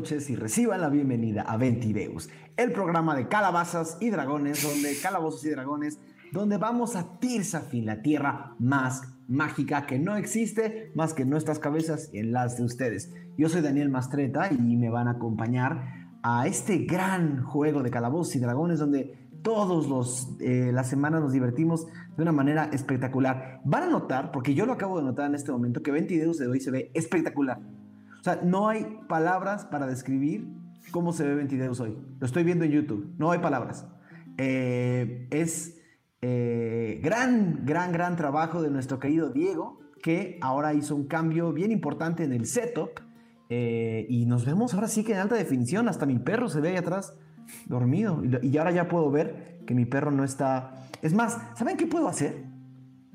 Noches y reciban la bienvenida a Ventideus, el programa de calabazas y dragones, donde calabozos y dragones, donde vamos a Tirsafin, la tierra más mágica que no existe más que en nuestras cabezas y en las de ustedes. Yo soy Daniel Mastreta y me van a acompañar a este gran juego de calabozos y dragones donde todos los eh, las semanas nos divertimos de una manera espectacular. Van a notar, porque yo lo acabo de notar en este momento, que Ventideus de hoy se ve espectacular. O sea, no hay palabras para describir cómo se ve Ventideus hoy. Lo estoy viendo en YouTube. No hay palabras. Eh, es eh, gran, gran, gran trabajo de nuestro querido Diego, que ahora hizo un cambio bien importante en el setup. Eh, y nos vemos ahora sí que en alta definición. Hasta mi perro se ve ahí atrás dormido. Y ahora ya puedo ver que mi perro no está. Es más, ¿saben qué puedo hacer?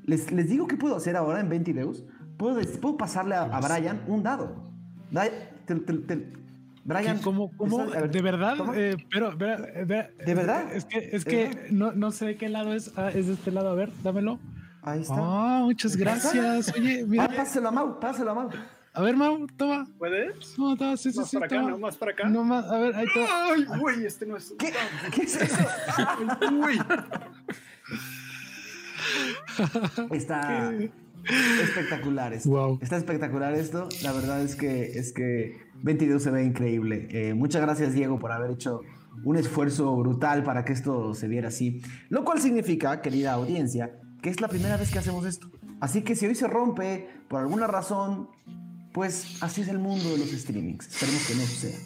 Les, les digo qué puedo hacer ahora en Ventideus. Puedo, puedo pasarle a, a Brian un dado. Brian, ¿Cómo? cómo? ¿De verdad? Eh, pero, ¿De verdad? Es que, es que no, no, sé de qué lado es. Ah, es de este lado. A ver, dámelo. Ahí está. Ah, muchas gracias. Oye, mira. Ah, páselo a Mau, páselo a Mau. A ver, Mau, toma. ¿Puedes? No, toma, sí, sí, más sí. Para acá, no, más para acá. No más, a ver, ahí está. Ay, güey, este no es. ¿Qué, ¿Qué es eso? Uy. Está. Espectacular esto. Wow. Está espectacular esto. La verdad es que es que 22 se ve increíble. Eh, muchas gracias, Diego, por haber hecho un esfuerzo brutal para que esto se viera así. Lo cual significa, querida audiencia, que es la primera vez que hacemos esto. Así que si hoy se rompe por alguna razón, pues así es el mundo de los streamings. Esperemos que no suceda.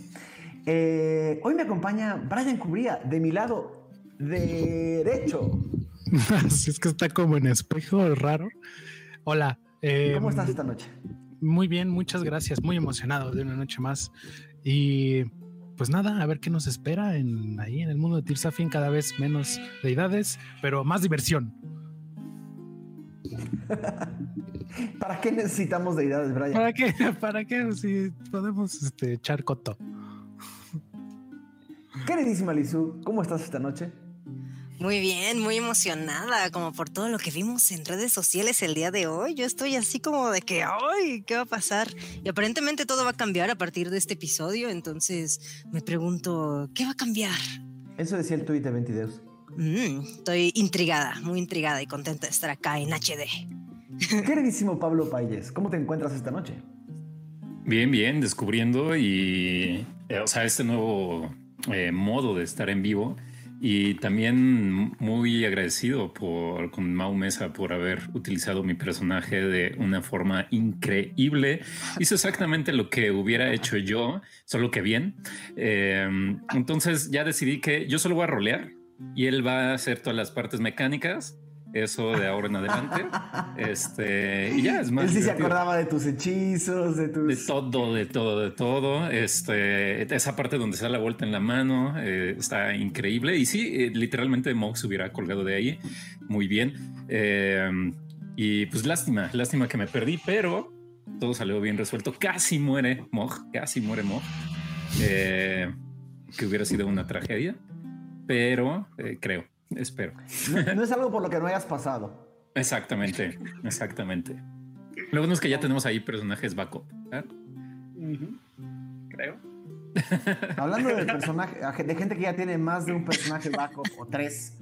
Eh, hoy me acompaña Brian Cubría, de mi lado derecho. es que está como en espejo raro. Hola. Eh, ¿Cómo estás esta noche? Muy bien, muchas gracias. Muy emocionado de una noche más. Y pues nada, a ver qué nos espera en, ahí en el mundo de Tirsafin. Cada vez menos deidades, pero más diversión. ¿Para qué necesitamos deidades, Brian? ¿Para qué? ¿Para qué? Si podemos este, echar coto. Queridísima Lizu, ¿cómo estás esta noche? Muy bien, muy emocionada, como por todo lo que vimos en redes sociales el día de hoy. Yo estoy así como de que, ¡ay! ¿Qué va a pasar? Y aparentemente todo va a cambiar a partir de este episodio, entonces me pregunto, ¿qué va a cambiar? Eso decía el tuit de 22. Mm, estoy intrigada, muy intrigada y contenta de estar acá en HD. Queridísimo Pablo Payes, ¿cómo te encuentras esta noche? Bien, bien, descubriendo y, eh, o sea, este nuevo eh, modo de estar en vivo y también muy agradecido por con Mau Mesa por haber utilizado mi personaje de una forma increíble. Hizo exactamente lo que hubiera hecho yo, solo que bien. Eh, entonces ya decidí que yo solo voy a rolear y él va a hacer todas las partes mecánicas eso de ahora en adelante. este, y ya es más. Él sí se acordaba de tus hechizos, de tus. De todo, de todo, de todo. Este, esa parte donde se da la vuelta en la mano eh, está increíble. Y sí, eh, literalmente Mog se hubiera colgado de ahí. Muy bien. Eh, y pues lástima, lástima que me perdí, pero todo salió bien resuelto. Casi muere Mog, casi muere Mog. que hubiera sido una tragedia, pero creo. Espero. No, no, es algo por lo que no hayas pasado. Exactamente, exactamente. Lo bueno es que ya tenemos ahí personajes backup. ¿eh? Uh -huh. Creo. Hablando de personaje, de gente que ya tiene más de un personaje backup o tres.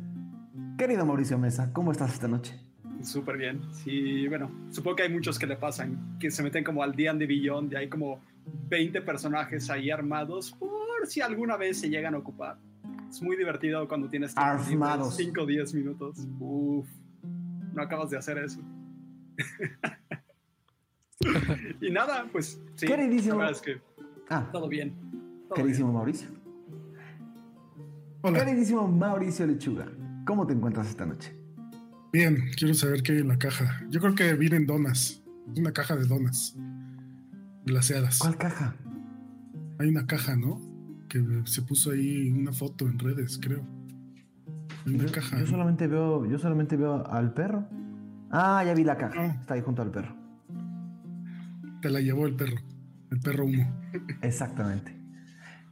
Querido Mauricio Mesa, ¿cómo estás esta noche? Súper bien. Sí, bueno, supongo que hay muchos que le pasan, que se meten como al día de Beyond y hay como 20 personajes ahí armados por si alguna vez se llegan a ocupar. Es muy divertido cuando tienes 5 o 10 minutos. Uf, no acabas de hacer eso. y nada, pues sí. Queridísimo. La verdad es que ah, todo bien. Todo queridísimo bien. Mauricio. Hola. Queridísimo Mauricio Lechuga, ¿cómo te encuentras esta noche? Bien, quiero saber qué hay en la caja. Yo creo que vienen donas. Una caja de donas. Glaseadas. ¿Cuál caja? Hay una caja, ¿no? Que se puso ahí una foto en redes, creo. En una yo, caja. Yo solamente veo, yo solamente veo al perro. Ah, ya vi la caja. Ah. Está ahí junto al perro. Te la llevó el perro. El perro humo. Exactamente.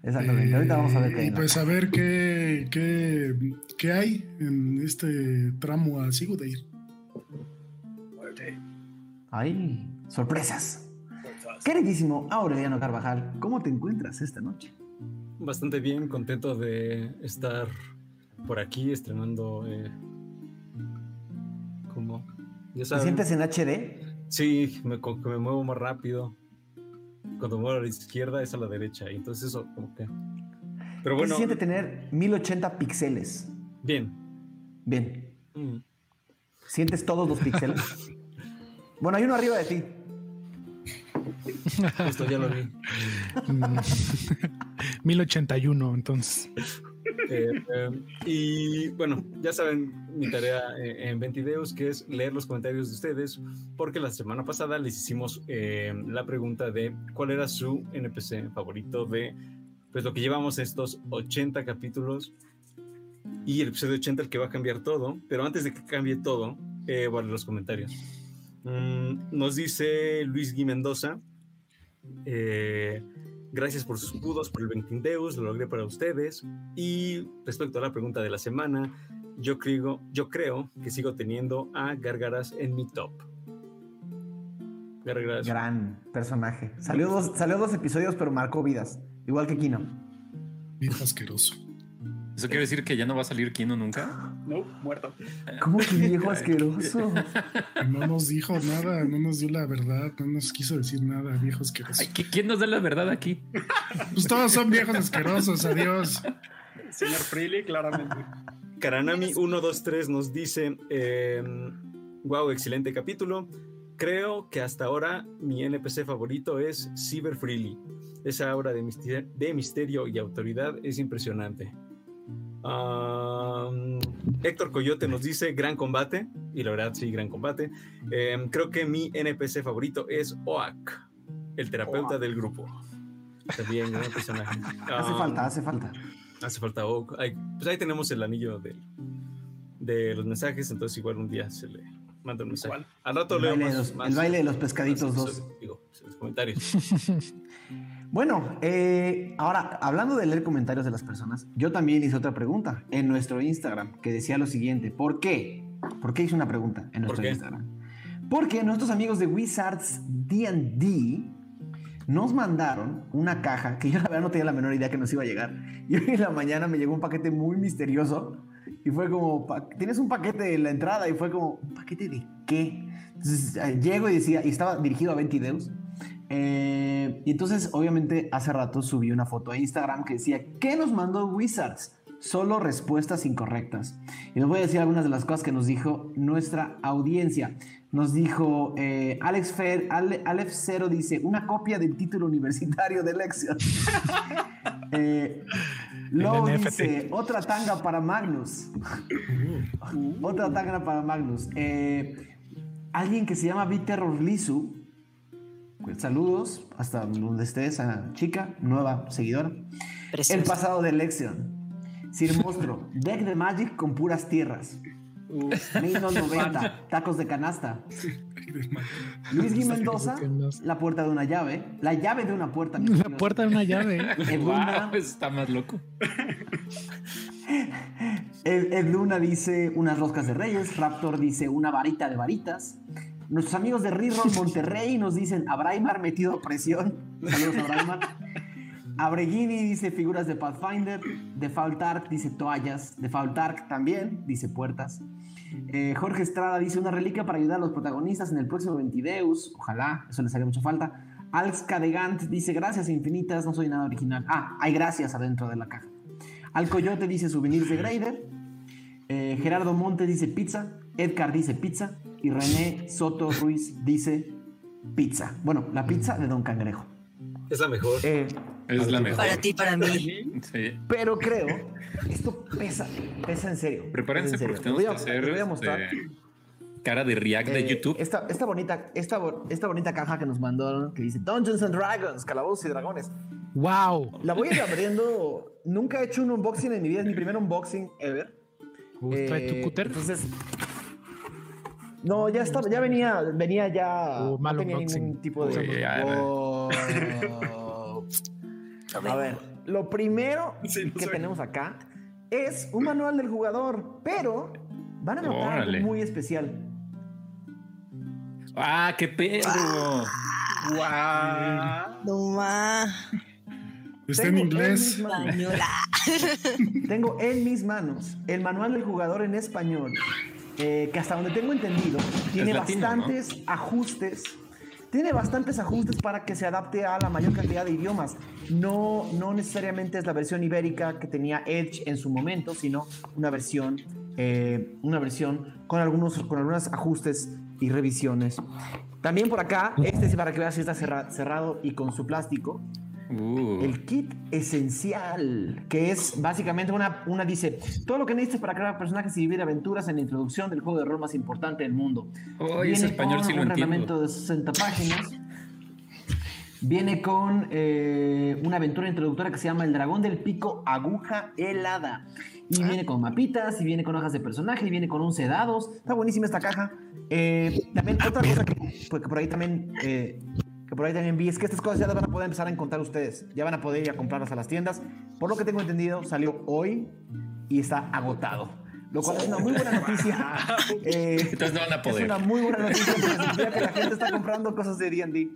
Exactamente. Eh, Ahorita vamos a ver qué hay. Y pues a ver qué, qué, qué hay en este tramo a Sigudeir. Hay sorpresas. Queridísimo Aureliano Carvajal, ¿cómo te encuentras esta noche? Bastante bien, contento de estar por aquí estrenando. Eh, como, ya ¿Te sientes en HD? Sí, me, que me muevo más rápido. Cuando muevo a la izquierda es a la derecha. Y entonces eso, como que. Pero ¿Qué bueno, se siente tener 1080 píxeles? bien. Bien. Mm. ¿Sientes todos los píxeles? bueno, hay uno arriba de ti. Esto ya lo vi. Mm. 1081, entonces. Eh, eh, y bueno, ya saben mi tarea eh, en Ventideos, que es leer los comentarios de ustedes, porque la semana pasada les hicimos eh, la pregunta de cuál era su NPC favorito de pues lo que llevamos estos 80 capítulos y el episodio 80 el que va a cambiar todo, pero antes de que cambie todo, eh, voy a leer los comentarios. Mm, nos dice Luis Gui Mendoza, eh, gracias por sus escudos, por el Ventindeus, lo logré para ustedes. Y respecto a la pregunta de la semana, yo creo, yo creo que sigo teniendo a Gárgaras en mi top. Gárgaras. Gran personaje. Salió dos, salió dos episodios, pero marcó vidas. Igual que Kino. Viejo asqueroso. ¿Eso quiere decir que ya no va a salir Kino nunca? No, muerto. ¿Cómo que viejo asqueroso? No nos dijo nada, no nos dio la verdad, no nos quiso decir nada, viejo asqueroso. Ay, ¿qui- ¿Quién nos da la verdad aquí? Pues todos son viejos asquerosos, adiós. Señor Freely, claramente. Karanami 123 nos dice, wow, excelente capítulo. Creo que hasta ahora mi NPC favorito es Cyber Freely. Esa de misterio, de misterio y autoridad es impresionante. Um, Héctor Coyote nos dice gran combate, y la verdad sí, gran combate. Em, creo que mi NPC favorito es Oak, el terapeuta Oak. del grupo. También gran personaje. Hace Um, falta, hace falta. Hace falta Oak. Ahí, pues ahí tenemos el anillo de, de los mensajes, entonces igual un día se le manda un mensaje. Igual. Al rato El leo baile, más, los, más- el baile de los pescaditos más- dos. Digo, los comentarios. Bueno, eh, ahora, hablando de leer comentarios de las personas, yo también hice otra pregunta en nuestro Instagram que decía lo siguiente. ¿Por qué? ¿Por qué hice una pregunta en nuestro qué? Instagram? Porque nuestros amigos de Wizards D&D nos mandaron una caja que yo la verdad no tenía la menor idea que nos iba a llegar. Y hoy en la mañana me llegó un paquete muy misterioso y fue como, tienes un paquete en la entrada y fue como, ¿un paquete de qué? Entonces eh, llego y decía, y estaba dirigido a Ventideus. Eh, y entonces, obviamente, hace rato subí una foto a Instagram que decía, ¿qué nos mandó Wizards? Solo respuestas incorrectas. Y les voy a decir algunas de las cosas que nos dijo nuestra audiencia. Nos dijo eh, Alex Fer, Ale- Aleph Cero dice, una copia del título universitario de Lexion. eh, Lobo NFT. dice, otra tanga para Magnus. otra tanga para Magnus. Eh, alguien que se llama Viterror Lisu. Saludos hasta donde esté esa chica, nueva seguidora. El pasado de Lexion. Sir Monstruo, deck de Magic con puras tierras. Menos 90, tacos de canasta. Luis Gui Mendoza, la puerta de una llave. La llave de una puerta. La puerta de una llave. Eduna, Wow, está más loco. Ed, Ed Luna dice unas roscas de reyes. Raptor dice una varita de varitas. Nuestros amigos de Reroll Monterrey nos dicen a Braimar metido a presión. Saludos a Braimar. Abreguini dice figuras de Pathfinder. Default Arc dice toallas. Default Arc también dice puertas. Eh, Jorge Estrada dice una reliquia para ayudar a los protagonistas en el próximo Ventideus. Ojalá, eso les haría mucha falta. Alex Cadegant dice gracias infinitas, no soy nada original. Ah, hay gracias adentro de la caja. Al Coyote dice souvenirs de Grader. Eh, Gerardo Montes dice pizza. Edgar dice pizza. Y René Soto Ruiz dice pizza. Bueno, la pizza de Don Cangrejo. Es la mejor. Eh, Es la mejor. Para ti, para mí. Sí. pero creo, esto pesa, pesa en serio. Prepárense en porque serio. tenemos Les que voy a- hacer les voy a mostrar. este, cara de react de Eh, YouTube. Esta, esta bonita, esta, esta bonita caja que nos mandó que dice Dungeons and Dragons, calabozos y dragones. Wow. La voy a ir abriendo. Nunca he hecho un unboxing en mi vida, es mi primer unboxing ever. ¿Trae Eh, tu cúter? Entonces. No, ya estaba, ya venía, venía ya. Mal no tenía unboxing. ningún tipo de. Uy, ya, Oh. A ver, lo primero Sí, no que tenemos acá es un manual del jugador, pero van a notar algo muy especial. ¡Ah, qué perro! ¡Guau! No ma. Está en inglés. Tengo en mis manos el manual del jugador en español, eh, que hasta donde tengo entendido, tiene latino, ¿no? bastantes ajustes. Tiene bastantes ajustes para que se adapte a la mayor cantidad de idiomas. No, no necesariamente es la versión ibérica que tenía Edge en su momento, sino una versión, eh, una versión con algunos, con algunos ajustes y revisiones. También por acá, este es para que veas si está cerra- cerrado y con su plástico. Uh, El kit esencial, que es básicamente una, una dice, todo lo que necesitas para crear personajes y vivir aventuras en la introducción del juego de rol más importante del mundo. oh, ese español con sí lo un reglamento de 60 páginas. Viene con eh, una aventura introductoria que se llama El dragón del pico aguja helada. Y Ah. viene con mapitas, y viene con hojas de personaje, y viene con 11 dados. Está buenísima esta caja. Eh, también otra cosa que, pues, que por ahí también... eh, que por ahí también vi es que estas cosas ya las van a poder empezar a encontrar ustedes. Ya van a poder ir a comprarlas a las tiendas. Por lo que tengo entendido, salió hoy y está agotado. Lo cual es una muy buena noticia. Eh, Entonces no van a es poder. una muy buena noticia porque que la gente está comprando cosas de D&D.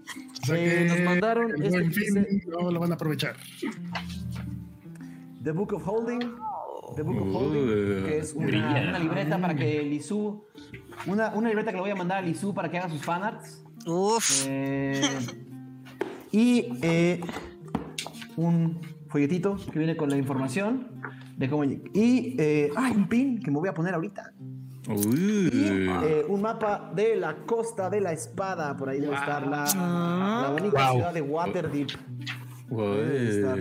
O sea Eh, nos mandaron el este fin dice no lo van a aprovechar. The Book of Holding. The Book of Uh, Holding, que es una, una libreta para que Lizu... Una, una libreta que le voy a mandar a Lizu para que haga sus fanarts. Uf. Eh, y eh, un folletito que viene con la información de cómo... Y eh, hay un pin que me voy a poner ahorita. Y eh, un mapa de la costa de la espada. Por ahí debe estar la, la bonita Wow. ciudad de Waterdeep. wow. Ahí está.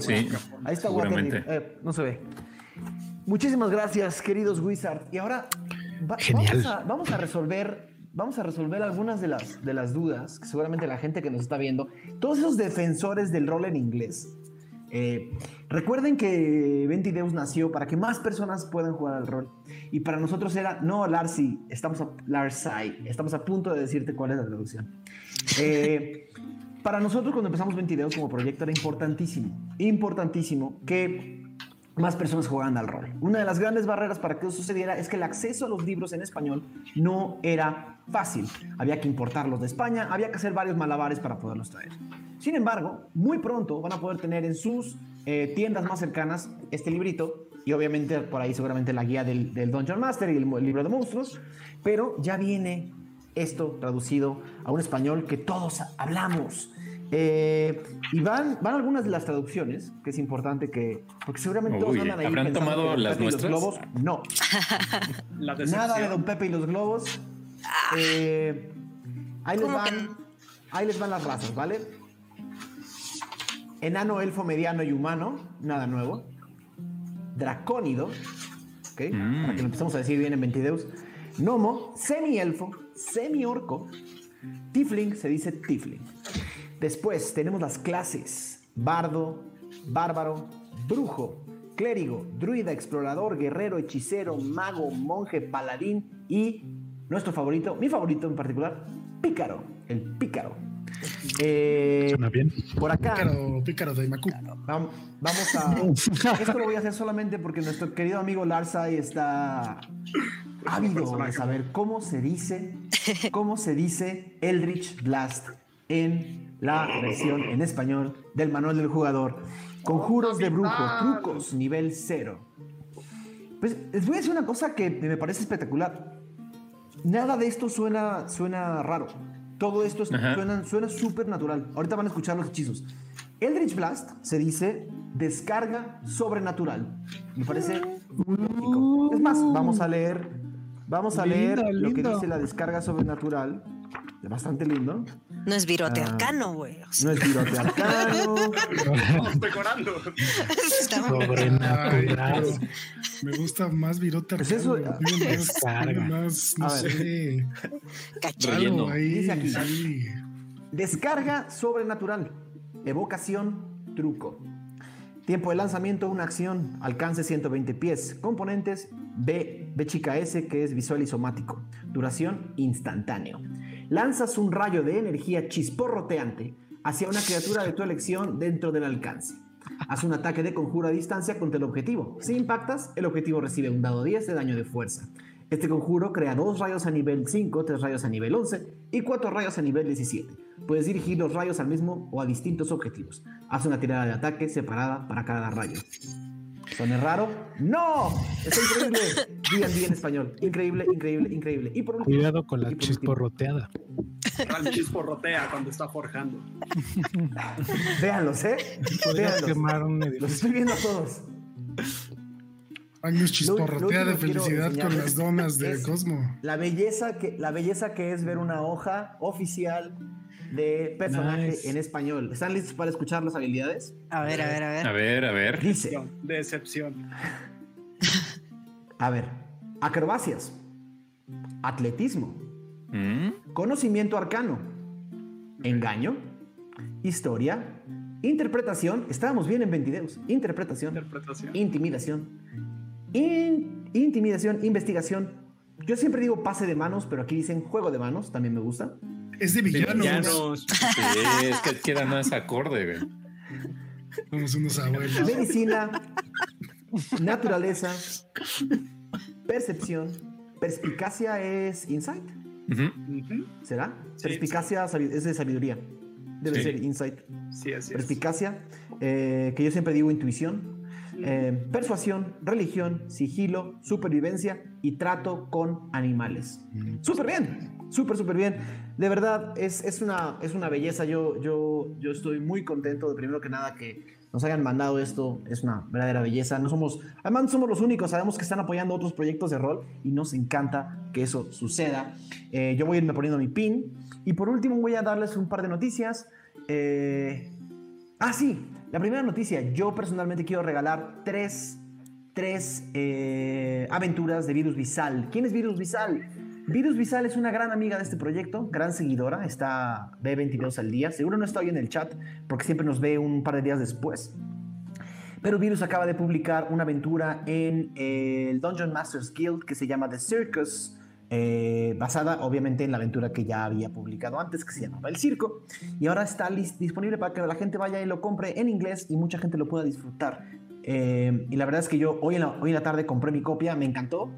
Sí, Ahí está. Waterdeep. Eh, no se ve. Muchísimas gracias, queridos Wizard. Y ahora va- Genial. Vamos, a, vamos a resolver. Vamos a resolver algunas de las, de las dudas que seguramente la gente que nos está viendo, todos esos defensores del rol en inglés, eh, recuerden que Ventideus nació para que más personas puedan jugar al rol. Y para nosotros era, no, Larcy, estamos a, Larsai, estamos a punto de decirte cuál es la traducción. Eh, para nosotros cuando empezamos Ventideus como proyecto era importantísimo, importantísimo que más personas jugaran al rol. Una de las grandes barreras para que eso sucediera es que el acceso a los libros en español no era fácil. Había que importarlos de España, había que hacer varios malabares para poderlos traer. Sin embargo, muy pronto van a poder tener en sus eh, tiendas más cercanas este librito y obviamente por ahí seguramente la guía del, del Dungeon Master y el, el libro de monstruos, pero ya viene esto traducido a un español que todos hablamos. Eh, y van, van algunas de las traducciones, que es importante que. Porque seguramente todos Uy, andan ahí. ¿habrán tomado las Pepe y los nuestras? globos. No, La nada de. Don Pepe y los globos. Eh, ahí, les ¿Cómo que van, ahí les van las razas, ¿vale? Enano, elfo, mediano y humano, nada nuevo. Dracónido, ¿ok? Mm. Para que lo empecemos a decir bien en Ventideus. Gnomo, semi-elfo, semi-orco. Tifling, se dice Tifling. Después tenemos las clases: Bardo, Bárbaro, Brujo, Clérigo, Druida, Explorador, Guerrero, Hechicero, Mago, Monje, Paladín y nuestro favorito, mi favorito en particular, Pícaro, el Pícaro. Eh, Suena bien. por acá. Pícaro, pícaro de Macu. Vam- Vamos a. Esto lo voy a hacer solamente porque nuestro querido amigo Larsai está ávido de saber cómo se dice, cómo se dice Eldritch Blast en la versión en español del manual del jugador. Conjuros de brujo, trucos, nivel cero. Pues les voy a decir una cosa que me parece espectacular. Nada de esto suena, suena raro. Todo esto es- suena suena súper natural. Ahorita van a escuchar los hechizos. Eldritch Blast se dice descarga sobrenatural. Me parece lógico. Es más, vamos a leer, vamos a leer Lindo, lo que dice la descarga sobrenatural. Bastante lindo. No es virote Ah. arcano, güey. O sea, No es virote arcano. Muy- Ay, Sobrenatural. me gusta más virote Pues arcano, eso- más, Descarga. tiene más, no A sé, Dice aquí. sí. Descarga sobrenatural. Evocación, truco. Tiempo de lanzamiento, una acción. Alcance 120 pies. Componentes B, B chica S, que es visual y somático. Duración instantáneo. Lanzas un rayo de energía chisporroteante hacia una criatura de tu elección dentro del alcance. Haz un ataque de conjuro a distancia contra el objetivo. Si impactas, el objetivo recibe un dado 10 de daño de fuerza. Este conjuro crea dos rayos a nivel 5, tres rayos a nivel 11 y cuatro rayos a nivel 17. Puedes dirigir los rayos al mismo o a distintos objetivos. Haz una tirada de ataque separada para cada rayo. ¿Suena raro? ¡No! ¡Es increíble! D&D en español. Increíble, increíble, increíble. Y por último, Cuidado con la y por último, chisporroteada. Ral chisporrotea cuando está forjando. Véanlos, ¿eh? Véanlos. quemar un Los estoy viendo a todos. Lo- chisporrotea de felicidad con las donas de Cosmo. La belleza, que, la belleza que es ver una hoja oficial de personaje Nice. en español. ¿Están listos para escuchar las habilidades? A ver, a ver, a ver. A ver, a ver. Dice, Decepción. a ver, acrobacias, atletismo, Mm, conocimiento arcano, engaño, historia, interpretación, estábamos bien en Ventideus, interpretación, Interpretación. intimidación, in- intimidación, investigación. Yo siempre digo pase de manos, pero aquí dicen juego de manos, también me gusta. Es de villanos. Villanos. Sí, es que queda más acorde, güey. Somos unos abuelos. Medicina, naturaleza, percepción, perspicacia es insight. ¿será? Sí, perspicacia es de sabiduría, debe Sí. ser insight. Sí, así es. Perspicacia, eh, que yo siempre digo intuición, eh, persuasión, religión, sigilo, supervivencia y trato con animales. Súper bien, súper, súper bien. De verdad, es, es, una, es una belleza. Yo, yo, yo estoy muy contento de primero que nada que nos hayan mandado esto. Es una verdadera belleza. No somos, además, somos los únicos. Sabemos que están apoyando otros proyectos de rol y nos encanta que eso suceda. Eh, yo voy a irme poniendo mi pin. Y por último, voy a darles un par de noticias. Eh, Ah, sí, la primera noticia. Yo personalmente quiero regalar tres, tres eh, aventuras de Virus Visal. ¿Quién es Virus Visal? Virus Visal es una gran amiga de este proyecto, gran seguidora, está ve 22 al día. Seguro no está hoy en el chat porque siempre nos ve un par de días después. Pero Virus acaba de publicar una aventura en el Dungeon Masters Guild que se llama The Circus, eh, basada obviamente en la aventura que ya había publicado antes, que se llamaba El Circo, y ahora está disponible para que la gente vaya y lo compre en inglés y mucha gente lo pueda disfrutar. Eh, y la verdad es que yo hoy en, la, hoy en la tarde compré mi copia, me encantó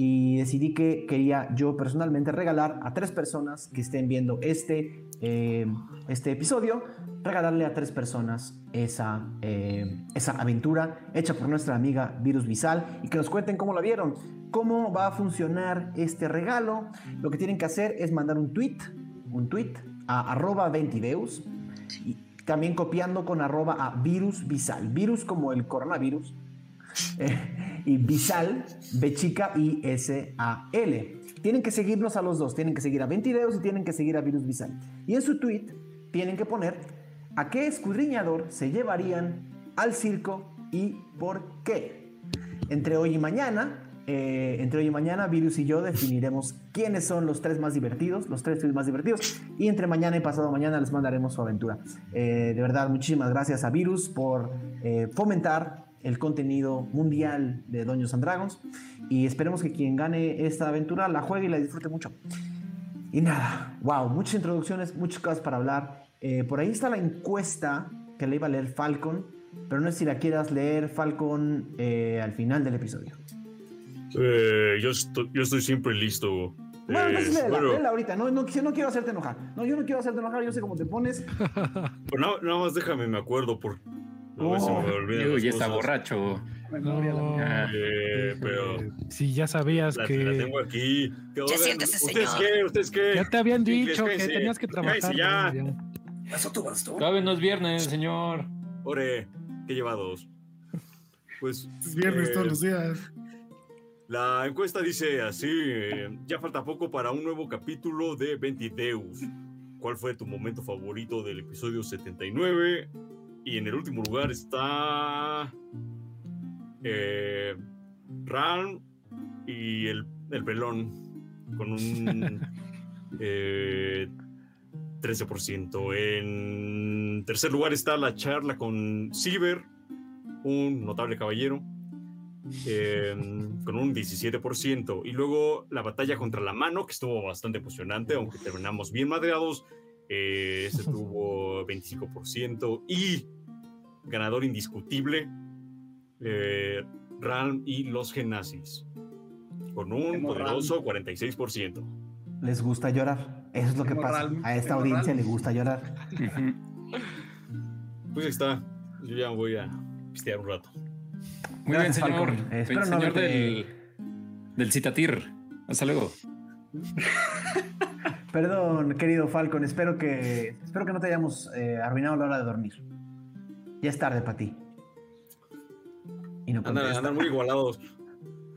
y decidí que quería yo personalmente regalar a tres personas que estén viendo este, eh, este episodio, regalarle a tres personas esa, eh, esa aventura hecha por nuestra amiga Virus Visal y que nos cuenten cómo la vieron, cómo va a funcionar este regalo. Lo que tienen que hacer es mandar un tweet, un tweet a arroba 20deus y también copiando con arroba a virus visal, virus como el coronavirus y Visal, B chica I S A L. Tienen que seguirnos a los dos, tienen que seguir a Ventideos y tienen que seguir a Virus Visal. Y en su tweet tienen que poner a qué escudriñador se llevarían al circo y por qué. Entre hoy y mañana, eh, entre hoy y mañana, Virus y yo definiremos quiénes son los tres más divertidos, los tres tweets más divertidos, y entre mañana y pasado mañana les mandaremos su aventura. Eh, de verdad, muchísimas gracias a Virus por eh, fomentar el contenido mundial de Dungeons and Dragons, y esperemos que quien gane esta aventura la juegue y la disfrute mucho. Y nada, wow, muchas introducciones, muchas cosas para hablar. Eh, por ahí está la encuesta que le iba a leer Falcon, pero no sé si la quieras leer Falcon eh, al final del episodio. Eh, yo, estoy, yo estoy siempre listo. Bueno, Eh, pues léela, bueno, léela ahorita, no, no, yo no quiero hacerte enojar. No, yo no quiero hacerte enojar, yo sé cómo te pones. nada, nada más déjame, me acuerdo. Por, si Oh. me olvidan ya está cosas. borracho. La- No, Eh, pero eh, si ya sabías la, la que tengo aquí. Que, oigan, siéntese, ¿Ustedes señor. qué? ¿Ustedes qué? ya te habían dicho que tenías que trabajar. ya. ¿no? Ya. Eso tú vas tú. Todavía no es viernes, señor. Ore, ¿qué llevados? Pues. Es viernes eh, todos los días. La encuesta dice así: eh, ya falta poco para un nuevo capítulo de Ventideus. ¿Cuál fue tu momento favorito del episodio 79? Y en el último lugar está. Eh, Ram y el, el pelón con un eh, 13%. En tercer lugar está la charla con Ciber, un notable caballero, eh, con un 17%. Y luego la batalla contra la mano, que estuvo bastante emocionante, aunque terminamos bien madreados. Eh, ese tuvo 25%. Y ganador indiscutible, eh, Ram y los genazis. con un poderoso 46%. Les gusta llorar. Eso es lo que pasa. A esta audiencia le gusta llorar. Pues ahí está. Yo ya voy a pistear un rato. Muy Gracias, bien, señor. Falcon. Espero El no señor haberte- del, del Citatir. Hasta luego. Perdón, querido Falcon. Espero que, espero que no te hayamos eh, arruinado la hora de dormir. Ya es tarde para ti. Y no Andan, andan muy igualados.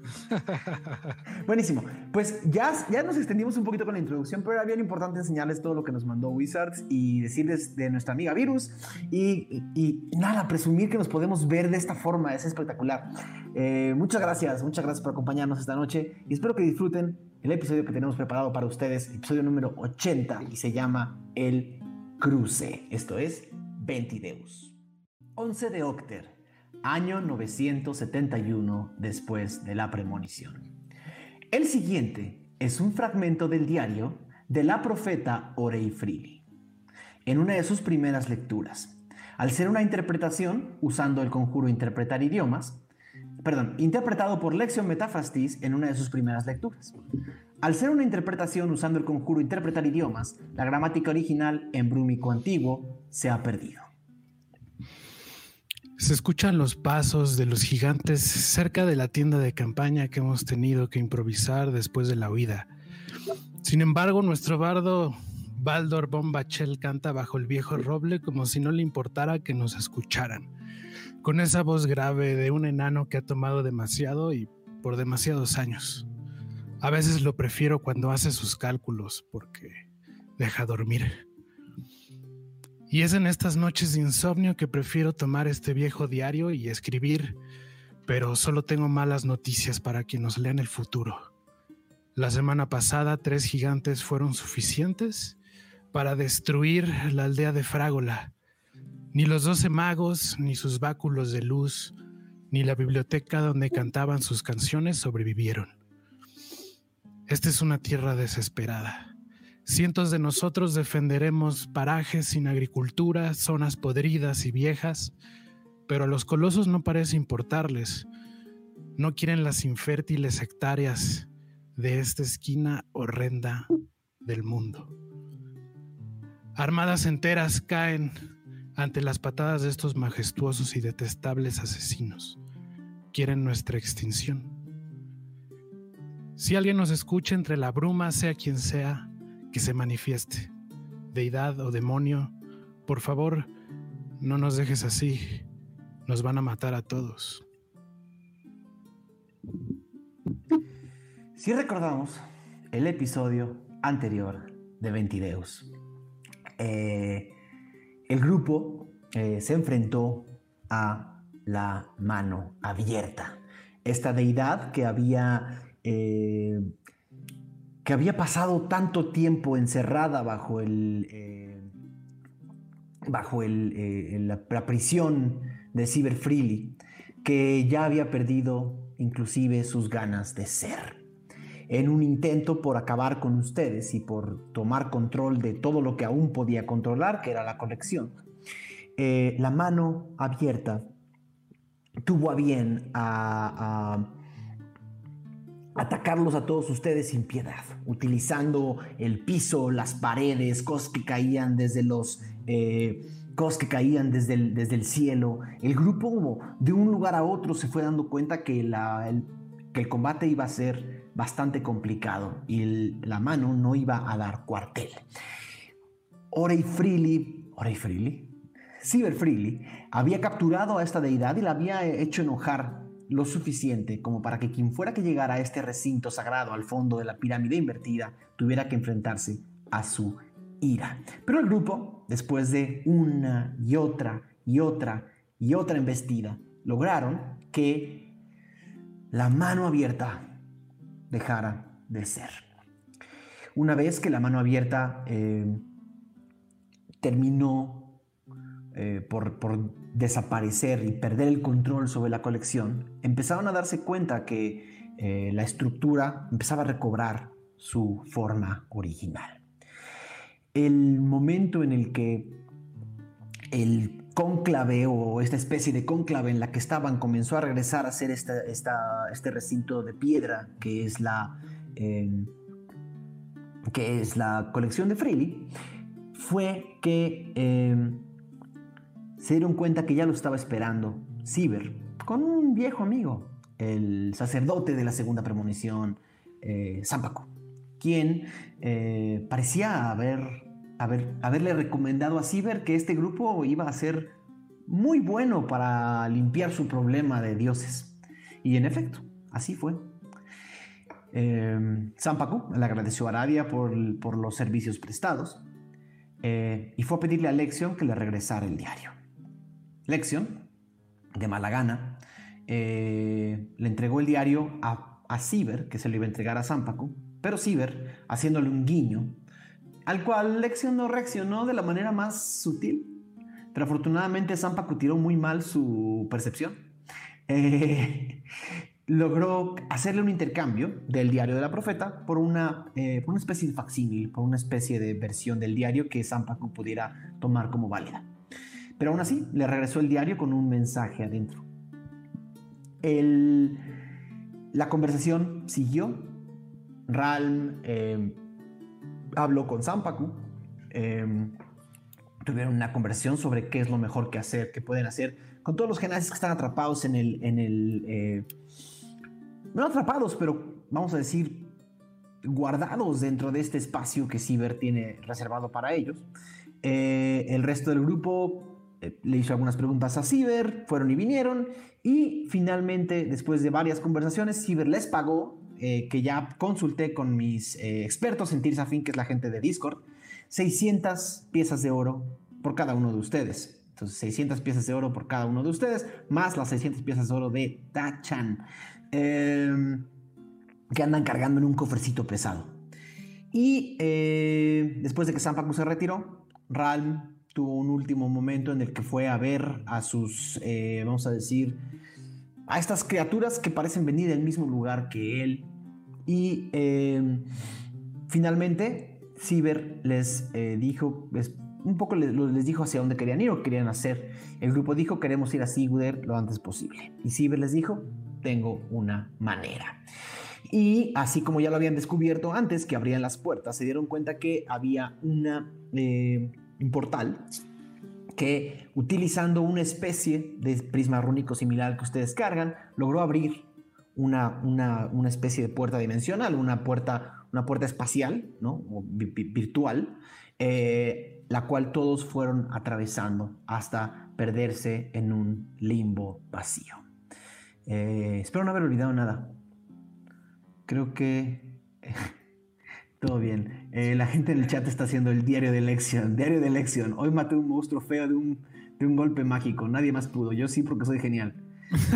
Buenísimo. Pues ya, ya nos extendimos un poquito con la introducción, pero era bien importante enseñarles todo lo que nos mandó Wizards y decirles de nuestra amiga Virus. Y, y- y nada, presumir que nos podemos ver de esta forma es espectacular. Eh, muchas gracias, muchas gracias por acompañarnos esta noche y espero que disfruten el episodio que tenemos preparado para ustedes, episodio número 80 y se llama El Cruce. Esto es Ventideus. 11 de Octer, año 971 después de la premonición. El siguiente es un fragmento del diario de la profeta Oreifrili, en una de sus primeras lecturas. Al ser una interpretación usando el conjuro interpretar idiomas, perdón, interpretado por Lexion Metafrastis en una de sus primeras lecturas. Al ser una interpretación usando el conjuro interpretar idiomas, la gramática original en brúmico antiguo se ha perdido. Se escuchan los pasos de los gigantes cerca de la tienda de campaña que hemos tenido que improvisar después de la huida. Sin embargo, nuestro bardo Baldor Bombachel canta bajo el viejo roble como si no le importara que nos escucharan, con esa voz grave de un enano que ha tomado demasiado y por demasiados años. A veces lo prefiero cuando hace sus cálculos porque deja dormir. Y es en estas noches de insomnio que prefiero tomar este viejo diario y escribir, pero solo tengo malas noticias para quien nos lea en el futuro. La semana pasada tres gigantes fueron suficientes para destruir la aldea de Frágola. Ni los doce magos, ni sus báculos de luz, ni la biblioteca donde cantaban sus canciones sobrevivieron. Esta es una tierra desesperada. Cientos de nosotros defenderemos parajes sin agricultura, zonas podridas y viejas, pero a los colosos no parece importarles. No quieren las infértiles hectáreas de esta esquina horrenda del mundo. Armadas enteras caen ante las patadas de estos majestuosos y detestables asesinos. Quieren nuestra extinción. Si alguien nos escucha entre la bruma, sea quien sea, que se manifieste. Deidad o demonio, por favor, no nos dejes así. Nos van a matar a todos. Si recordamos el episodio anterior de Ventideus, eh, el grupo eh, se enfrentó a la mano abierta. Esta deidad que había, eh, que había pasado tanto tiempo encerrada bajo el, eh, bajo eh, la, prisión de Cyber Freely, que ya había perdido inclusive sus ganas de ser. En un intento por acabar con ustedes y por tomar control de todo lo que aún podía controlar, que era la colección, eh, la mano abierta tuvo a bien a atacarlos a todos ustedes sin piedad, utilizando el piso, las paredes, cosas que caían desde los... eh, cosas que caían desde el, desde el cielo. El grupo de un lugar a otro se fue dando cuenta que, la, el, que el combate iba a ser bastante complicado y la mano no iba a dar cuartel. Orey Freely, Orey Freely, Cyber Freely, había capturado a esta deidad y la había hecho enojar lo suficiente como para que quien fuera que llegara a este recinto sagrado al fondo de la pirámide invertida tuviera que enfrentarse a su ira. Pero el grupo, después de una y otra y otra y otra embestida, lograron que la mano abierta dejara de ser. Una vez que la mano abierta eh, terminó eh, por, desaparecer y perder el control sobre la colección, empezaron a darse cuenta que eh, la estructura empezaba a recobrar su forma original. El momento en el que el cónclave o esta especie de cónclave en la que estaban comenzó a regresar a esta- este recinto de piedra que es la eh, que es la colección de Freely fue que eh, se dieron cuenta que ya lo estaba esperando Ciber con un viejo amigo el sacerdote de la segunda premonición eh, Zampaco quien eh, parecía haber, haber- haberle recomendado a Ciber que este grupo iba a ser muy bueno para limpiar su problema de dioses. Y en efecto, así fue. Eh, Zampacu le agradeció a Aradia por, los servicios prestados eh, y fue a pedirle a Lexion que le regresara el diario. Lexion, de mala gana, eh, le entregó el diario a, a Ciber, que se lo iba a entregar a Zampacu, pero Ciber, haciéndole un guiño, al cual Lexion no reaccionó de la manera más sutil. Pero afortunadamente Zampacu tiró muy mal su percepción. Eh, logró hacerle un intercambio del diario de la profeta por una, eh, por una especie de facsímil, por una especie de versión del diario que Zampacu pudiera tomar como válida. Pero aún así, le regresó el diario con un mensaje adentro. El- la conversación siguió. Ralm eh, habló con Zampacu. eh, tuvieron una conversación sobre qué es lo mejor que hacer, qué pueden hacer con todos los genasis que están atrapados en el, en el eh, no atrapados, pero vamos a decir guardados dentro de este espacio que Ciber tiene reservado para ellos. Eh, el resto del grupo eh, le hizo algunas preguntas a Ciber, fueron y vinieron, y finalmente, después de varias conversaciones, Ciber les pagó, eh, que ya consulté con mis eh, expertos en Tirsafin, que es la gente de Discord, 600 piezas de oro por cada uno de ustedes. Entonces, 600 piezas de oro por cada uno de ustedes, más las 600 piezas de oro de Tachan, eh, que andan cargando en un cofrecito pesado. Y después de que Zampacu se retiró, Ralm tuvo un último momento en el que fue a ver a sus, eh, vamos a decir, a estas criaturas que parecen venir del mismo lugar que él. Y eh, finalmente, Ciber les eh, dijo, les- un poco les, les dijo hacia dónde querían ir o querían hacer. El grupo dijo, queremos ir a Sigurder lo antes posible. Y Ciber les dijo, tengo una manera. Y así como ya lo habían descubierto antes, que abrían las puertas, se dieron cuenta que había una, eh, un portal que utilizando una especie de prisma rúnico similar que ustedes cargan, logró abrir una, una, una especie de puerta dimensional, una puerta, una puerta espacial, ¿no? O vi- vi- virtual, eh, la cual todos fueron atravesando hasta perderse en un limbo vacío. Eh, espero no haber olvidado nada. Creo que todo bien. Eh, la gente en el chat está haciendo el diario de elección. Diario de elección. Hoy maté un monstruo feo de un, de un golpe mágico. Nadie más pudo. Yo sí porque soy genial.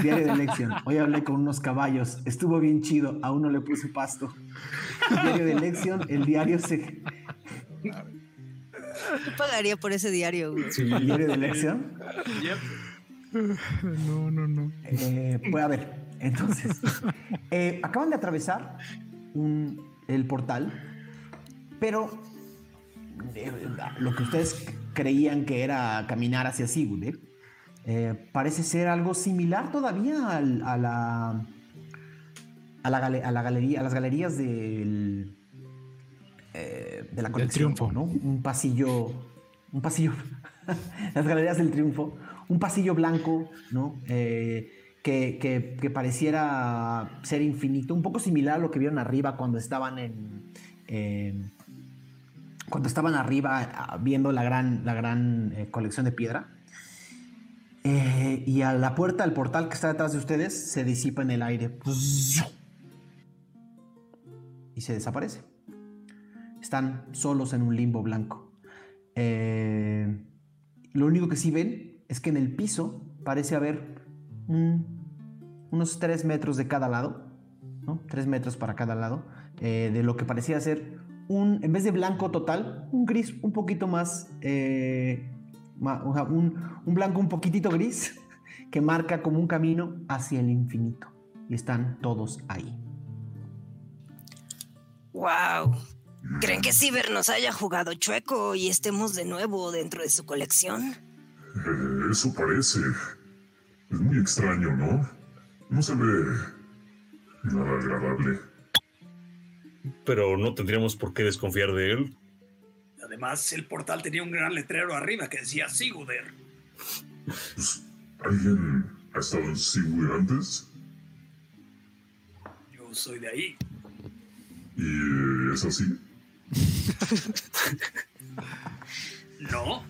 Diario de elección. Hoy hablé con unos caballos. Estuvo bien chido. A uno le puse pasto. Diario de elección. El diario se... Yo pagaría por ese diario, güey. Diario de elección. Yep. No, no, no. Eh, pues a ver, entonces, eh, acaban de atravesar un- el portal, pero eh, lo que ustedes creían que era caminar hacia Sigurd, eh, parece ser algo similar todavía al- a la a la, gale- a la galería, a las galerías del eh, de la colección, Triunfo. ¿no? Un pasillo, un pasillo, las galerías del triunfo, un pasillo blanco, ¿no? Eh, que, que- que pareciera ser infinito, un poco similar a lo que vieron arriba cuando estaban en, en- cuando estaban arriba viendo la gran, la gran eh, colección de piedra. Eh, y a la puerta, al portal que está detrás de ustedes, se disipa en el aire. Y se desaparece. Están solos en un limbo blanco. Eh, lo único que sí ven es que en el piso parece haber un- unos 3 metros de cada lado, ¿no? 3 metros para cada lado, de lo que parecía ser un, en vez de blanco total, un gris un poquito más, eh, o sea, un, un blanco un poquitito gris que marca como un camino hacia el infinito. Y están todos ahí. ¡Wow! ¿Creen que Ciber nos haya jugado chueco y estemos de nuevo dentro de su colección? Eso parece. Es muy extraño, ¿no? No se ve nada agradable. Pero no tendríamos por qué desconfiar de él. Además, el portal tenía un gran letrero arriba que decía Siguder. ¿Alguien ha estado en Seaweed antes? Yo soy de ahí. ¿Y es así? No,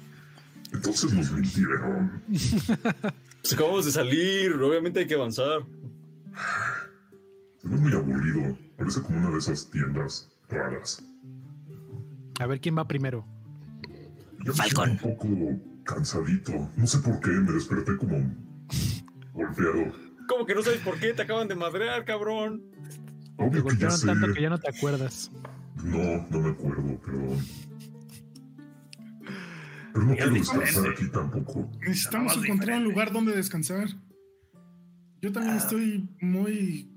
Entonces nos mintieron. Pues acabamos de salir, obviamente hay que avanzar. Se ve muy aburrido. Parece como una de esas tiendas raras. A ver quién va primero. Yo me siento un poco cansadito. No sé por qué, me desperté como golpeado. ¿Cómo que no sabes por qué? Te acaban de madrear, cabrón. Te Obvio que ya sé. tanto que ya no te acuerdas. No, no me acuerdo, perdón. Pero no quiero descansar aquí tampoco. Necesitamos encontrar un lugar donde descansar. Yo también estoy muy.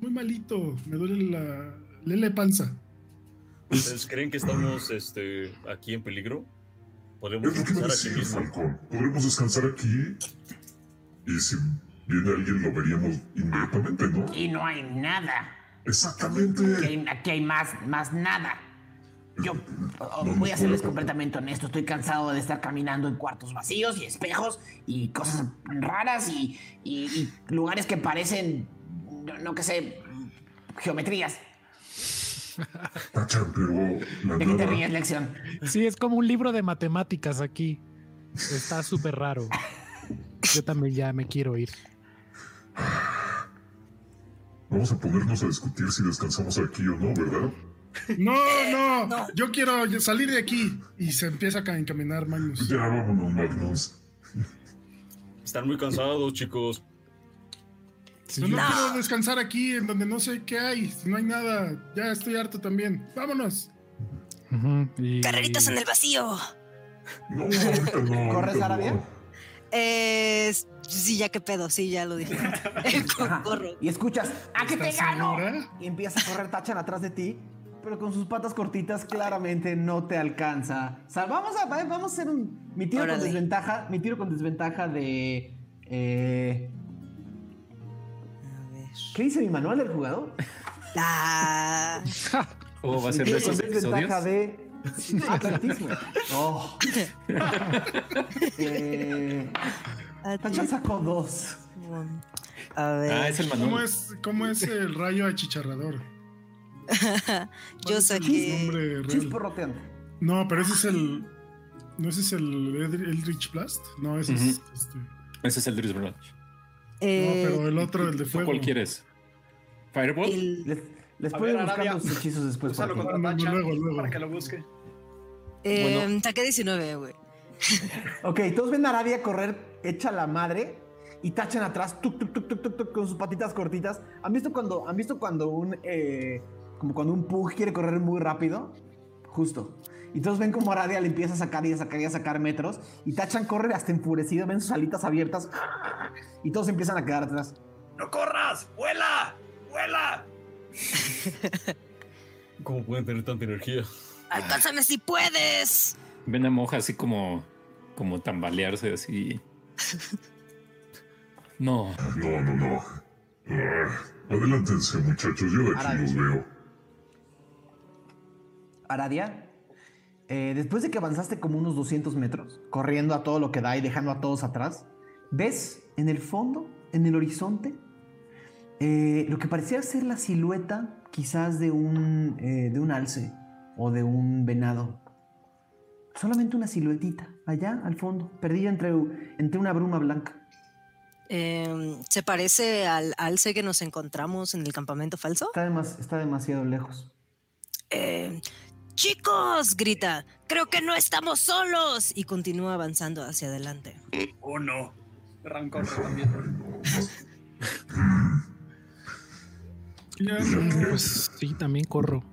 Muy malito. Me duele la. Lele panza. ¿Ustedes creen que estamos este, aquí en peligro? Podemos descansar aquí mismo. Falcón. Podremos descansar aquí. Y si viene alguien, lo veríamos inmediatamente, ¿no? Aquí no hay nada. Aquí Exactamente. hay, aquí hay más, más nada. Yo oh, No voy a serles completamente honesto. Estoy cansado de estar caminando en cuartos vacíos y espejos y cosas raras y, y- y lugares que parecen, no, no que sé, geometrías. ¿De qué te ríes, lección? Sí, es como un libro de matemáticas aquí. Está súper raro. Yo también ya me quiero ir. Vamos a ponernos a discutir si descansamos aquí o no, ¿verdad? No, no, Yo quiero salir de aquí. Y se empieza a ca- encaminar Magnus. Ya vámonos, Magnus. Están muy cansados, chicos. Sí, no, No. quiero descansar aquí en donde no sé qué hay. Si no hay nada. Ya estoy harto también. Vámonos. Y- Carreritas en el vacío. No, ahorita no. ¿Corres, ahorita Arabia? no. Eh, sí, ya que pedo, sí, ya lo dije. Corro. Y escuchas, ¡a que te ¿Estás gano! Y empieza a correr Tachan atrás de ti, pero con sus patas cortitas claramente no te alcanza. O sea, vamos a, vamos a hacer un. Mi tiro con desventaja. Mi tiro con desventaja de. eh. ¿Qué dice mi manual del jugador? Ah, ¿O va a ser de esos episodios? de. Atletismo. Oh. Eh, Tachan sacó dos. a ver. Ah, es el ¿Cómo manual. es, cómo es el rayo achicharrador? ¿Cuál Yo es el saqué. nombre real? Chispo roteando. No, pero ese es el. ¿No ese es el Eldritch Blast? No, ese es. Ujú. Este, Ese es el Drizzt Branch. Eh, no, pero el otro, el de ¿Tú fuego. cuál quieres? ¿Fireball? el- Les, les puedo ir buscando sus hechizos después. aquí. contra Luego, Tachan luego, luego. para que lo busque. eh, saqué 19, güey. Ok, todos ven a Arabia correr hecha la madre y tachan atrás tuk, tuk, tuk, tuk, tuk, tuk, con sus patitas cortitas. ¿Han visto cuando, ¿han visto cuando un eh, como cuando un pug quiere correr muy rápido? Justo. Y todos ven como Arabia le empieza a sacar y a sacar y a sacar metros. Y Tachan corre hasta enfurecido, ven sus alitas abiertas. Y todos empiezan a quedar atrás. ¡No corras! ¡Vuela! ¡Vuela! ¿Cómo pueden tener tanta energía? ¡Alcánzame si puedes! Ven a Moja así como, como tambalearse así. No, No, no, no. Adelántense, muchachos. Yo de aquí los veo. Aradia, eh, después de que avanzaste como unos 200 metros, corriendo a todo lo que da y dejando a todos atrás, ves en el fondo, en el horizonte, eh, lo que parecía ser la silueta quizás de un, eh, de un alce o de un venado. Solamente una siluetita, allá al fondo, perdida entre, entre una bruma blanca. Eh, ¿Se parece al alce que nos encontramos en el campamento falso? Está, está demasiado lejos. Eh, ¡Chicos! grita. ¡Creo que no estamos solos! Y continúa avanzando hacia adelante. ¡Oh, no! Ran corre también. Pues sí, también corro.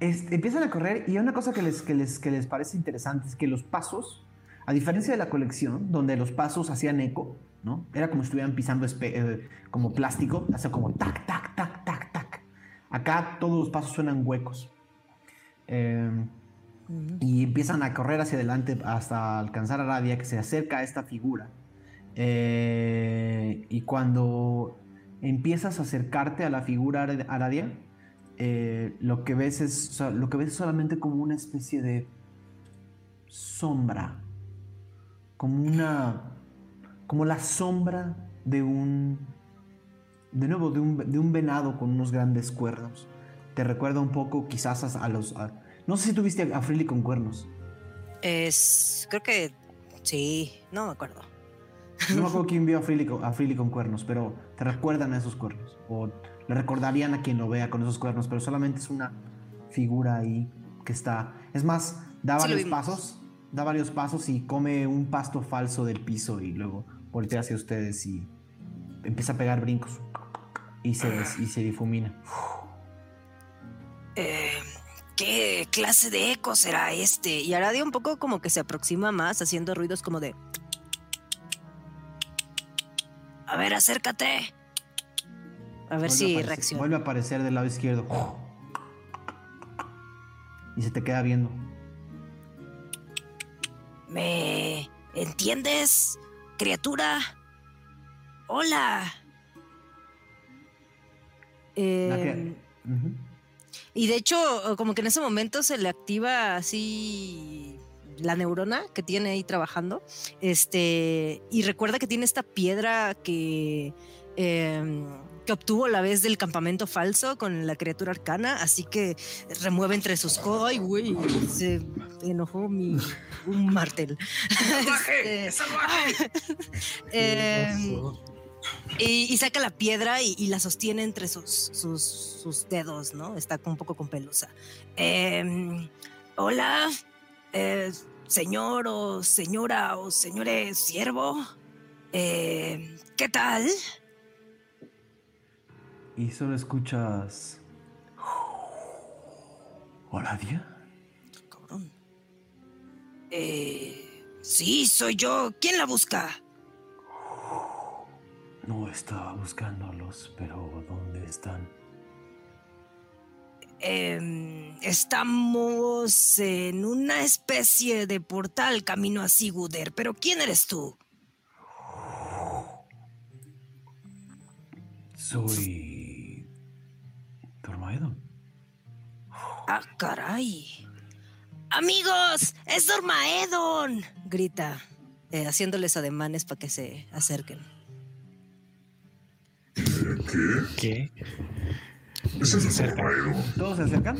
Este, empiezan a correr y una cosa que les, que, les, que les parece interesante es que los pasos, a diferencia de la colección, donde los pasos hacían eco, ¿no? Era como si estuvieran pisando espe- eh, como plástico, hace como tac, tac, tac. Acá todos los pasos suenan huecos. Eh, y empiezan a correr hacia adelante hasta alcanzar a Aradia, que se acerca a esta figura. Eh, y cuando empiezas a acercarte a la figura Ara- Aradia, eh, lo, que ves es, lo que ves es solamente como una especie de sombra, como una, como la sombra de un, de nuevo, de un, de un venado con unos grandes cuernos. Te recuerda un poco quizás a, los, a- no sé si tuviste a Frilly con cuernos. Es. Creo que. Sí, no me acuerdo. No me acuerdo quién vio a Freely, con, a Freely con cuernos, pero te recuerdan a esos cuernos. O le recordarían a quien lo vea con esos cuernos, pero solamente es una figura ahí que está. Es más, da Sí varios pasos, da varios pasos y come un pasto falso del piso y luego voltea hacia ustedes y empieza a pegar brincos. Y se, des- y se difumina. Eh, ¿Qué clase de eco será este? Y Aradia un poco como que se aproxima más, haciendo ruidos como de. A ver, acércate. A ver Vuelve si aparecer- reacciona. Vuelve a aparecer del lado izquierdo. Y se te queda viendo. ¿Me entiendes, criatura? Hola. Eh, Ujú. y de hecho, como que en ese momento se le activa así la neurona que tiene ahí trabajando. Este, y recuerda que tiene esta piedra que, em, que obtuvo a la vez del campamento falso con la criatura arcana. Así que remueve entre sus codos. ¡Ay, güey! Se enojó mi un martel. Este, em, y, y saca la piedra y, y la sostiene entre sus, sus, sus dedos, ¿no? Está un poco con pelusa. Em, hola, eh, señor o señora o señores siervo. Eh, ¿Qué tal? Y solo escuchas. Hola, Dia. Cabrón. Eh, sí, soy yo. ¿Quién la busca? No estaba buscándolos, pero ¿dónde están? Em, estamos en una especie de portal camino a Siguder, pero ¿quién eres tú? Soy. Dormaedon. Ah, caray. Amigos, es Dormaedon, grita, eh, haciéndoles ademanes para que se acerquen. ¿Qué? ¿Qué? Ese es el Dormaedon. ¿Todos se acercan?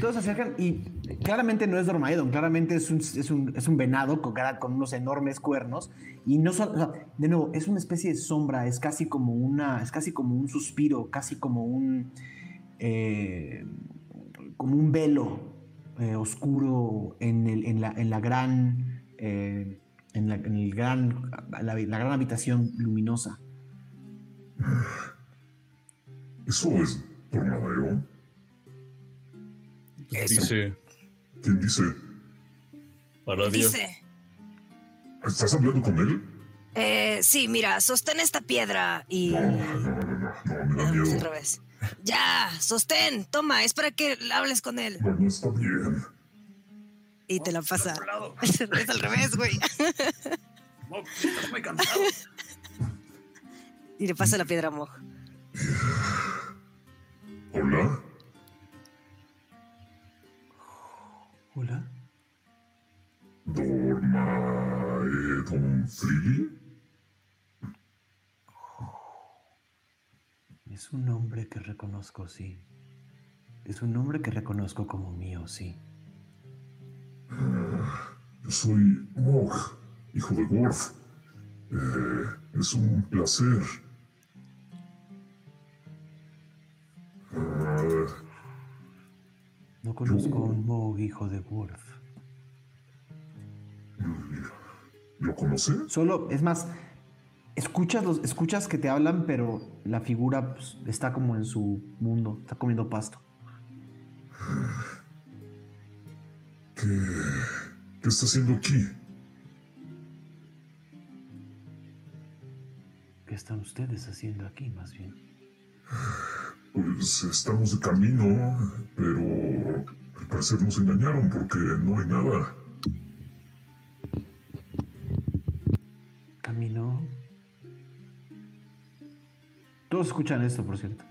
Todos se acercan y claramente no es Dormaedon, claramente es un, es un, es un venado con, con unos enormes cuernos y no solo, o sea, de nuevo, es una especie de sombra, es casi como una, es casi como un suspiro, casi como un, eh, como un velo eh, oscuro en, el, en, la, en la gran, eh, en, la, en el gran, la, la gran habitación luminosa. ¿Eso es Dormaedon? Dice, ¿Quién dice? para Dios. Dice, ¿Estás hablando con él? eh, sí, mira, sostén esta piedra y... No, no, no, no, no, no, me da Vamos miedo. al revés. Ya, sostén, toma, es para que hables con él. No, no está bien. Y te la pasa. Es al revés, güey. Muy cansado. Y le pasa la piedra a Moj. ¿Hola? Hola. ¿Dormaedon Freely? Es un nombre que reconozco, sí. Es un nombre que reconozco como mío, sí. Yo soy Mog, hijo de Worf. Eh, es un placer. No conozco a un Moog hijo de Worf. ¿Lo conoce? Solo, es más, escuchas, los, escuchas que te hablan, pero la figura pues, está como en su mundo, está comiendo pasto. ¿Qué, qué está haciendo aquí? ¿Qué están ustedes haciendo aquí, más bien? Pues estamos de camino, pero Al parecer nos engañaron porque no hay nada. Caminó. Todos escuchan esto, por cierto.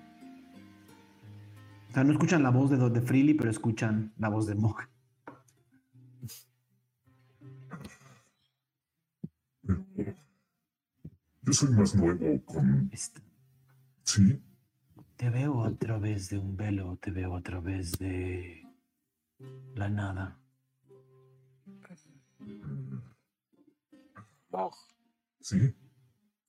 O sea, no escuchan la voz de, de Freely, pero escuchan la voz de Mog. Yo soy más nuevo con... Sí, Te veo a través de un velo, te veo a través de la nada. sí.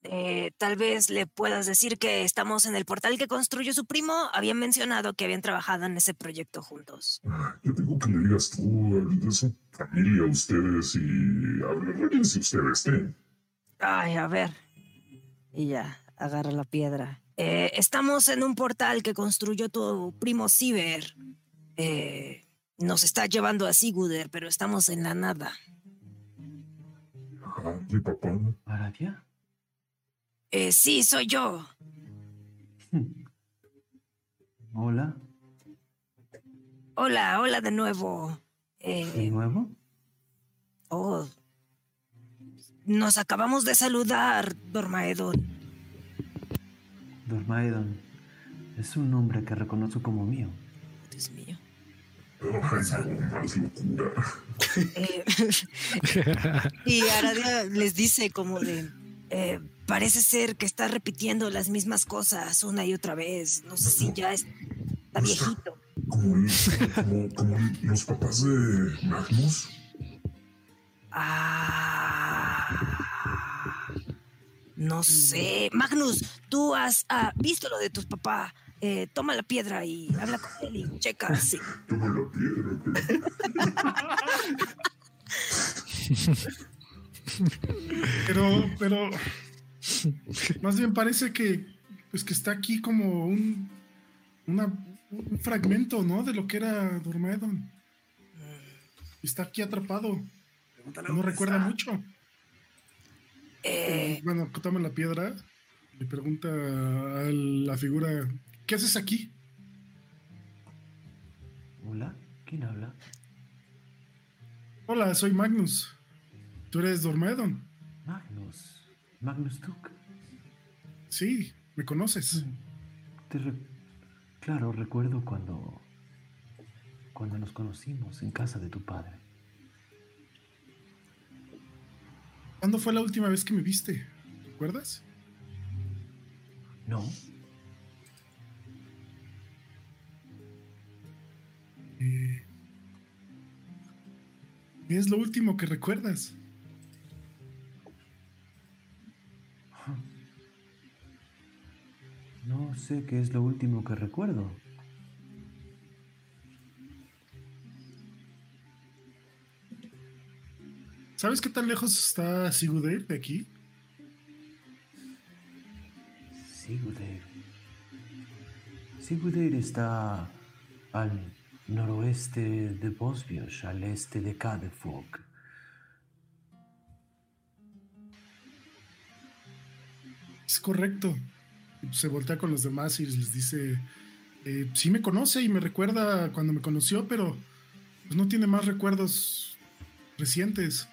Eh, tal vez le puedas decir que estamos en el portal que construyó su primo. Habían mencionado que habían trabajado en ese proyecto juntos. Yo digo que le digas tú, de su familia, ustedes y arreglense ustedes, ¿eh? Ay, a ver. Y ya, agarra la piedra. Eh, estamos en un portal que construyó tu primo Ciber. Eh, nos está llevando a Siguder, pero estamos en la nada. Papá. ¿Aradia? Eh, sí, soy yo. Hola. Hola, hola de nuevo. ¿De Eh, nuevo? oh, nos acabamos de saludar, Dormaedon. Dormaedon. Es un nombre que reconozco como mío. Dios mío. Eh, y Aradia les dice como de, eh, parece ser que está repitiendo las mismas cosas una y otra vez. No sé si ya es- está viejito. Como, el- como, como el- los papás de Magnus. Ah, no sé. Magnus, tú has ah, visto lo de tus papás. Eh, toma la piedra y habla con él y checa. Sí. Toma la piedra. Pero, pero. Más bien parece que. Pues que está aquí como un. una- un fragmento, ¿no? De lo que era Dormaedon. Está aquí atrapado. No recuerda está. mucho. Eh, Bueno, toma la piedra. Le pregunta a la figura: ¿Qué haces aquí? Hola. ¿Quién habla? Hola, soy Magnus. ¿Tú eres Dormaedon? Magnus. Magnus Tuk. Sí, me conoces. Te re- Claro, recuerdo cuando. cuando nos conocimos en casa de tu padre. ¿Cuándo fue la última vez que me viste? ¿Recuerdas? No. Eh, ¿Qué es lo último que recuerdas? No sé qué es lo último que recuerdo. ¿Sabes qué tan lejos está Sigurd de aquí? Sigurd. Sigurd está al noroeste de Bosbios, al este de Cadefog. Es correcto. Se voltea con los demás y les dice, eh, sí me conoce y me recuerda cuando me conoció, pero pues, no tiene más recuerdos recientes.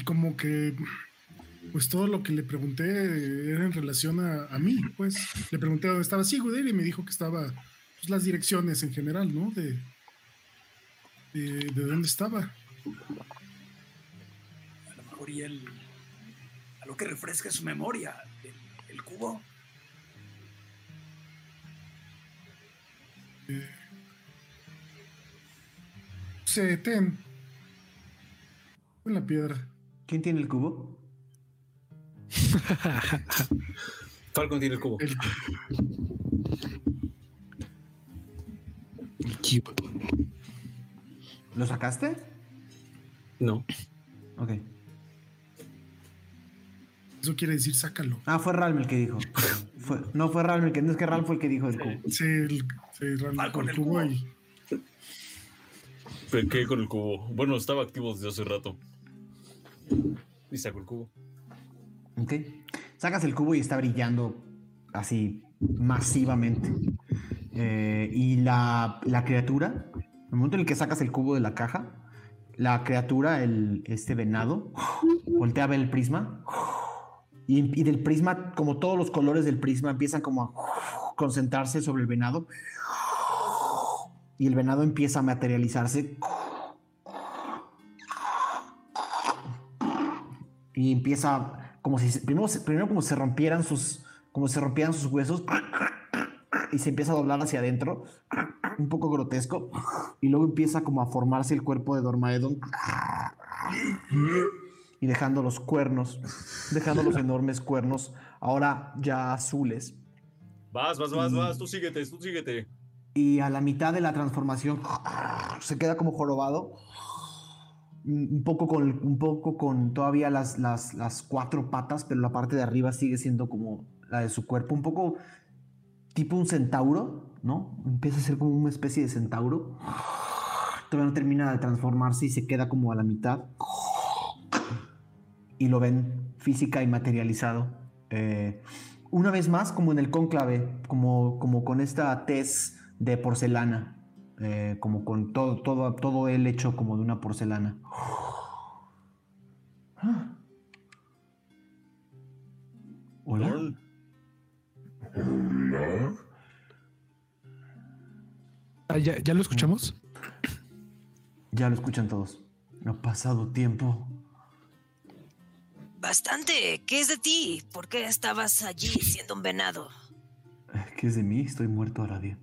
Y como que, pues todo lo que le pregunté era en relación a, a mí, pues le pregunté dónde estaba Sigurd y me dijo que estaba, pues las direcciones en general, ¿no? De, de, de dónde estaba. A lo mejor y él. A lo que refresque su memoria. El, el cubo. Se ten. En la piedra. ¿Quién tiene el cubo? Falcon tiene el cubo. El- ¿Lo sacaste? No. Ok. eso quiere decir sácalo. Ah, fue Ralm el que dijo. Fue- no fue Ralm el que. No es que Ralm fue el que dijo el cubo. Sí, el, sí, realmente Falcon, con el el cubo cubo. y ¿Pero ¿Qué con el cubo? Bueno, estaba activo desde hace rato. Y saco el cubo. Ok. Sacas el cubo y está brillando así masivamente. Eh, y la, la criatura el momento en el que sacas el cubo de la caja, la criatura, el, este venado, voltea a ver el prisma y, y del prisma, como todos los colores del prisma, empiezan como a concentrarse sobre el venado y el venado empieza a materializarse y empieza como si primero, primero como se rompieran sus como se rompieran sus huesos y se empieza a doblar hacia adentro un poco grotesco y luego empieza como a formarse el cuerpo de Dormaedon y dejando los cuernos dejando los enormes cuernos ahora ya azules Vas, vas, vas, vas, tú síguete, tú síguete. y a la mitad de la transformación se queda como jorobado. Un poco con, un poco con todavía las, las, las cuatro patas, pero la parte de arriba sigue siendo como la de su cuerpo, un poco tipo un centauro, ¿no? Empieza a ser como una especie de centauro. Todavía no termina de transformarse y se queda como a la mitad. Y lo ven física y materializado. Eh, una vez más, como en el cónclave, como, como con esta tez de porcelana, eh, como con todo, todo, todo él hecho como de una porcelana. Hola. Hola. Ah, ¿Ya, ya lo escuchamos? Ya lo escuchan todos. Ha pasado tiempo. Bastante. ¿Qué es de ti? ¿Por qué estabas allí siendo un venado? ¿Qué es de mí? Estoy muerto ahora bien.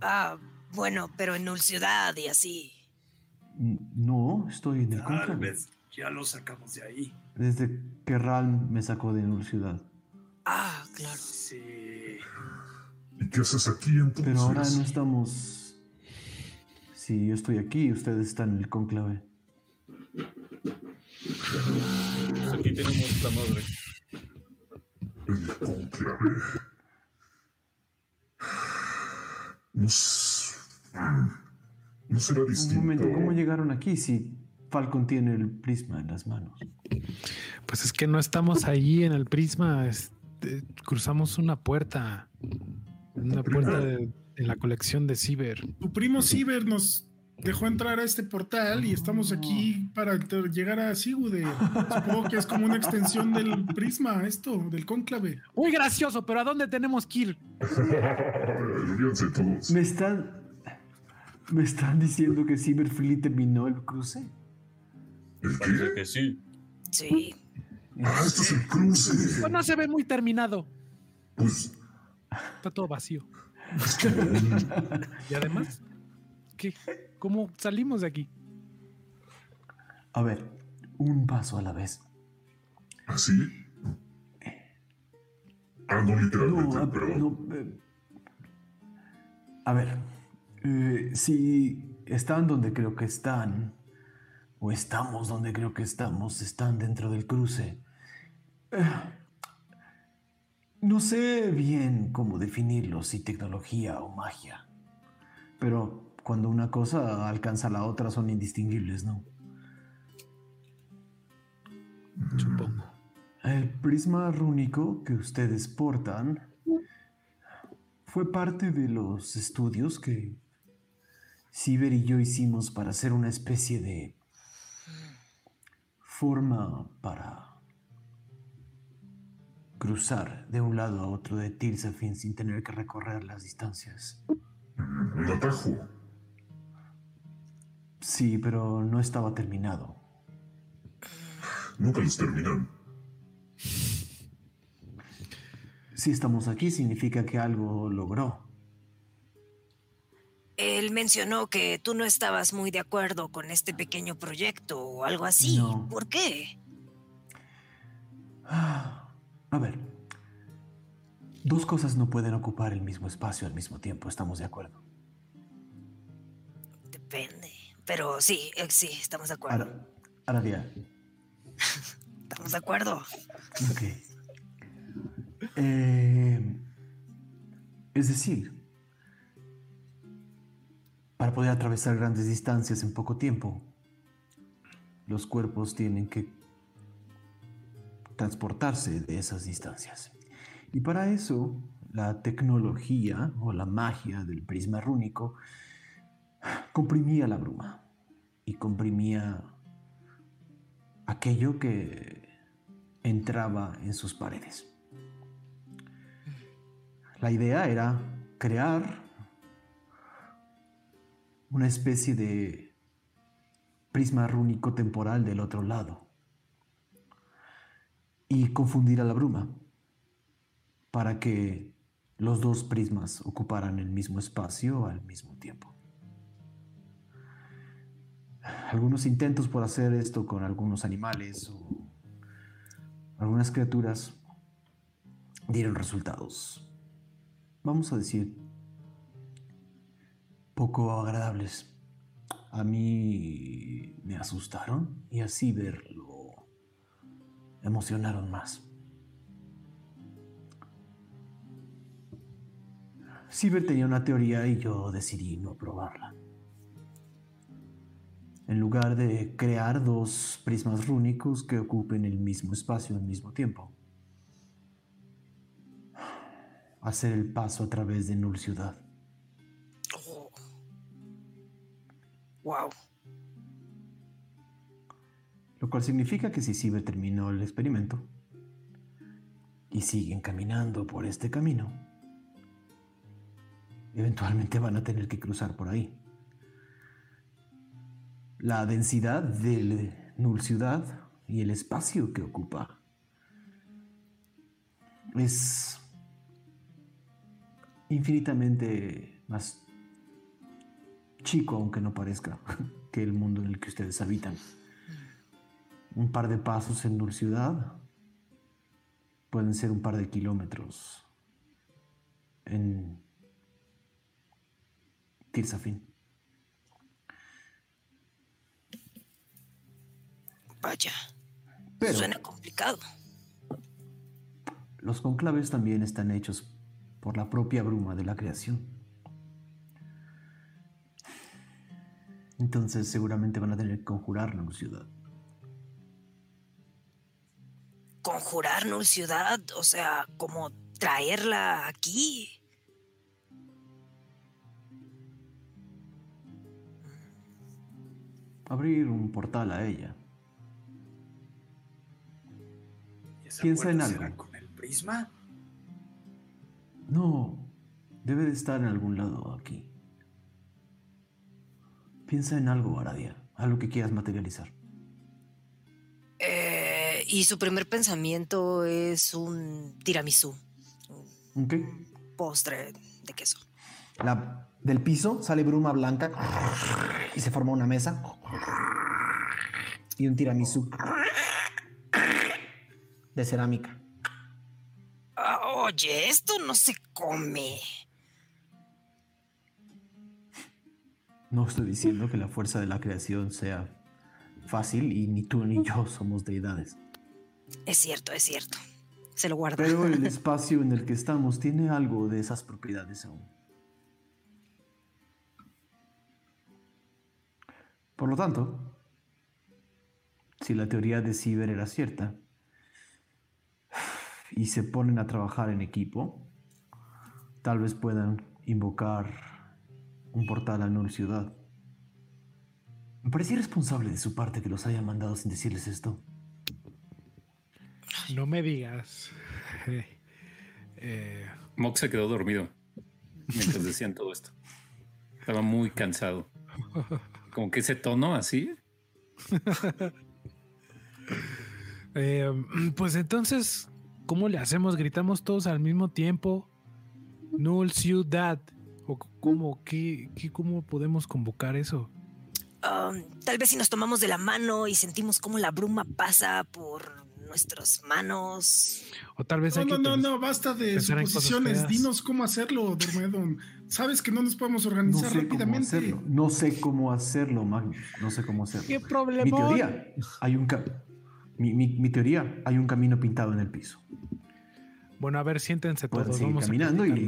Ah, bueno, pero en Null Ciudad y así. No, estoy en el Tal cónclave. vez ya lo sacamos de ahí. Desde que Ral me sacó de Ciudad. Ah, claro. Sí. ¿Y qué haces aquí entonces? Pero ahora no estamos. Si yo estoy aquí, ustedes están en el cónclave. Pues aquí tenemos la madre. El conclave. No, s- no será Un distinto. momento, ¿cómo llegaron aquí si Falcon tiene el prisma en las manos? Pues es que no estamos ahí en el prisma. este, cruzamos una puerta. Una puerta de, de la colección de Ciber. Tu primo Ciber nos dejó entrar a este portal y estamos aquí para llegar a Sigude. Supongo que es como una extensión del prisma, esto, del cónclave. Muy gracioso, pero ¿a dónde tenemos que ir? ¿Me están. ¿Me están diciendo que Cyberfleet terminó el cruce? ¿El Parece que sí. Sí. Ah, esto es el cruce. Pues no se ve muy terminado. Pues Está todo vacío. es que aún- Y además, ¿qué? ¿Cómo salimos de aquí? A ver, un paso a la vez. ¿Así? Ah, no, literalmente, No, a, perdón. no, eh, a ver, eh, si están donde creo que están, o estamos donde creo que estamos, están dentro del cruce. Eh, no sé bien cómo definirlo, si tecnología o magia, pero cuando una cosa alcanza a la otra son indistinguibles, ¿no? Supongo. El prisma rúnico que ustedes portan fue parte de los estudios que Ciber y yo hicimos para hacer una especie de forma para cruzar de un lado a otro de Tirsafin sin tener que recorrer las distancias. Un atajo. Sí, pero no estaba terminado. Nunca los terminan. Si estamos aquí significa que algo logró. Él mencionó que tú no estabas muy de acuerdo con este pequeño proyecto o algo así. No. ¿Por qué? Ah, A ver. Dos cosas no pueden ocupar el mismo espacio al mismo tiempo, ¿estamos de acuerdo? Depende. Pero sí, eh, sí, estamos de acuerdo. Ara- Aradia, Estamos de acuerdo. ok. Eh, es decir, para poder atravesar grandes distancias en poco tiempo, los cuerpos tienen que transportarse de esas distancias. Y para eso, la tecnología o la magia del prisma rúnico comprimía la bruma y comprimía aquello que entraba en sus paredes. La idea era crear una especie de prisma rúnico temporal del otro lado y confundir a la bruma para que los dos prismas ocuparan el mismo espacio al mismo tiempo. Algunos intentos por hacer esto con algunos animales o algunas criaturas dieron resultados, vamos a decir, poco agradables. A mí me asustaron y así verlo emocionaron más. Ciber tenía una teoría y yo decidí no probarla. En lugar de crear dos prismas rúnicos que ocupen el mismo espacio al mismo tiempo. Hacer el paso a través de Null Ciudad. Wow. Lo cual significa que si Ciber terminó el experimento y siguen caminando por este camino, eventualmente van a tener que cruzar por ahí. La densidad del Null Ciudad y el espacio que ocupa es infinitamente más chico, aunque no parezca, que el mundo en el que ustedes habitan. Un par de pasos en Null Ciudad pueden ser un par de kilómetros en Tirsafin. Vaya. Pero Suena complicado. los conclaves también están hechos por la propia bruma de la creación. Entonces seguramente van a tener que conjurar Null Ciudad. Conjurar Null Ciudad, o sea, como traerla aquí. Abrir un portal a ella. ¿Y esa Piensa en algo. con el prisma? No, debe de estar en algún lado aquí. Piensa en algo, Aradia, algo que quieras materializar. Eh, y su primer pensamiento es un tiramisú, ¿Ok? postre de queso. La, del piso sale bruma blanca y se forma una mesa y un tiramisú de cerámica. Ah, oye, esto no se come. No estoy diciendo que la fuerza de la creación sea fácil y ni tú ni yo somos deidades. Es cierto, es cierto. Se lo guardo. Pero el espacio en el que estamos tiene algo de esas propiedades aún. Por lo tanto, si la teoría de Ciber era cierta y se ponen a trabajar en equipo, tal vez puedan invocar un portal a Null Ciudad. Me parecía irresponsable de su parte que los haya mandado sin decirles esto. No me digas. Eh, Mox se quedó dormido mientras decían todo esto. Estaba muy cansado. Como que ese tono así. eh, pues entonces, ¿cómo le hacemos? ¿Gritamos todos al mismo tiempo? Null Ciudad. ¿O cómo, qué, qué- cómo podemos convocar eso? Um, tal vez si nos tomamos de la mano y sentimos cómo la bruma pasa por nuestras manos. O tal vez No, hay no, que no, no, basta de suposiciones. Dinos cómo hacerlo, Dormedon. Sabes que no nos podemos No organizar sé rápidamente. hacerlo. No sé cómo hacerlo, Magnus. No sé cómo hacerlo. ¿Qué Mi problema? teoría, hay un mi, mi- mi teoría, hay un camino pintado en el piso. Bueno, a ver, siéntense todos. Vamos caminando a y.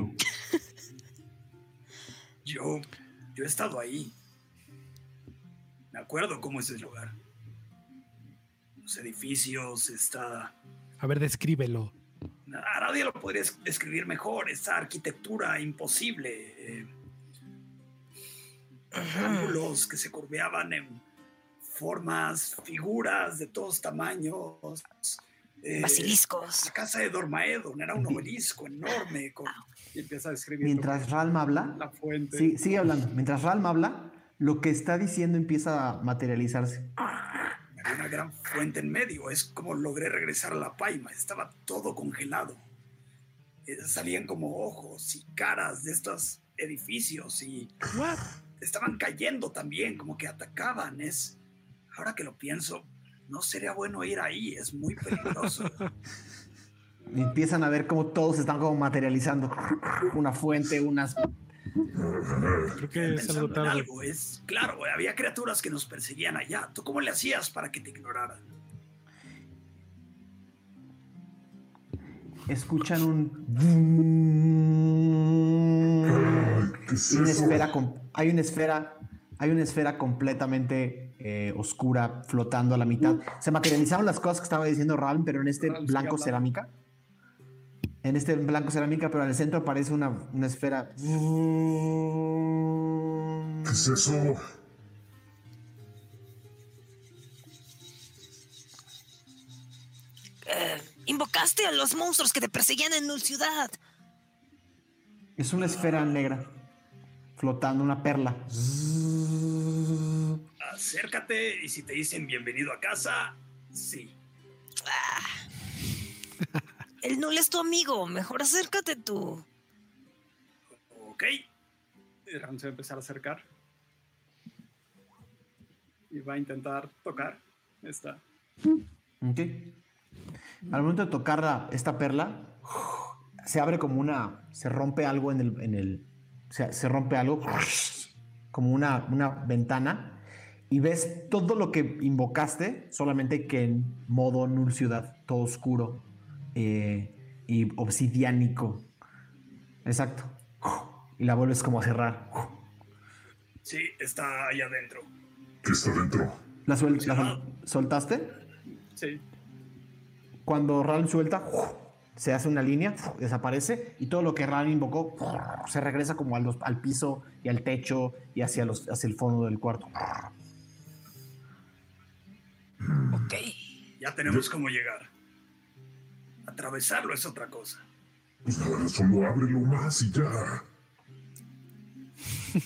Yo, yo he estado ahí. Me acuerdo cómo es ese lugar. Los edificios, está... A ver, descríbelo. A nadie lo podría es- escribir mejor. Esta arquitectura imposible. eh, ángulos que se curveaban en formas, figuras de todos tamaños. Eh, Basiliscos. La casa de Dormaedon era un obelisco enorme. Con, y empieza a describir Mientras Ralm habla, la fuente. sí, sigue hablando. Mientras Ralm habla, lo que está diciendo empieza a materializarse. Había una gran fuente en medio. Es como logré regresar a la paima. Estaba todo congelado. Eh, Salían como ojos y caras de estos edificios y estaban cayendo también, como que atacaban. Es ahora que lo pienso, no sería bueno ir ahí. Es muy peligroso. Empiezan a ver cómo todos están como materializando. Una fuente, unas... Creo que es algo tarde. algo, es claro. Había criaturas que nos perseguían allá. ¿Tú cómo le hacías para que te ignoraran? Escuchan un... Ay, ¿qué es una esfera hay una esfera, hay una esfera completamente eh, oscura flotando a la mitad. Se materializaron las cosas que estaba diciendo Ralm, pero en este blanco cerámica. En este blanco cerámica, pero en el centro aparece una, una esfera. ¿Qué es eso? Eh, invocaste a los monstruos que te perseguían en Null Ciudad. Es una esfera negra flotando, una perla. Acércate y si te dicen bienvenido a casa, sí. El Null es tu amigo. Mejor acércate tú. Ok. Ram se va a empezar a acercar. Y va a intentar tocar esta. Ok. Al momento de tocar la- esta perla, se abre como una. Se rompe algo en el. En el se, se rompe algo, como una, una ventana, y ves todo lo que invocaste, solamente que en modo Null Ciudad, todo oscuro eh, y obsidiánico. Exacto. Y la vuelves como a cerrar. Sí, está allá adentro. ¿Qué está dentro? ¿La, suel- la sol- soltaste? Sí. Cuando Ral suelta, se hace una línea, desaparece y todo lo que Ral invocó se regresa como al piso y al techo y hacia, los, hacia el fondo del cuarto. Ok. Ya tenemos cómo llegar. Atravesarlo es otra cosa. Pues nada, solo ábrelo más y ya.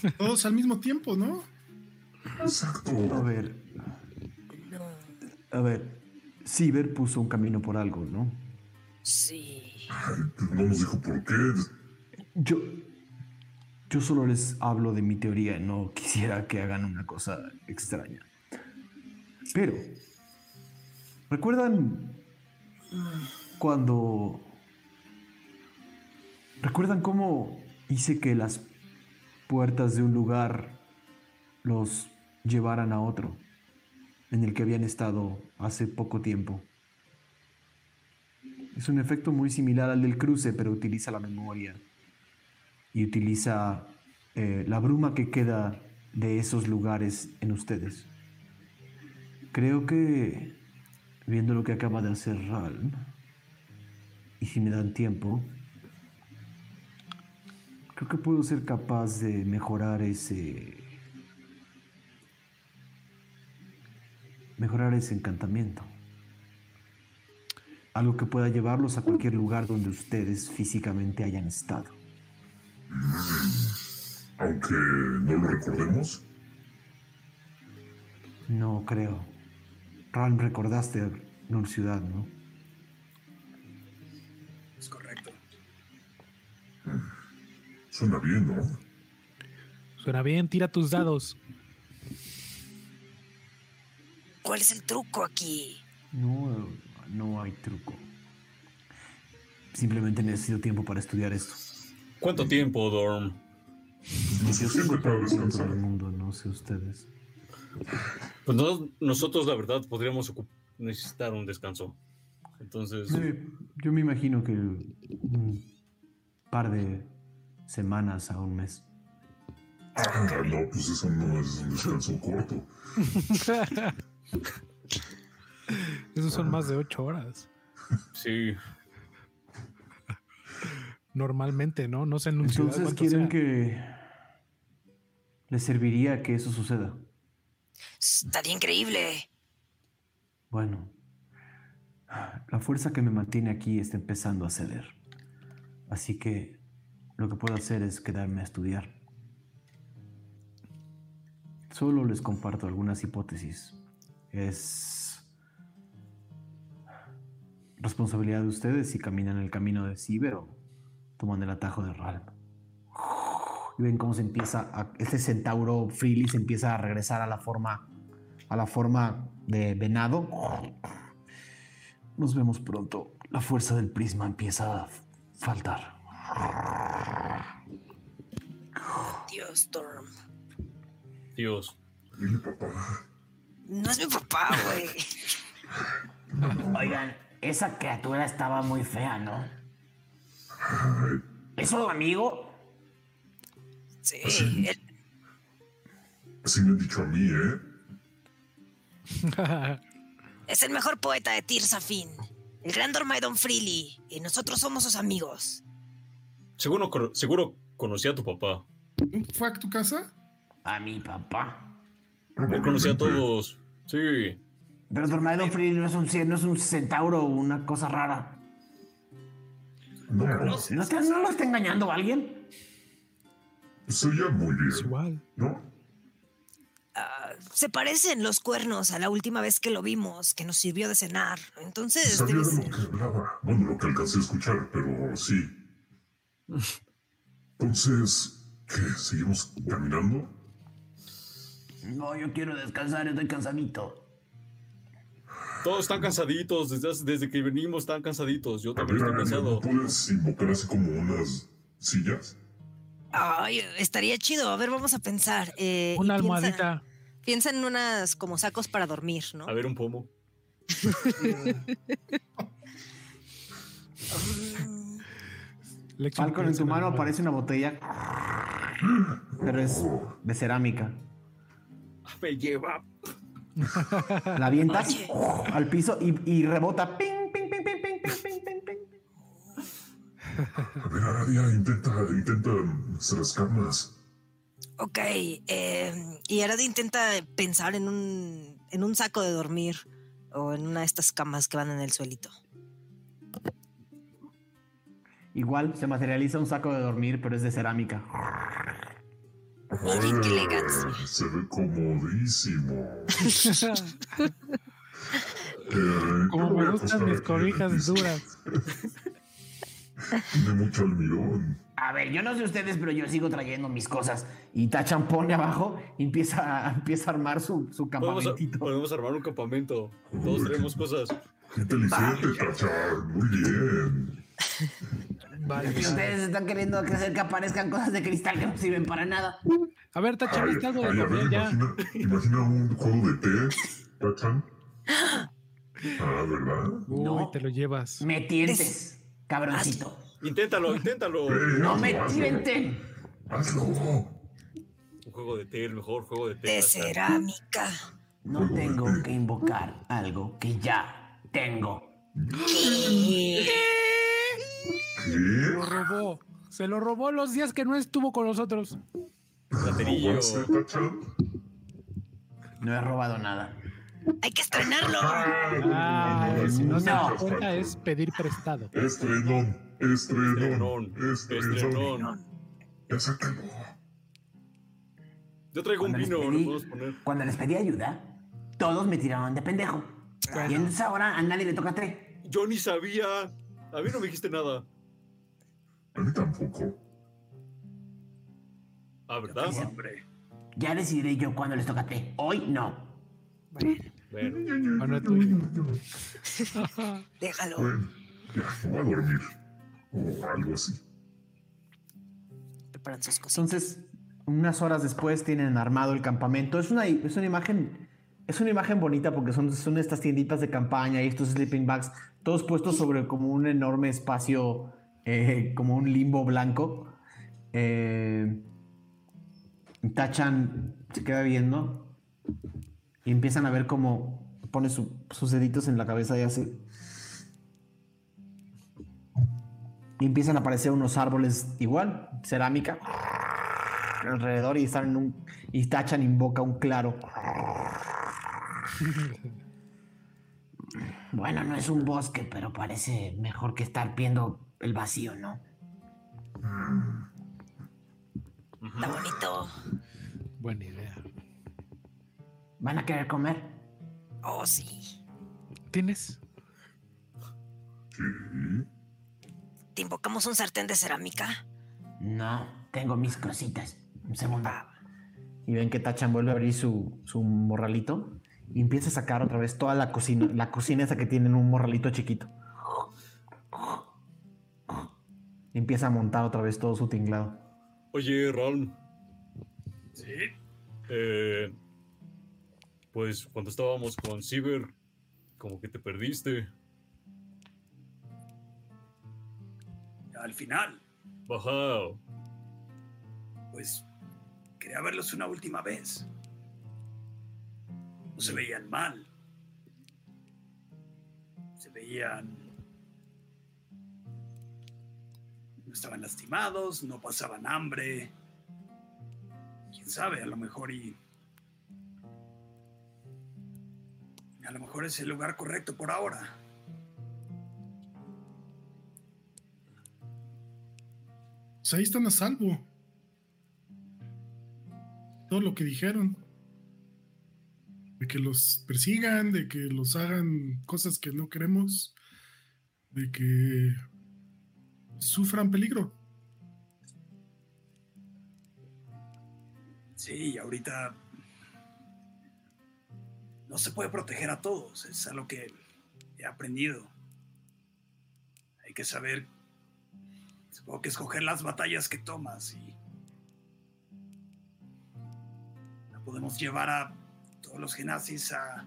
Todos al mismo tiempo, ¿no? A Exacto. ver, a ver, Ciber puso un camino por algo, ¿no? Sí. Ay, pues no nos dijo por qué. Yo, yo solo les hablo de mi teoría, no quisiera que hagan una cosa extraña. Pero, ¿recuerdan cuando... ¿Recuerdan cómo hice que las puertas de un lugar los llevaran a otro, en el que habían estado hace poco tiempo? Es un efecto muy similar al del cruce, pero utiliza la memoria y utiliza eh, la bruma que queda de esos lugares en ustedes. Creo que, viendo lo que acaba de hacer Ralm, y si me dan tiempo, creo que puedo ser capaz de mejorar ese... mejorar ese encantamiento. Algo que pueda llevarlos a cualquier lugar donde ustedes físicamente hayan estado. Aunque no lo recordemos. No creo. Ran, recordaste Nur Ciudad, ¿no? Suena bien, ¿no? Suena bien, tira tus dados. ¿Cuál es el truco aquí? No, no hay truco. Simplemente necesito tiempo para estudiar esto. ¿Cuánto tiempo, Dorm? El descansar. mundo, no sé ustedes. Pues no- nosotros, la verdad, podríamos necesitar un descanso. Entonces, Eh, yo me imagino que un par de semanas a un mes. Ah, no, pues eso no es un descanso corto. Esos son más de ocho horas. sí. Normalmente, ¿no? No un ciudad Entonces quieren sea. que le serviría que eso suceda? Estaría increíble. Bueno, la fuerza que me mantiene aquí está empezando a ceder. Así que lo que puedo hacer es quedarme a estudiar. Solo les comparto algunas hipótesis. Es responsabilidad de ustedes si caminan el camino de Ciber o toman el atajo de Ralm. Y ven cómo se empieza a, este centauro Freely se empieza a regresar a la forma a la forma de venado. Nos vemos pronto. La fuerza del prisma empieza a faltar. Dios, Storm. Dios. Dile, papá. No es mi papá, güey. Oigan, esa criatura estaba muy fea, ¿no? ¿Es su amigo? Sí, Así. él- Así me han dicho a mí, ¿eh? es el mejor poeta de Tirsafin. El gran Dormaidon Freely. Y nosotros somos sus amigos. Seguro, seguro conocí a tu papá. ¿Fue a tu casa? A mi papá. Él conocía a todos. Sí. Pero Dormaidon Free no es un cien- no es un centauro o una cosa rara. No, ¿No, está- no lo está engañando alguien? se oía muy bien, igual. ¿no? Ah, se parecen los cuernos a la última vez que lo vimos, que nos sirvió de cenar. Entonces, Sabía de lo que hablaba. Bueno, lo que alcancé a escuchar, pero sí. Entonces, ¿qué? ¿Seguimos caminando? No, yo quiero descansar, estoy cansadito. Todos están cansaditos. Desde, desde que venimos están cansaditos. Yo también estoy Arania, ¿no cansado. puedes invocar así como unas sillas? Ay, estaría chido. A ver, vamos a pensar. Eh, Una piensa- almohadita. Piensa en unas como sacos para dormir, ¿no? A ver, un pomo. Lexion Falcon en tu mano aparece una botella, pero es de cerámica. Me lleva. La avientas al piso y, y rebota. Ping, ping, ping, ping, ping, ping, ping, ping. Mira, Nadia, intenta, intenta rascarlas. Ok, eh, y Arad intenta pensar en un, en un saco de dormir o en una de estas camas que van en el suelito. Igual se materializa un saco de dormir, pero es de cerámica. Miren qué elegancia. Se ve comodísimo. Eh, Como me a gustan mis cobijas duras. Tiene mucho almidón. A ver, yo no sé ustedes, pero yo sigo trayendo mis cosas. Y Tachan pone abajo y empieza, a- empieza a armar su, su Podemos, campamentito. podemos armar un campamento. Todos traemos cosas. Qué inteligente, Tachar. Muy bien. Vale. Ustedes están queriendo que hacer que aparezcan cosas de cristal que no sirven para nada. A ver, Tacha, Ay, ¿viste algo de ay, a ver, comer ya? imagina, imagina un juego de té, Tachan. Ah, ¿verdad? Uy, No. te lo llevas. Me tientes, cabroncito. Inténtalo, inténtalo. No hazlo, me tienten. Hazlo. Un juego de té, el mejor juego de té. De cerámica. No tengo que invocar algo que ya tengo. ¿Qué? ¿Qué? Lo robó. Se lo robó los días que no estuvo con nosotros. No he robado nada. Hay que estrenarlo. Ah, si no se No. da cuenta es pedir prestado. Estrenón, estrenón, Estrenón. Ya sácalo. Yo traigo un Cuando les vino, pedí- poner. Cuando les pedí ayuda, todos me tiraron de pendejo. Y entonces ahora a nadie le toca té. Yo ni sabía. A mí no me dijiste nada. A mí tampoco. Ah, ¿verdad? Hombre. Ya decidiré yo cuándo les toca té. Hoy no. Bueno, Bueno, tuyo. Déjalo. Bueno, ya, voy a dormir. O algo así. Preparan sus cositas. Entonces, unas horas después tienen armado el campamento. Es una, es una imagen. Es una imagen bonita porque son, son estas tienditas de campaña y estos sleeping bags, todos puestos sobre como un enorme espacio, eh, como un limbo blanco. Eh, Tachan se queda viendo y empiezan a ver cómo pone su- sus deditos en la cabeza y hace. Y empiezan a aparecer unos árboles igual, cerámica. alrededor y están en un y tachan en boca un claro. Bueno, no es un bosque, pero parece mejor que estar viendo el vacío, ¿no? Está bonito. Buena idea. ¿Van a querer comer? Oh, sí. ¿Tienes? Sí. ¿Te invocamos un sartén de cerámica? No, tengo mis cositas. Un segundo. Y ven que Tachan vuelve a abrir su, su morralito y empieza a sacar otra vez toda la cocina, la cocina esa que tiene en un morralito chiquito. Y empieza a montar otra vez todo su tinglado. Oye, Ron, Sí. eh, pues cuando estábamos con Ciber, como que te perdiste. Al final, Bajao. pues quería verlos una última vez. No se veían mal. Se veían... Estaban lastimados, no pasaban hambre. Quién sabe, a lo mejor y... A lo mejor es el lugar correcto por ahora. Pues ahí están a salvo. Todo lo que dijeron. De que los persigan, de que los hagan cosas que no queremos, de que sufran peligro. Sí, ahorita no se puede proteger a todos, es algo que he aprendido. Hay que saber, supongo que escoger las batallas que tomas y podemos llevar a todos los genazis a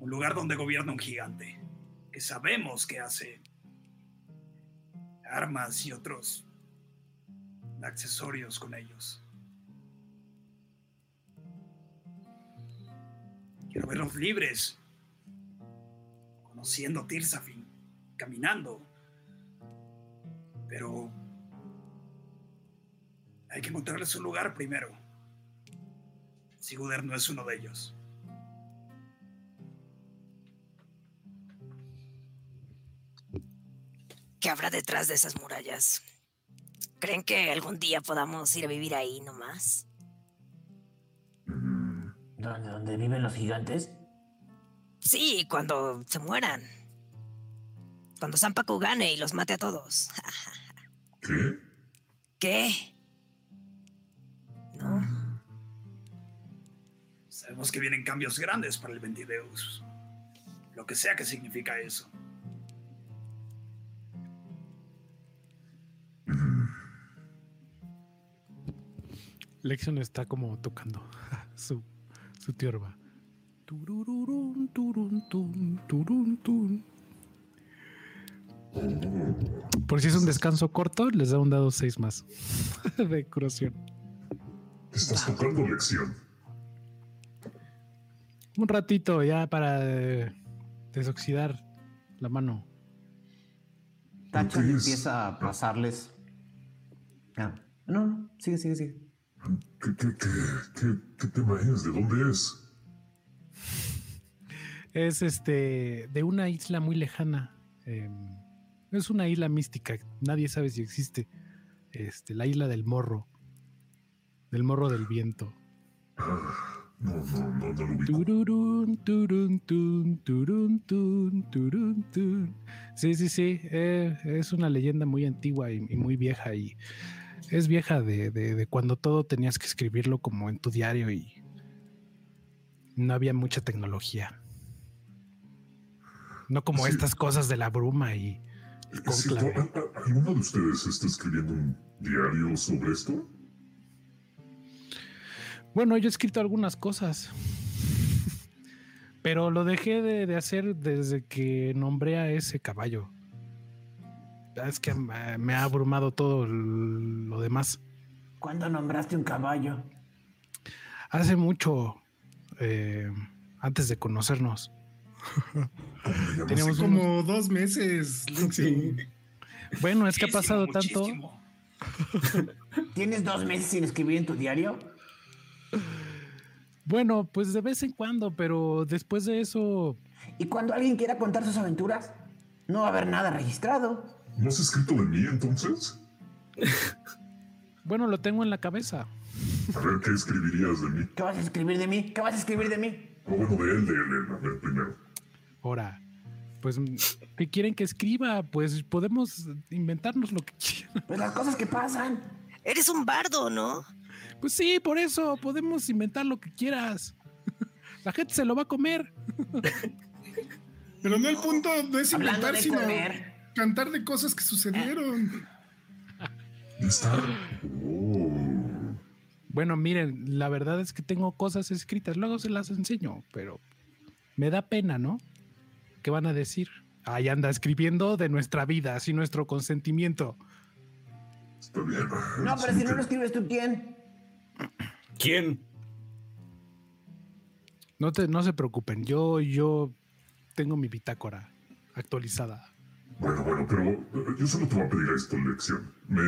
un lugar donde gobierna un gigante, que sabemos que hace armas y otros accesorios con ellos. Quiero verlos libres, conociendo Tirsafin, caminando. Pero hay que encontrarles un lugar primero. Siguder no es uno de ellos. ¿Qué habrá detrás de esas murallas? ¿Creen que algún día podamos ir a vivir ahí nomás? ¿Dónde, dónde viven los gigantes? Sí, cuando se mueran. Cuando Sampaku gane y los mate a todos. ¿Qué? ¿Qué? ¿No? Sabemos que vienen cambios grandes para el Ventideus. Lo que sea que significa eso. Lexion está como tocando su, su tiorba. Por si es un descanso corto, les da un dado 6 más de curación. Estás tocando lección. Un ratito ya para eh, desoxidar la mano. Tachan ¿Qué es? empieza a pasarles. Ah, no, no, sigue, sigue, sigue. ¿Qué, qué, qué, qué, tema es? ¿De dónde es? Es este de una isla muy lejana. eh, es una isla mística. Nadie sabe si existe. Este, la isla del morro. Del morro del viento. Ah, no, no, no, no lo turun, turun, turun. Sí, sí, sí. eh, es una leyenda muy antigua y, y muy vieja. Y es vieja de, de- de cuando todo tenías que escribirlo como en tu diario y no había mucha tecnología. No como Sí. estas cosas de la bruma y el Es cierto, cónclave. ¿a- a- ¿Alguno de ustedes está escribiendo un diario sobre esto? Bueno, yo he escrito algunas cosas. Pero lo dejé de, de hacer desde que nombré a ese caballo. Es que me ha abrumado todo lo demás. ¿Cuándo nombraste un caballo? Hace mucho, eh, antes de conocernos. Teníamos unos- como dos meses. Lexion. Bueno, es que ha pasado Muchísimo, tanto. ¿Tienes dos meses sin escribir en tu diario? Bueno, pues de vez en cuando, pero después de eso, Y cuando alguien quiera contar sus aventuras, no va a haber nada registrado. ¿No has escrito de mí entonces? bueno, lo tengo en la cabeza. A ver, ¿qué escribirías de mí? ¿Qué vas a escribir de mí? ¿Qué vas a escribir de mí? O bueno, de él, de él, a ver, primero. Ahora, pues, ¿qué quieren que escriba? Pues podemos inventarnos lo que quieran. Pues las cosas que pasan. Eres un bardo, ¿no? Pues sí, por eso podemos inventar lo que quieras. La gente se lo va a comer. Pero no el punto no es inventar, de sino comer. Cantar de cosas que sucedieron. Está. Oh. Bueno, miren, la verdad es que tengo cosas escritas, luego se las enseño, pero me da pena, ¿no? ¿Qué van a decir? Ahí anda escribiendo de nuestra vida, sin nuestro consentimiento. Está bien. No, pero si no lo escribes tú, ¿quién? ¿Quién? No, te, no se preocupen, yo, yo tengo mi bitácora actualizada. Bueno, bueno, pero eh, yo solo te voy a pedir esto, lección. Me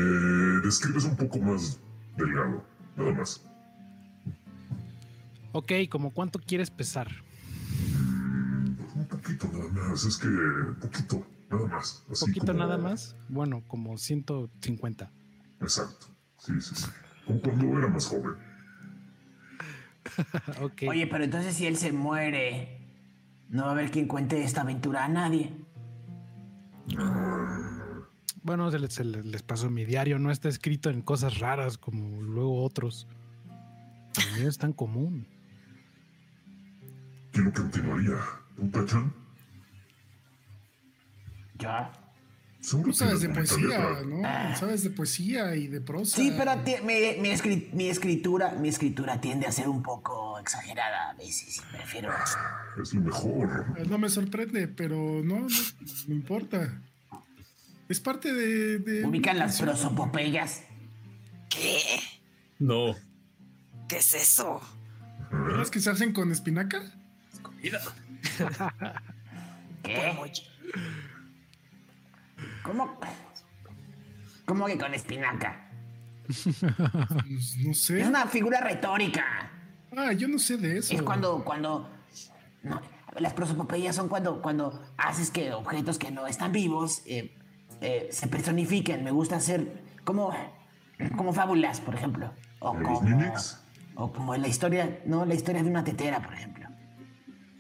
describes un poco más delgado, nada más. Ok, ¿como cuánto quieres pesar? Un poquito nada más, es que poquito, nada más. ¿Un Así poquito como- nada más? Bueno, como 150. Exacto, sí, sí, sí. Como cuando era más joven. ok. Oye, pero entonces si él se muere, no va a haber quien cuente esta aventura a nadie. Bueno, se les, se les- les pasó mi diario, no está escrito en cosas raras como luego otros. El mío es tan común. ¿Quién lo continuaría? ¿Un tachan? Ya. Seguro Tú sabes de poesía. ¿no? Sabes de poesía y de prosa. Sí, pero mi escritura, mi escritura tiende a ser un poco exagerada a veces. y Prefiero. Es lo mejor. Eh, No me sorprende, pero no, no, no importa. Es parte de. de Ubican las prosopopeyas. ¿Qué? No. ¿Qué es eso? ¿Las que se hacen con espinaca? Comida. ¿Qué? ¿Cómo? ¿Cómo que con espinaca? Pues, no sé. Es una figura retórica. Ah, yo no sé de eso. Es cuando, cuando. No, las prosopopeyas son cuando, cuando haces que objetos que no están vivos eh, eh, se personifiquen. Me gusta hacer como, como fábulas, por ejemplo. O ¿Los como, o como la historia, no, la historia de una tetera, por ejemplo.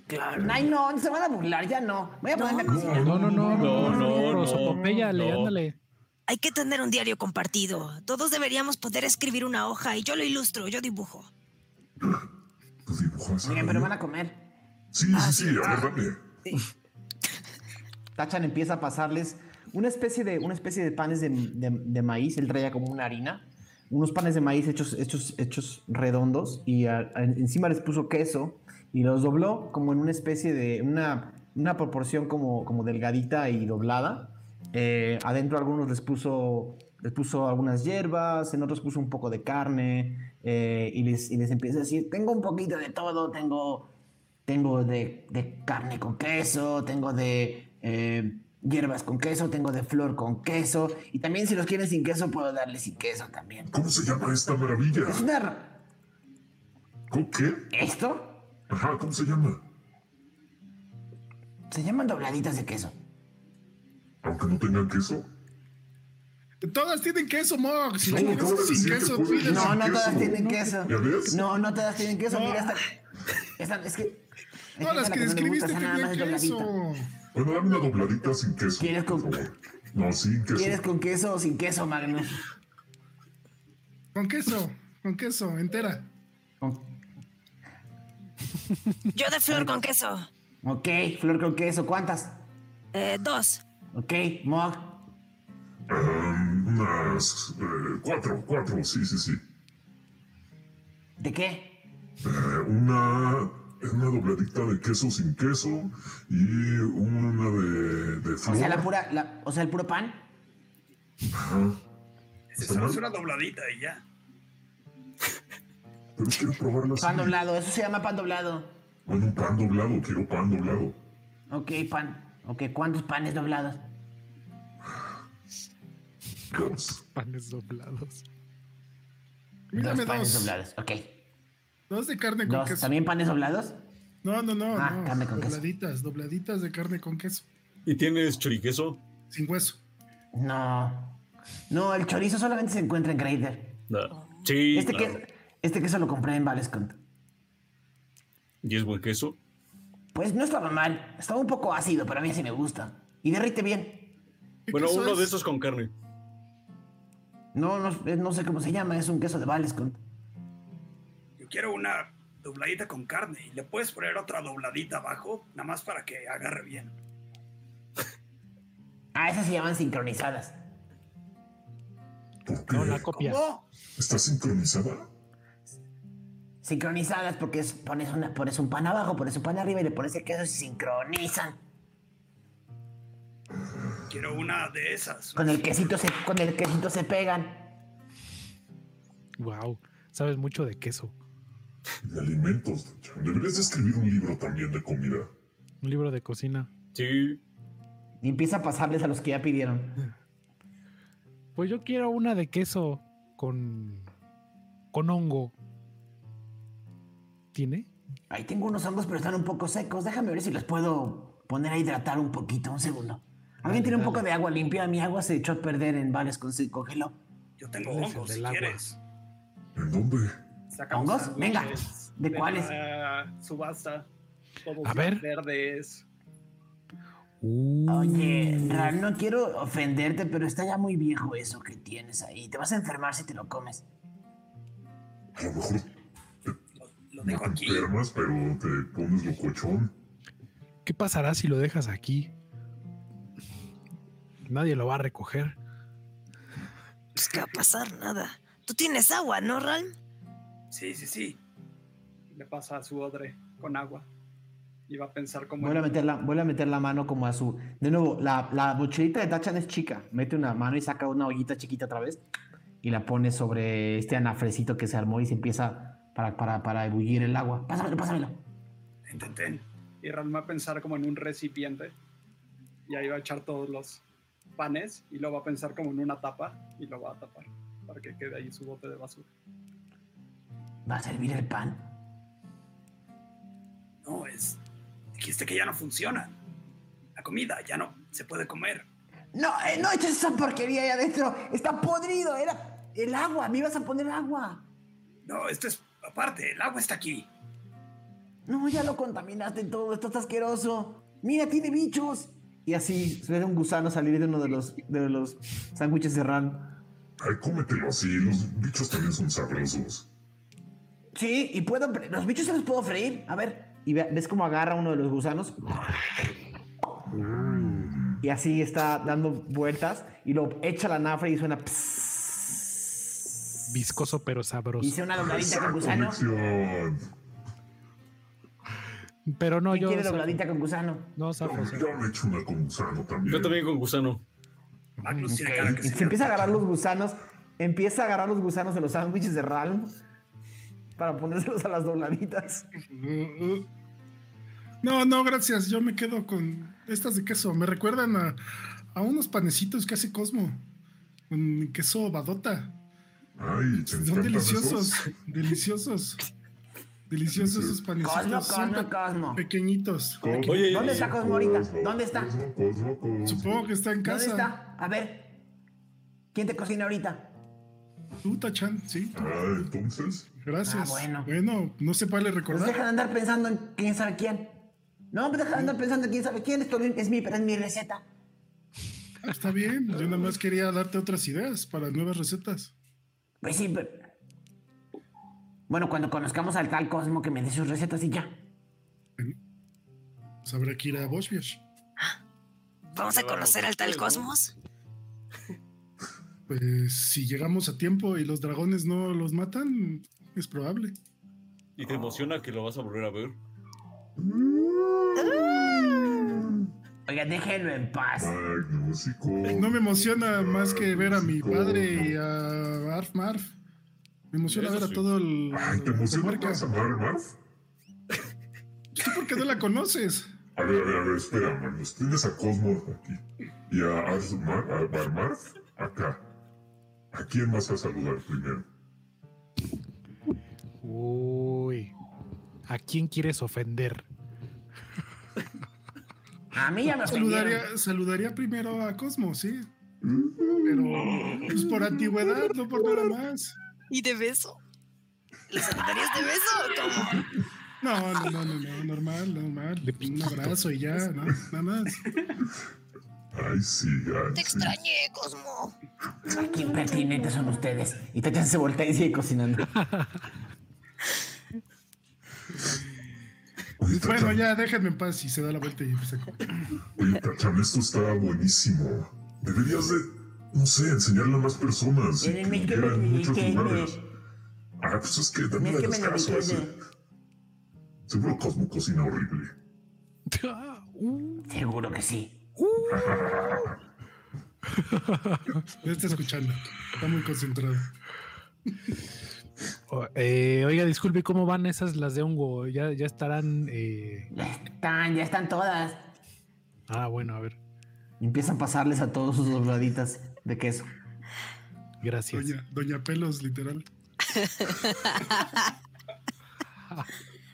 Claro. Ay, no, se van a burlar, ya no. Voy a ponerme a cocinar. No, no, no, no, No, no, no, no, prosopopéyale, no. ándale. Hay que tener un diario compartido. Todos deberíamos poder escribir una hoja y yo lo ilustro, yo dibujo. ¿Tus dibujas? Miren, pero van a comer. Sí, sí, sí, a ver, dame. Tachan empieza a pasarles una especie de, una especie de panes de, de- de maíz, él traía como una harina, unos panes de maíz hechos, hechos, hechos redondos y a- a- encima les puso queso y los dobló como en una especie de, una, una proporción como, como delgadita y doblada. Eh, adentro algunos les puso, les puso algunas hierbas, en otros puso un poco de carne eh, y, les, y les empieza a decir, tengo un poquito de todo, tengo tengo de, de carne con queso, tengo de eh, hierbas con queso, tengo de flor con queso. Y también si los quieren sin queso, puedo darles sin queso también. ¿Cómo se llama esta maravilla? Es una... ¿Cómo qué? ¿Esto? Ajá, ¿cómo se llama? Se llaman dobladitas de queso. Aunque no tengan queso. Todas tienen queso, Mog. Si No, que queso, pides- No, sin no queso. todas tienen queso. ¿Ya ves? No, no todas tienen queso. No. Mira, esta... esta- es que... Todas las que no describiste esa nada más tenían queso. Bueno, dame una dobladita sin queso. ¿Quieres con-. No, sin queso. ¿Quieres con queso o sin queso, Magnus? Con queso, con queso, entera. Yo de flor con queso. Ok, flor con queso. ¿Cuántas? Eh, dos. Ok, Mog. Ah, unas eh, cuatro, cuatro, sí, sí, sí. ¿De qué? Eh, una, una dobladita de queso sin queso y una de, de O flor. sea, la pura... la- o sea, el puro pan. Ajá. Eso es una dobladita y ya. Pero quiero probarla así. Pan doblado. Eso se llama pan doblado. Bueno, un pan doblado, quiero pan doblado. Ok, pan. Ok, ¿cuántos panes doblados? Panes doblados. mí Dos panes dos. doblados, ok. Dos de carne con Dos, queso. ¿también panes doblados? No, no, no, Ah, no. carne con queso. dobladitas, dobladitas de carne con queso. ¿Y tienes choriqueso? Sin hueso. No. No, el chorizo solamente se encuentra en Grader. No. Sí, Este, claro. que, este queso lo compré en Valescont. ¿Y es buen queso? Pues no estaba mal. Estaba un poco ácido, pero a mí sí me gusta. Y derrite bien. ¿Qué Bueno, queso uno es? de esos con carne. No, no, no sé cómo se llama. Es un queso de Valescont. Yo quiero una dobladita con carne y le puedes poner otra dobladita abajo, nada más para que agarre bien. Ah, esas se llaman sincronizadas. ¿Por qué? No, la copia. ¿Cómo? ¿Está sincronizada? Sincronizadas porque es- pones, una, pones un pan abajo, pones un pan arriba y le pones el queso y se sincronizan. Quiero una de esas. Con el quesito se, con el quesito se pegan. Wow, sabes mucho de queso. De alimentos. Deberías de escribir un libro también de comida. Un libro de cocina. Sí. Y empieza a pasarles a los que ya pidieron. Pues yo quiero una de queso con con hongo. ¿Tiene? Ahí tengo unos hongos, pero están un poco secos. Déjame ver si los puedo poner a hidratar un poquito. Un segundo. ¿Alguien tiene un poco de agua limpia? Mi agua se echó a perder en vales con se congeló. Yo tengo ¿Cuál es el hongos, si quieres. ¿En dónde? Sacamos ¿Hongos? Venga. ¿De de cuáles? subasta. Todos A ver. verdes. Oye, Uh, Ral, no quiero ofenderte, pero está ya muy viejo eso que tienes ahí. Te vas a enfermar si te lo comes. A lo mejor Lo, lo no dejo te aquí. enfermas, pero te pones locochón. ¿Qué pasará si lo dejas aquí? Nadie lo va a recoger. Pues, ¿qué va a pasar? Nada. Tú tienes agua, ¿no, Ralm? Sí, sí, sí. Le pasa a su odre con agua. Y va a pensar como... Vuelve a, meter la, vuelve a meter la mano como a su. De nuevo, la, la mochilita de Tachan es chica. Mete una mano y saca una ollita chiquita otra vez. Y la pone sobre este anafrecito que se armó y se empieza para, para, para ebullir el agua. Pásamelo, pásamelo. Intenten. Y Ram va a pensar como en un recipiente. Y ahí va a echar todos los panes. Y lo va a pensar como en una tapa. Y lo va a tapar. Para que quede ahí su bote de basura. ¿Va a servir el pan? No, es... Dijiste que ya no funciona. La comida ya no se puede comer. No, eh, no eches esa porquería ahí adentro. Está podrido. Era el agua. Me ibas a poner agua. No, esto es aparte. El agua está aquí. No, ya lo contaminaste todo. Esto está asqueroso. Mira, tiene bichos. Y así se ve un gusano salir de uno de los, de los sándwiches de Ran. Ay, cómetelo así. Los bichos también son sabrosos. Sí, y puedo. Los bichos se los puedo freír. A ver. Y ve- ves cómo agarra uno de los gusanos. Y así está dando vueltas. Y lo echa a la nafra y suena. pss. Viscoso pero sabroso. Hice una dobladita con gusano. colección. Pero no, ¿Quién yo. quiere dobladita con gusano? No, zafo, zafo. Yo me echo una con gusano también. Yo también con gusano. Magnus tiene Ok. cara que Y se se empieza a agarrar los gusanos. Empieza a agarrar los gusanos de los sándwiches de Ralm. Para ponérselos a las dobladitas. No, no, gracias. Yo me quedo con estas de queso. Me recuerdan a, a unos panecitos que hace Cosmo. Con queso badota. Ay, ¿te Son deliciosos. esos? Deliciosos. Deliciosos esos Cosmo, panecitos. Cosmo, pe- Cosmo. pequeñitos. Cosmo, Oye, ¿Dónde está Cosmo ahorita? Cosmo, ¿Dónde está? Cosmo, Cosmo, Cosmo. Supongo que está en ¿Dónde casa. está? A ver. ¿Quién te cocina ahorita? Tú, Tachan, sí. Ah, entonces. Gracias. Ah, bueno. no se vale Pues recordar. deja de andar pensando en quién sabe quién. No, pues deja de andar pensando en quién sabe quién. Esto es mi, es mi receta. Ah, Está bien. Yo nada más quería darte otras ideas para nuevas recetas. Pues sí, pero... Bueno, cuando conozcamos al tal Cosmo que me dé sus recetas y ya. Habrá que ir a Boschbias. ¿Vamos a conocer al tal Cosmos? Pues si llegamos a tiempo y los dragones no los matan, es probable. ¿Y te emociona que lo vas a volver a ver? Oiga, déjenlo en paz. Magnúsico. No me emociona más que ver a mi padre y a Arf Marf. Me emociona Eso ver a sí. todo el. Ay, ¿te emociona amar Marf? ¿Tú por qué no la conoces? A ver, a ver, a ver, espera, Magnus. Tienes a Cosmo aquí. Y a Arsmar, a Barmarf acá. ¿A quién vas a saludar primero? Uy. ¿A quién quieres ofender? A mí ya me. Saludaría, saludaría primero a Cosmo, sí. Pero pues por antigüedad, no por nada más. ¿Y de beso? ¿Le saludarías de beso? No, no, no, no, no, normal, normal. Un abrazo y ya, ¿no? Nada más. Ay, sí, ay, Te sí. extrañé, Cosmo. Ay, qué impertinentes son ustedes. Y Tachan se voltea y sigue cocinando. Oye, Bueno, ya déjenme en paz y se da la vuelta y empieza a comer. oye, Tachan, esto está buenísimo. Deberías de, no sé, enseñarle a más personas. y que me- en me- muchos lugares. Ah, pues es que también me hagas caso a ese. Seguro Cosmo cocina horrible. Seguro que sí. Ya está escuchando. Está muy concentrado. O- eh, oiga, disculpe, ¿cómo van esas las de hongo? ¿Ya, ya estarán? eh, Ya están, ya están todas. Ah, bueno, a ver. Empiezan a pasarles a todos sus dobladitas de queso. Gracias. Doña, Doña Pelos, literal.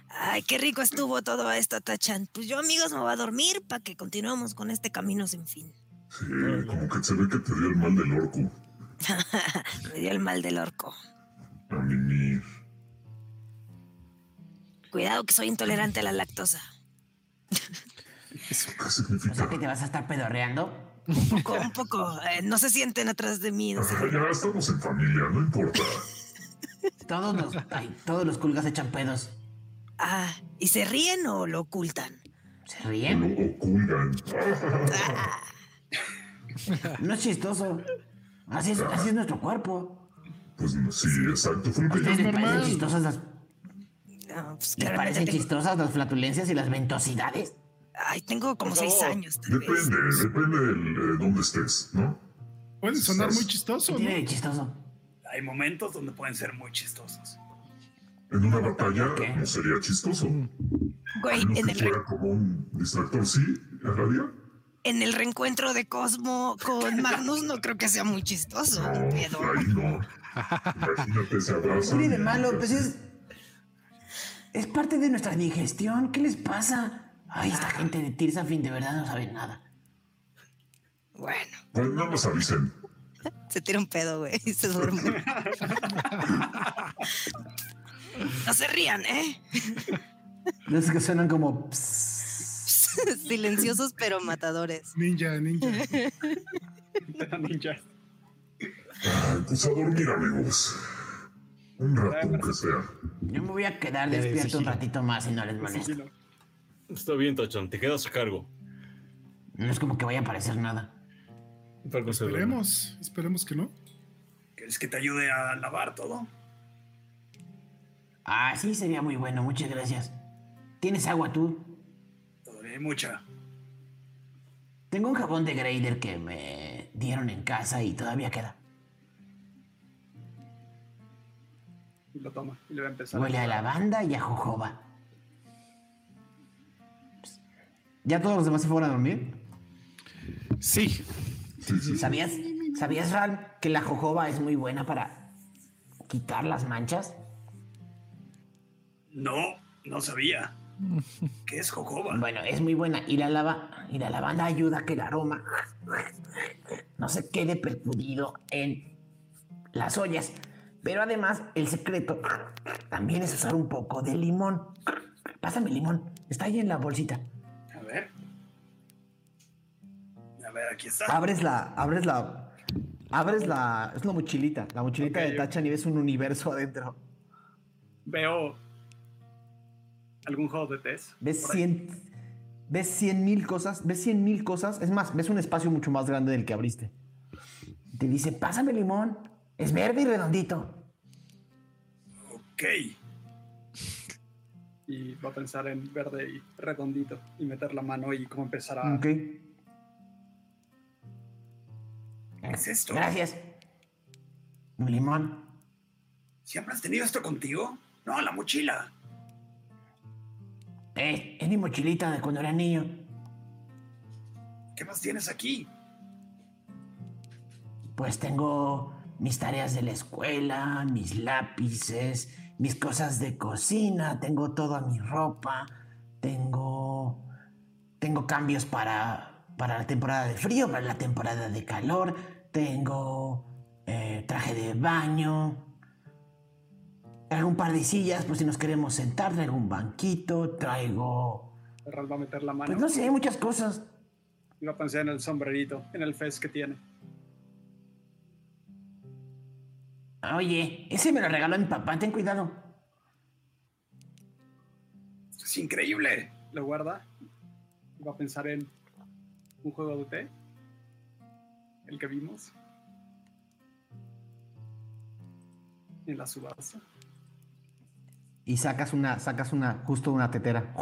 Ay, qué rico estuvo todo esto, Tachan. Pues yo, amigos, me voy a dormir para que continuemos con este camino sin fin. Sí, como que se ve que te dio el mal del orco. Me dio el mal del orco. A mimir. Cuidado que soy intolerante a la lactosa. ¿Qué O significa? sea que te vas a estar pedorreando. Un poco, un poco. eh, no se sienten atrás de mí. no Ah, ya estamos en familia, no importa. Todos los, ay, todos los culgas echan pedos. Ah, ¿y se ríen o lo ocultan? ¿Se Lo ríen? oculgan. No es chistoso. Así es, así es nuestro cuerpo. Pues sí, exacto. Fue lo ¿A que ustedes yo les parecen chistosas las, No, pues les parecen tengo, chistosas las flatulencias y las ventosidades? Ay, tengo como seis años, tal vez. Depende, depende del, eh, dónde estés, ¿no? Puede sonar muy ¿Qué chistoso, ¿no? tiene de chistoso? Hay momentos donde pueden ser muy chistosos. En una batalla ¿Qué? no sería chistoso. Güey, A menos en que el, fuera como un distractor, ¿sí? ¿Haría? en el reencuentro de Cosmo con Magnus no creo que sea muy chistoso. No, Pero ahí no. Imagínate, se abrazan. ¿Qué de malo? Pues es. Es parte de nuestra digestión. ¿Qué les pasa? Ay, esta gente de Tirsafin de verdad no sabe nada. bueno, Pues no nos avisen. se tira un pedo, güey, y se duerme. No se rían, ¿eh? De esos que suenan como... Silenciosos pero matadores. Ninja, ninja. Ninja. Ay, pues a dormir, amigos. Un rato, aunque sea. Yo me voy a quedar Ya despierto un ratito más y no les molesto. Está bien, Tachan, te quedas a cargo. No es como que vaya a aparecer nada. Duerme. Esperemos, esperemos que no. ¿Quieres que te ayude a lavar todo? Ah, sí, sería muy bueno. Muchas gracias. ¿Tienes agua tú? Todavía hay mucha. Tengo un jabón de Grader que me dieron en casa y todavía queda. Y lo toma. Y le va a empezar. Huele a lavanda y a jojoba. ¿Ya todos los demás se fueron a dormir? Sí, ¿Sabías, ¿Sabías, Ral, que la jojoba es muy buena para quitar las manchas? No, no sabía. ¿Qué es jojoba? Bueno, es muy buena. Y la, lava, y la lavanda ayuda a que el aroma no se quede percudido en las ollas. Pero además, el secreto también es usar un poco de limón. Pásame el limón. Está ahí en la bolsita. A ver, aquí está. Abres la... Abres la... Abres la... Es una mochilita. La mochilita de. Tachan y ves un universo adentro. Veo algún juego de test. Ves por ahí. 100... Ves 100 mil cosas. Ves 100 mil cosas. Es más, ves un espacio mucho más grande del que abriste. Te dice, pásame limón. Es verde y redondito. Ok. Y va a pensar en verde y redondito y meter la mano y como empezar a. Ok. ¿Qué es esto? Gracias. Un limón. ¿Siempre has tenido esto contigo? No, la mochila. Eh, es mi mochilita de cuando era niño. ¿Qué más tienes aquí? Pues tengo mis tareas de la escuela, mis lápices, mis cosas de cocina, tengo toda mi ropa, tengo, tengo cambios para, para la temporada de frío, para la temporada de calor, tengo eh, traje de baño, traigo un par de sillas por si nos queremos sentar, traigo un banquito, traigo... Ferral va a meter la mano. Pues no sé, muchas cosas. Iba a pensar en el sombrerito, en el fez que tiene. Oye, ese me lo regaló mi papá, ten cuidado. Es increíble. Lo guarda. Iba a pensar en un juego de té. El que vimos. En la subasta. Y sacas una, sacas una, justo una tetera.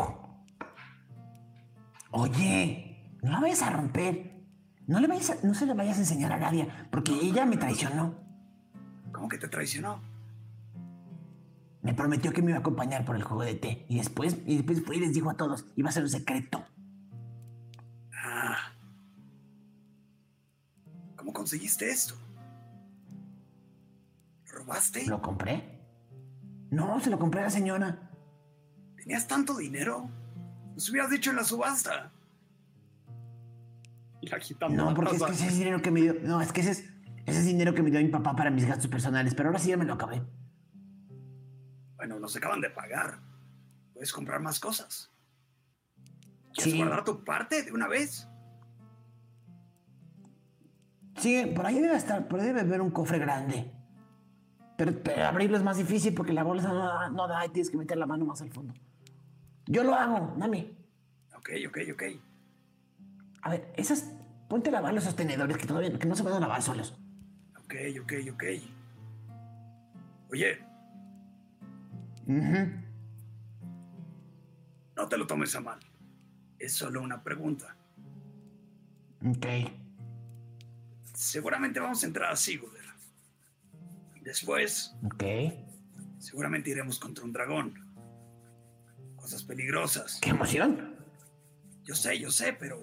Oye, no la vayas a romper. No, le vayas a- no se la vayas a enseñar a Nadia, porque ella me traicionó. ¿Cómo que te traicionó? Me prometió que me iba a acompañar por el juego de té. Y después, y después fue y les dijo a todos, iba a ser un secreto. Conseguiste esto? ¿Lo robaste? ¿Lo compré? No, se lo compré a la señora. ¿Tenías tanto dinero? Nos hubieras dicho en la subasta. Y la No, la porque es que ese es dinero que me dio. No, es que ese es, ese es dinero que me dio mi papá para mis gastos personales, pero ahora sí ya me lo acabé. Bueno, nos acaban de pagar. Puedes comprar más cosas. ¿Quieres Sí. guardar tu parte de una vez? Sí, por ahí debe estar, por ahí debe haber un cofre grande. Pero, pero abrirlo es más difícil porque la bolsa no, da- no da y tienes que meter la mano más al fondo. Yo lo hago, dame. Ok, ok, ok. A ver, esas. Ponte a lavar los sostenedores que todavía que no se van a lavar solos. Ok, ok, ok. Oye, Ujú. no te lo tomes a mal. Es solo una pregunta. Ok. Seguramente vamos a entrar a Sigurd. Después, Ok. seguramente iremos contra un dragón. Cosas peligrosas. ¡Qué emoción! Yo sé, yo sé, pero...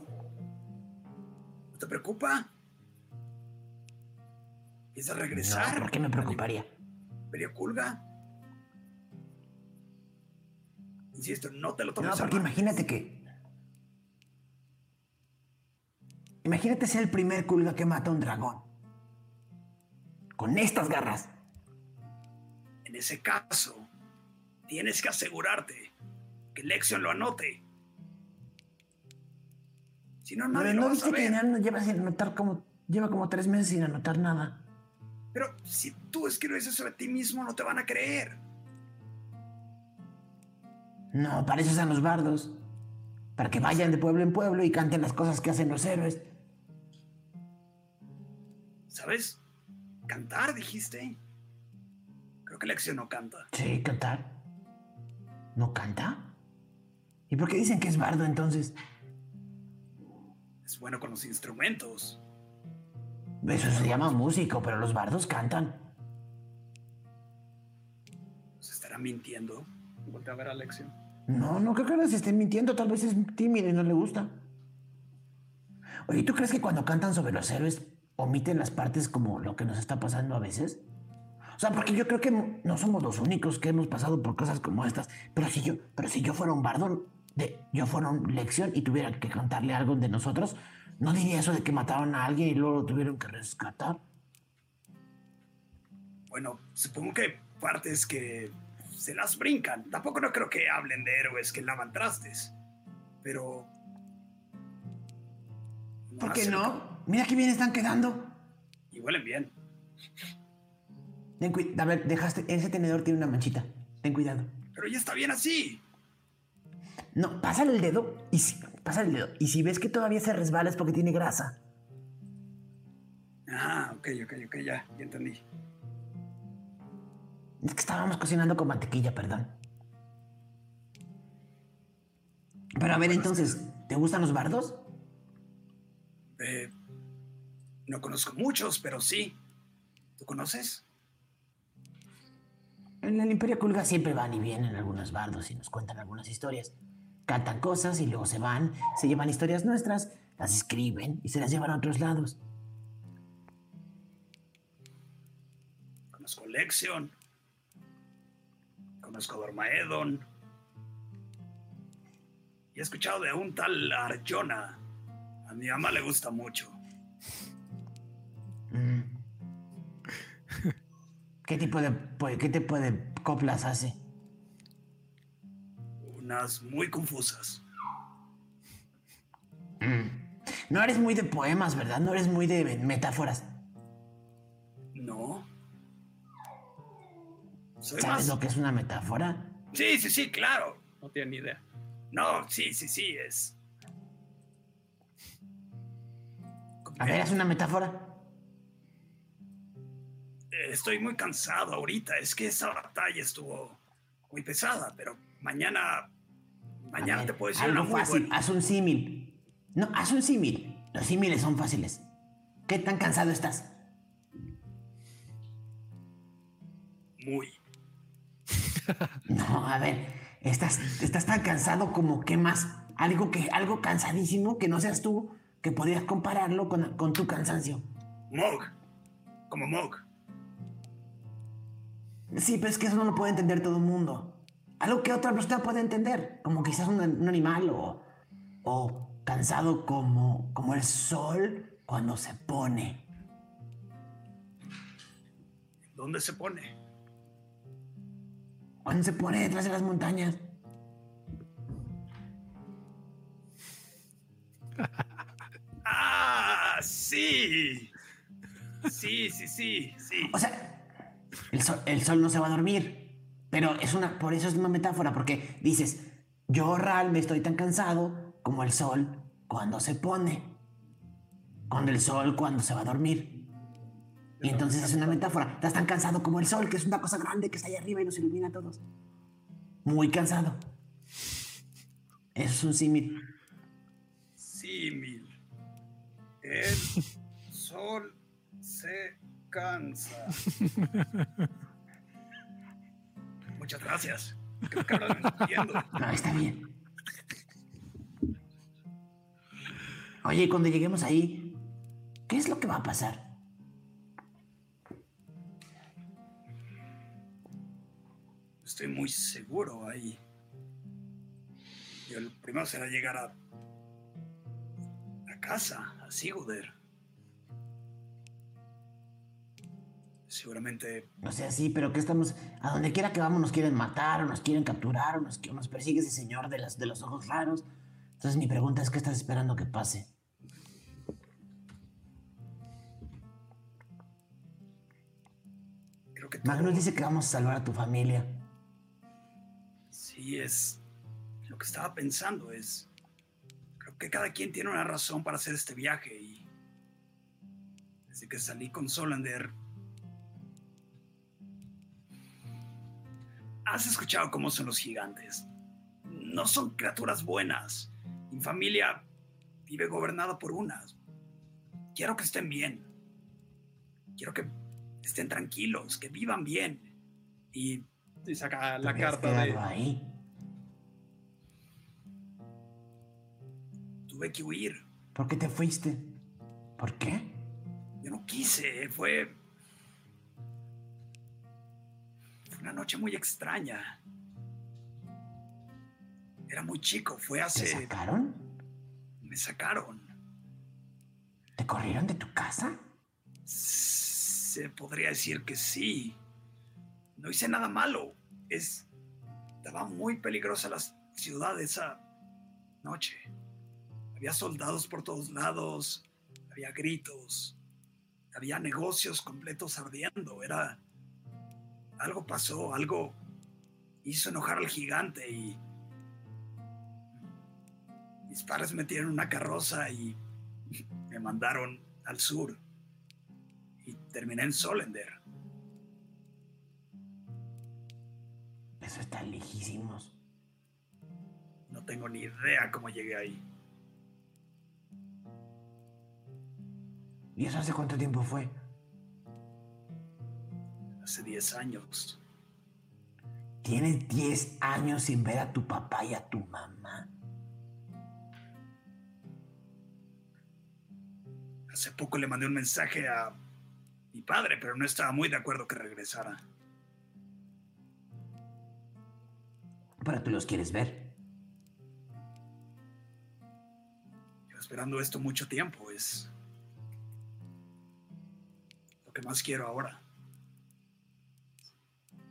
¿No te preocupa? ¿Empieza a regresar? No, ¿Por qué me preocuparía? Perioculga. Insisto, no te lo No, tomes a porque imagínate que. Imagínate ser el primer culga que mata a un dragón. Con estas garras. En ese caso, tienes que asegurarte que Lexion lo anote. Si no, nadie lo no va a viste que ya lleva sin anotar como. Lleva como tres meses sin anotar nada. Pero si tú escribes eso de ti mismo, no te van a creer. No, para eso están los bardos. Para que vayan de pueblo en pueblo y canten las cosas que hacen los héroes. ¿Sabes? Cantar, dijiste. Creo que Lexion no canta. Sí, cantar. ¿No canta? ¿Y por qué dicen que es bardo entonces? Es bueno con los instrumentos. Eso se llama músico, pero los bardos cantan. Se estará mintiendo. Voltea a ver a Lexion. No, no creo que les estén mintiendo. Tal vez es tímido y no le gusta. Oye, ¿tú crees que cuando cantan sobre los héroes omiten las partes como lo que nos está pasando a veces? O sea, porque yo creo que no somos los únicos que hemos pasado por cosas como estas. Pero si yo, pero si yo fuera un bardo, de, yo fuera una lección y tuviera que cantarle algo de nosotros, no diría eso de que mataron a alguien y luego lo tuvieron que rescatar. Bueno, supongo que hay partes que se las brincan. Tampoco no creo que hablen de héroes que lavan trastes. Pero. ¿Por qué no? Mira qué bien están quedando. Y huelen bien. Ten cuidado. A ver, dejaste. Ese tenedor tiene una manchita. Ten cuidado. Pero ya está bien así. No, pásale el dedo y si, pásale el dedo. Y si ves que todavía se resbala es porque tiene grasa. Ah, ok, ok, ok, ya, ya entendí. Es que estábamos cocinando con mantequilla, perdón. Pero a ver, entonces, ¿te gustan los bardos? Eh, no conozco muchos, pero sí. ¿Tú conoces? En el Imperio Kulga siempre van y vienen algunos bardos y nos cuentan algunas historias. Cantan cosas y luego se van, se llevan historias nuestras, las escriben y se las llevan a otros lados. Conozco Lexion. Conozco Dormaedon. Y he escuchado de un tal Arjona. A mi mamá le gusta mucho. Mm. ¿Qué tipo de pues, qué tipo de coplas hace? Unas muy confusas. Mm. No eres muy de poemas, ¿verdad? No eres muy de metáforas. No. Soy ¿Sabes más... lo que es una metáfora? Sí, sí, sí, claro. No tiene ni idea. No, sí, sí, sí, es. A ver, es una metáfora. Estoy muy cansado ahorita. Es que esa batalla estuvo muy pesada, pero mañana. Mañana ver, te puedo decir algo una muy fácil. buena. Haz un símil. No, haz un símil. Los símiles son fáciles. ¿Qué tan cansado estás? Muy. No, a ver, estás, estás tan cansado como que más. Algo que, algo cansadísimo que no seas tú, que podrías compararlo con, con tu cansancio. Mog. Como Mog. Sí, pero es que eso no lo puede entender todo el mundo. Algo que otra persona puede entender, como quizás un, un animal o, o cansado como, como el sol cuando se pone. ¿Dónde se pone? Cuando se pone detrás de las montañas. ¡Ah! ¡Sí! Sí, sí, sí, sí. O sea, el sol, el sol no se va a dormir. Pero es una, por eso es una metáfora, porque dices, yo realmente estoy tan cansado como el sol cuando se pone. Cuando el sol cuando se va a dormir. Y entonces es una metáfora. Estás tan cansado como el sol, que es una cosa grande que está ahí arriba y nos ilumina a todos. Muy cansado. Eso es un símil. Símil. El sol se cansa. Muchas gracias. Creo que ahora lo entiendo. No, está bien. Oye, cuando lleguemos ahí, ¿qué es lo que va a pasar? Estoy muy seguro ahí. Y el primero será llegar a, a casa, a Siguder. Seguramente No sé, sí, pero que estamos. A donde quiera que vamos nos quieren matar, o nos quieren capturar, o nos, o nos persigue ese señor de, las, de los ojos raros. Entonces mi pregunta es: ¿qué estás esperando que pase? creo que Magnus dice que vamos a salvar a tu familia. Sí, es lo que estaba pensando. Es. Creo que cada quien tiene una razón para hacer este viaje. Y. Desde que salí con Solander. Has escuchado cómo son los gigantes. No son criaturas buenas. Mi familia vive gobernada por unas. Quiero que estén bien. Quiero que estén tranquilos, que vivan bien. Y Y saca ¿Te la carta de. ahí? tuve que huir. ¿Por qué te fuiste? ¿Por qué? Yo no quise, fue. Fue una noche muy extraña. Era muy chico, fue ¿Te hace. sacaron? Me sacaron. ¿Te corrieron de tu casa? Se podría decir que sí. No hice nada malo. Es. Estaba muy peligrosa la ciudad esa noche. Había soldados por todos lados. Había gritos. Había negocios completos ardiendo. Era. Algo pasó, algo hizo enojar al gigante y. Mis padres me metieron en una carroza y me mandaron al sur y terminé en Solender. Eso está lejísimos. No tengo ni idea cómo llegué ahí. ¿Y eso hace cuánto tiempo fue? Hace 10 años. Tienes 10 años sin ver a tu papá y a tu mamá. Hace poco le mandé un mensaje a mi padre, pero no estaba muy de acuerdo que regresara. Pero tú los quieres ver. Llevo esperando esto mucho tiempo, es lo que más quiero ahora.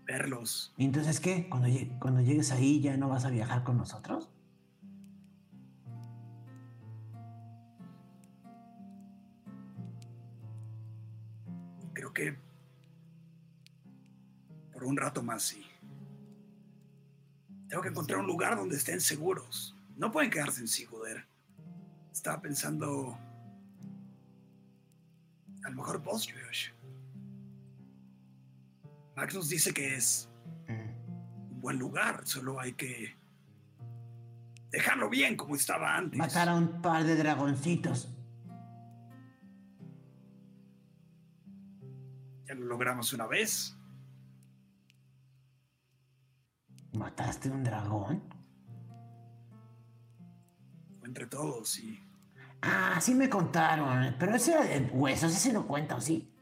Verlos. ¿Y entonces qué? Cuando, cuando llegues ahí ya no vas a viajar con nosotros. Creo que por un rato más sí. Tengo que encontrar un lugar donde estén seguros. No pueden quedarse en Sigoder. Estaba pensando. A lo mejor Bosriosh. Max nos dice que es un buen lugar. Solo hay que dejarlo bien como estaba antes. Matar a un par de dragoncitos. Ya lo logramos una vez. ¿Mataste un dragón? Entre todos y Ah, sí me contaron. Pero ese era de huesos, ese no cuenta, ¿o sí?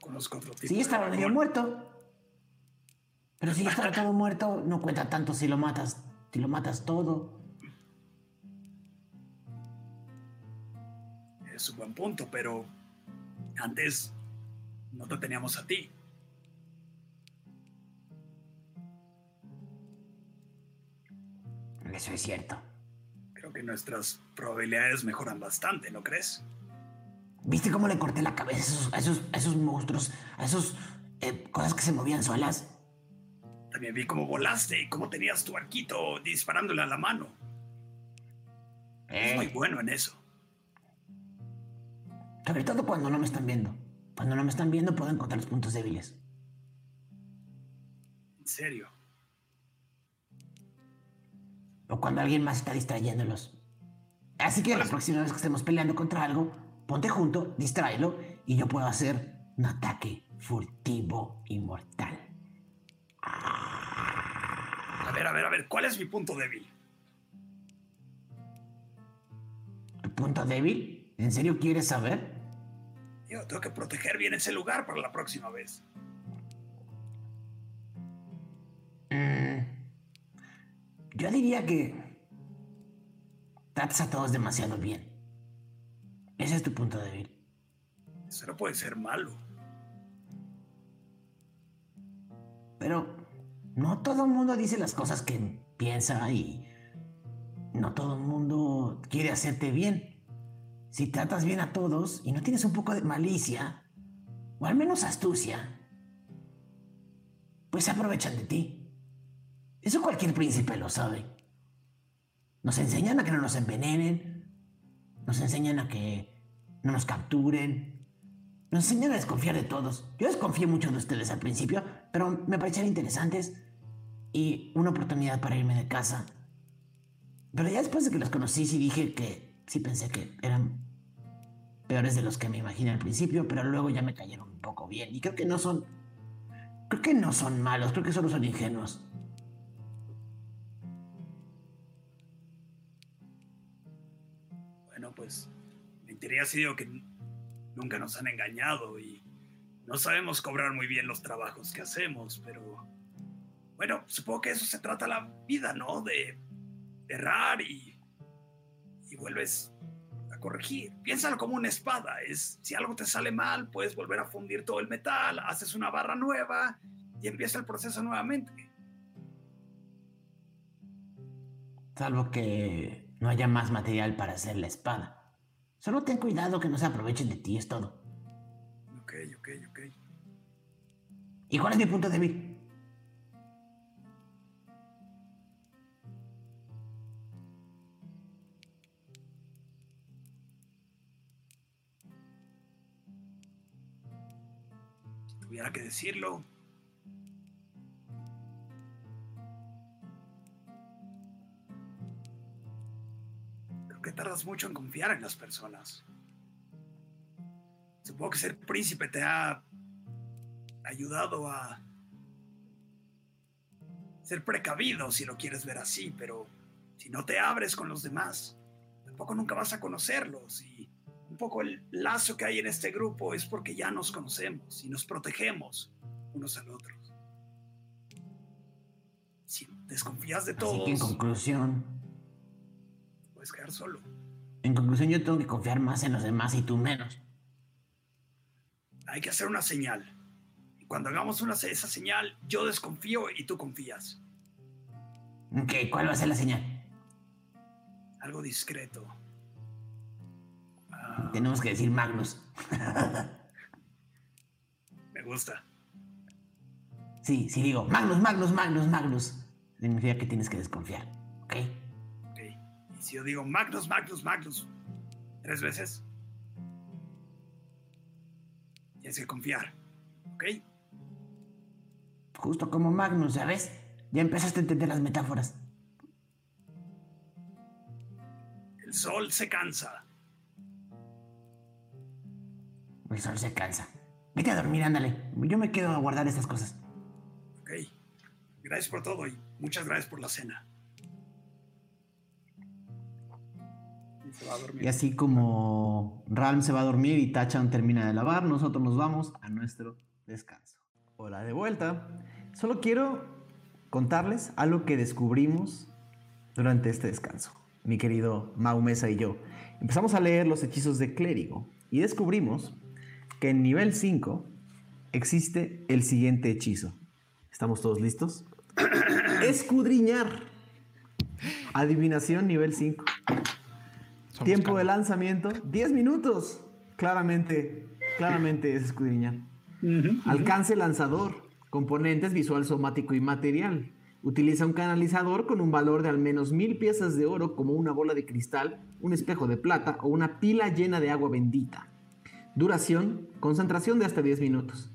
No conozco otro tipo. Sí, estaba medio muerto. Pero si estaba todo muerto, no cuenta tanto si lo matas, si lo matas todo. Es un buen punto, pero antes no te teníamos a ti. Eso es cierto. Creo que nuestras probabilidades mejoran bastante, ¿no crees? ¿Viste cómo le corté la cabeza a esos, a esos, a esos monstruos? A esos eh, cosas que se movían solas. También vi cómo volaste y cómo tenías tu arquito disparándole a la mano. Es muy bueno en eso. Sobre todo cuando no me están viendo. Cuando no me están viendo puedo encontrar los puntos débiles. En serio. O cuando alguien más está distrayéndolos. Así que la próxima vez que estemos peleando contra algo, ponte junto, distráelo y yo puedo hacer un ataque furtivo y mortal. A ver, a ver, a ver, ¿cuál es mi punto débil? ¿Tu punto débil? ¿En serio quieres saber? Yo tengo que proteger bien ese lugar para la próxima vez. Mm, yo diría que tratas a todos demasiado bien. Ese es tu punto débil. Eso no puede ser malo. Pero no todo el mundo dice las cosas que piensa y no todo el mundo quiere hacerte bien. Si tratas bien a todos y no tienes un poco de malicia, o al menos astucia, pues se aprovechan de ti. Eso cualquier príncipe lo sabe. Nos enseñan a que no nos envenenen, nos enseñan a que no nos capturen, nos enseñan a desconfiar de todos. Yo desconfié mucho de ustedes al principio, pero me parecían interesantes y una oportunidad para irme de casa. Pero ya después de que los conocí, sí dije que sí pensé que eran peores de los que me imaginé al principio, pero luego ya me cayeron un poco bien. Y creo que no son. Creo que no son malos, creo que solo son ingenuos. Teoría ha sido que nunca nos han engañado y no sabemos cobrar muy bien los trabajos que hacemos, pero bueno, supongo que eso se trata la vida, ¿no? De errar y, y vuelves a corregir. Piénsalo como una espada, es si algo te sale mal, puedes volver a fundir todo el metal, haces una barra nueva y empieza el proceso nuevamente. Salvo que no haya más material para hacer la espada. Solo ten cuidado que no se aprovechen de ti, es todo. Ok, ok, ok. ¿Y cuál es mi punto débil? Si tuviera que decirlo, que tardas mucho en confiar en las personas. Supongo que ser príncipe te ha ayudado a ser precavido, si lo quieres ver así, pero si no te abres con los demás, tampoco nunca vas a conocerlos y poco el lazo que hay en este grupo es porque ya nos conocemos y nos protegemos unos al otros. Si desconfías de Así que en todos, conclusión, puedes quedar solo. en conclusión yo tengo que confiar más en los demás y tú menos. Hay que hacer una señal. Y cuando hagamos una, esa señal, yo desconfío y tú confías. Ok, ¿cuál va a ser la señal? Algo discreto. Tenemos que decir Magnus. Me gusta. Sí, sí digo, Magnus, Magnus, Magnus, Magnus. Significa que tienes que desconfiar. Ok. Y si yo digo Magnus, Magnus, Magnus, tres veces, tienes que confiar. ¿Ok? Justo como Magnus, ¿sabes? Ya empezaste a entender las metáforas. El sol se cansa. El sol se cansa. Vete a dormir, ándale. Yo me quedo a guardar estas cosas. Ok. Gracias por todo y muchas gracias por la cena. Y así como Ralm se va a dormir y Tachan termina de lavar, nosotros nos vamos a nuestro descanso. Hola de vuelta. Solo quiero contarles algo que descubrimos durante este descanso. Mi querido Mau Mesa y yo empezamos a leer los hechizos de clérigo y descubrimos que en nivel 5 existe el siguiente hechizo. ¿Estamos todos listos? Escudriñar. Adivinación nivel 5. Tiempo de lanzamiento, 10 minutos. Claramente, claramente es escudriñar. Alcance lanzador, componentes visual, somático y material. Utiliza un canalizador con un valor de al menos mil piezas de oro como una bola de cristal, un espejo de plata o una pila llena de agua bendita. Duración, concentración de hasta 10 minutos.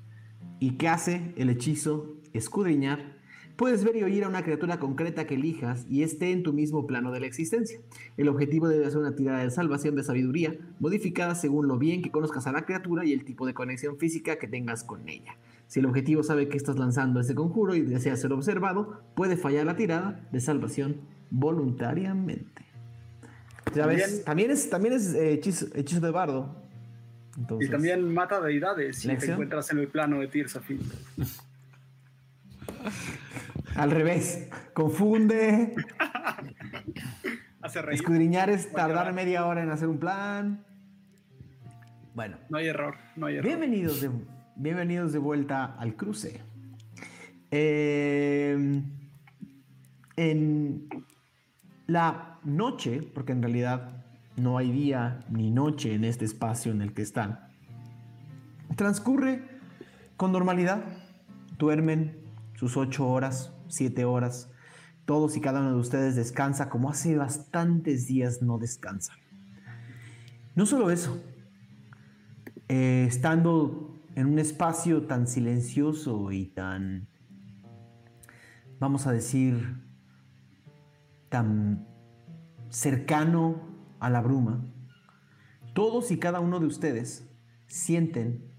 ¿Y qué hace el hechizo escudriñar? Puedes ver y oír a una criatura concreta que elijas y esté en tu mismo plano de la existencia. El objetivo debe ser una tirada de salvación de sabiduría, modificada según lo bien que conozcas a la criatura y el tipo de conexión física que tengas con ella. Si el objetivo sabe que estás lanzando este conjuro y desea ser observado, puede fallar la tirada de salvación voluntariamente. Ya ves, también es, también es eh, hechizo, hechizo de bardo. Entonces, Y también mata deidades si te encuentras en el plano de Tirsafin. al revés, confunde. Hace reír. Escudriñar es tardar media hora en hacer un plan. Bueno, No hay error, no hay error. bienvenidos de, bienvenidos de vuelta al cruce. Eh, en la noche, porque en realidad no hay día ni noche en este espacio en el que están, transcurre con normalidad. Duermen sus ocho horas, siete horas. Todos y cada uno de ustedes descansa como hace bastantes días no descansan. No solo eso, eh, estando en un espacio tan silencioso y tan, vamos a decir, tan cercano a la bruma, todos y cada uno de ustedes sienten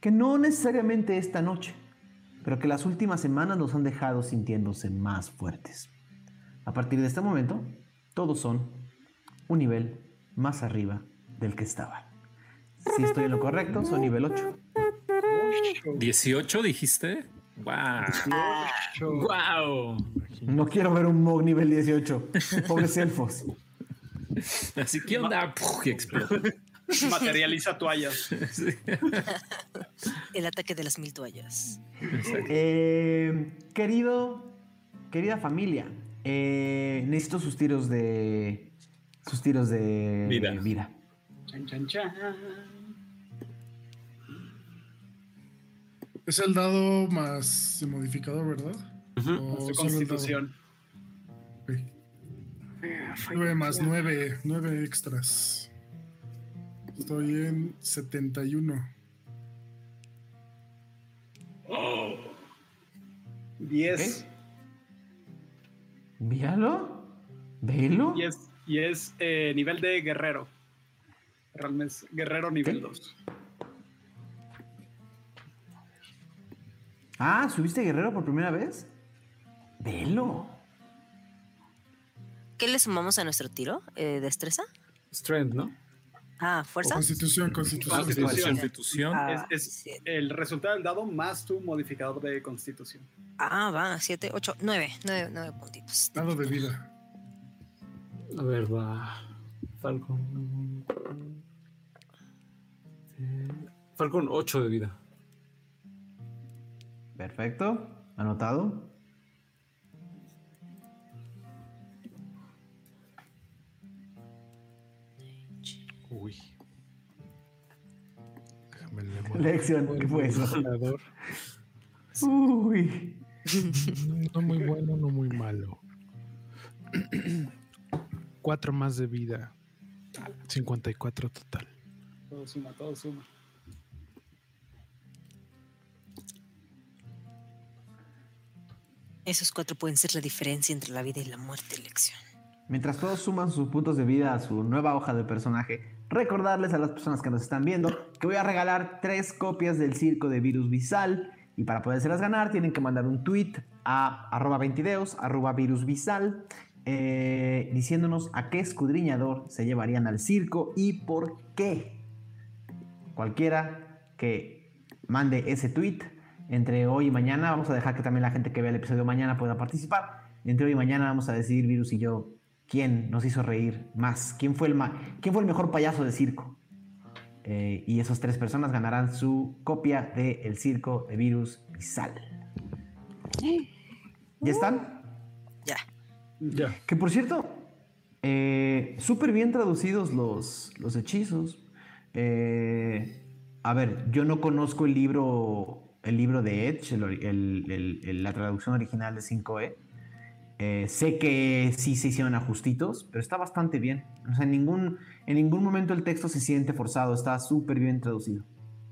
que no necesariamente esta noche, pero que las últimas semanas los han dejado sintiéndose más fuertes. A partir de este momento, todos son un nivel más arriba del que estaban. Si estoy en lo correcto, son nivel 8. ¿18 dijiste? ¡Wow! ¡Wow! No quiero ver un Mog nivel 18. Pobres elfos. Así que onda, ¡Puf! y explota. Materializa toallas. Sí. El ataque de las mil toallas. Eh, querido, querida familia, eh, necesito sus tiros de. Sus tiros de Vida. vida. Chan, chan, chan. Es el dado más el modificador, ¿verdad? ¿O Su solo el dado? constitución. Ok. Nueve más nueve, nueve extras. Estoy en 71. 10. Míralo. Velo. Y es, y es eh, nivel de guerrero. Realmente es guerrero nivel ¿Qué? 2. Ah, ¿subiste guerrero por primera vez? Velo. ¿Qué le sumamos a nuestro tiro? Eh, ¿Destreza? Strength, ¿no? Ah, fuerza. Constitución, constitución. Constitución. Constitución. Ah, Es, es siete. el resultado del dado más tu modificador de constitución. Ah, va, 7, 8, 9, 9, 9 puntitos. Dado de vida. A ver, va. Falcon. Falcon 8 de vida. Perfecto. Anotado. Uy. Déjame le muevo Lección, el ¿qué fue eso? Uy. No muy bueno, no muy malo. Cuatro más de vida. 54 total. Todo suma, todo suma. Esos cuatro pueden ser la diferencia entre la vida y la muerte, lección. Mientras todos suman sus puntos de vida a su nueva hoja de personaje, recordarles a las personas que nos están viendo que voy a regalar tres copias del circo de virus visal y para podérselas ganar tienen que mandar un tweet a arroba 20deos, arroba virus visal, eh, diciéndonos a qué escudriñador se llevarían al circo y por qué. Cualquiera que mande ese tweet entre hoy y mañana, vamos a dejar que también la gente que vea el episodio mañana pueda participar. Entre hoy y mañana vamos a decidir, Virus y yo, quién nos hizo reír más, quién fue el, ma- quién fue el mejor payaso de circo. Eh, y esas tres personas ganarán su copia de El Circo de Virus y Sal. ¿Ya están? Ya. Ya. Que por cierto, eh, súper bien traducidos los, los hechizos. Eh, a ver, yo no conozco el libro, el libro de Edge, el ori- el- el- el- la traducción original de 5E. Eh, sé que sí se hicieron ajustitos, pero está bastante bien. O sea, en ningún, en ningún momento el texto se siente forzado, está súper bien traducido.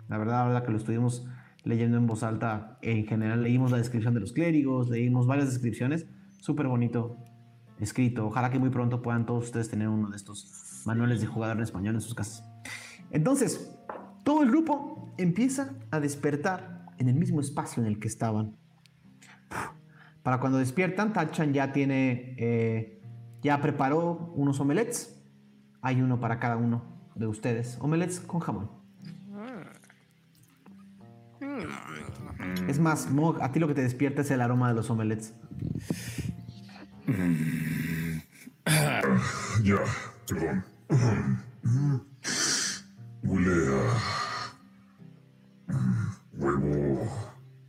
La verdad, ahora que lo estuvimos leyendo en voz alta, en general leímos la descripción de los clérigos, leímos varias descripciones, súper bonito escrito. Ojalá que muy pronto puedan todos ustedes tener uno de estos manuales de jugador en español en sus casas. Entonces, todo el grupo empieza a despertar en el mismo espacio en el que estaban. Para cuando despiertan, Tachan ya tiene, eh, ya preparó unos omelets. Hay uno para cada uno de ustedes. Omelets con jamón. Es más, Mog, a ti lo que te despierta es el aroma de los omelets. Ya, perdón. Huele a. huevo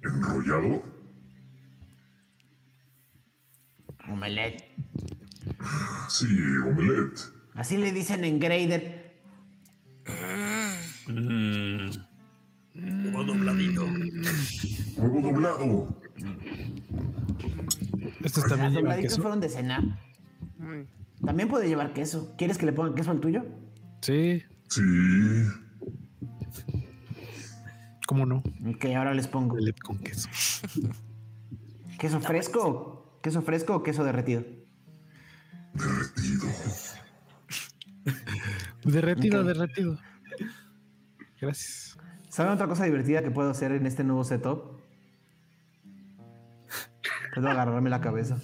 enrollado. Omelette. Sí, omelette. Así le dicen en Grader. Huevo dobladito. Huevo doblado. Estos también llevan dobladitos queso. fueron de cenar. También puede llevar queso. ¿Quieres que le pongan queso al tuyo? Sí, Sí. cómo no. Ok, ahora les pongo. Omelette con queso. ¿Queso fresco? ¿Queso fresco o queso derretido? Derretido. Derretido, derretido. Gracias. ¿Saben otra cosa divertida que puedo hacer en este nuevo setup? Puedo agarrarme la cabeza.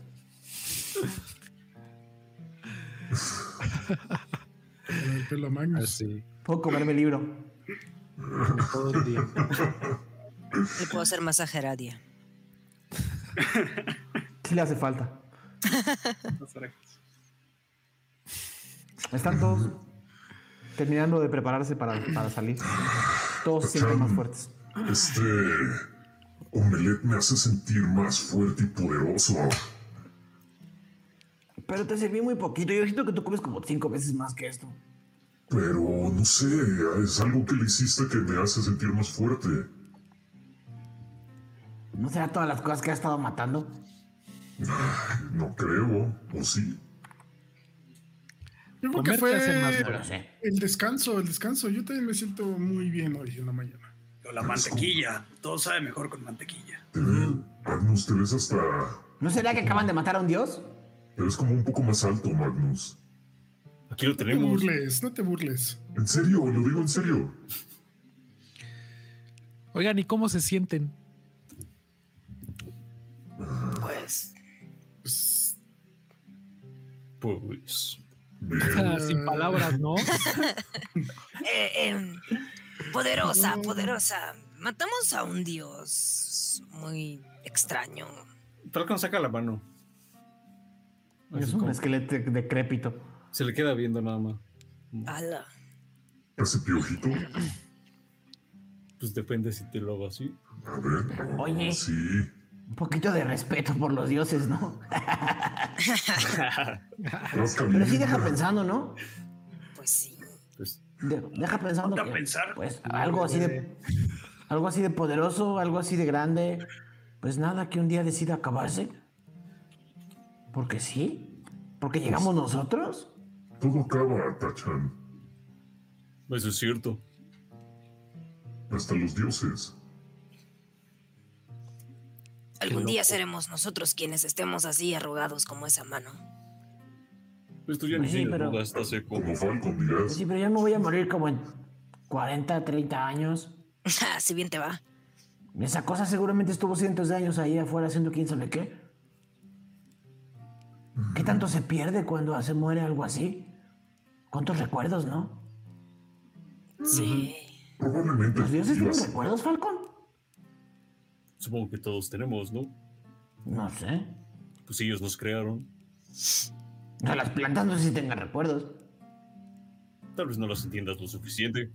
Con el pelo a Magnus. Así. Puedo comerme el libro. Todo el día. Le puedo hacer masaje a. Sí le hace falta. Están todos terminando de prepararse para, para salir. Todos se sienten más fuertes. Este. omelette me hace sentir más fuerte y poderoso. Pero te serví muy poquito. Yo siento que tú comes como cinco veces más que esto. Pero no sé, es algo que le hiciste que me hace sentir más fuerte. ¿No será todas las cosas que ha estado matando? No creo, ¿o sí? Yo creo que más fue el descanso, el descanso. Yo también me siento muy bien hoy en la mañana. Pero la mantequilla. Todo sabe mejor con mantequilla. Te ves, Magnus, te ves hasta. ¿No será que acaban de matar a un dios? Te ves como un poco más alto, Magnus. Aquí lo No te tenemos. burles, no te burles. En serio, lo digo en serio. Oigan, ¿y cómo se sienten? Pues, Pues, Pues. Sin palabras, ¿no? eh, em, poderosa, poderosa. Matamos a un dios muy extraño. Falcon saca la mano. Es Así un como- esqueleto decrépito. Se le queda viendo nada más. Ala. Ese piojito. Pues depende si te lo hago así. A ver. Oye. Sí. Un poquito de respeto por los dioses, ¿no? Pero sí deja pensando, ¿no? Pues sí. Pues, De- deja pensando que, pensar. pues algo así de algo así de poderoso, algo así de grande, pues nada que un día decida acabarse. Porque sí, porque llegamos nosotros. Todo acaba, Tachan. eso es cierto. Hasta los dioses. Algún día seremos nosotros quienes estemos así arrugados como esa mano. Esto ya ni Sí, pero- seco. Como Falcon Pues dirás. sí, pero ya me voy a morir como en 40, 30 años. si bien te va. Esa cosa seguramente estuvo cientos de años ahí afuera haciendo quién sabe qué. ¿Qué tanto se pierde cuando se muere algo así? ¿Cuántos recuerdos, no? Sí. Probablemente ¿Los dioses tienen recuerdos, Falcon? Supongo que todos tenemos, ¿no? No sé. Pues ellos nos crearon. O sea, las plantas no sé si tengan recuerdos. Tal vez no las entiendas lo suficiente.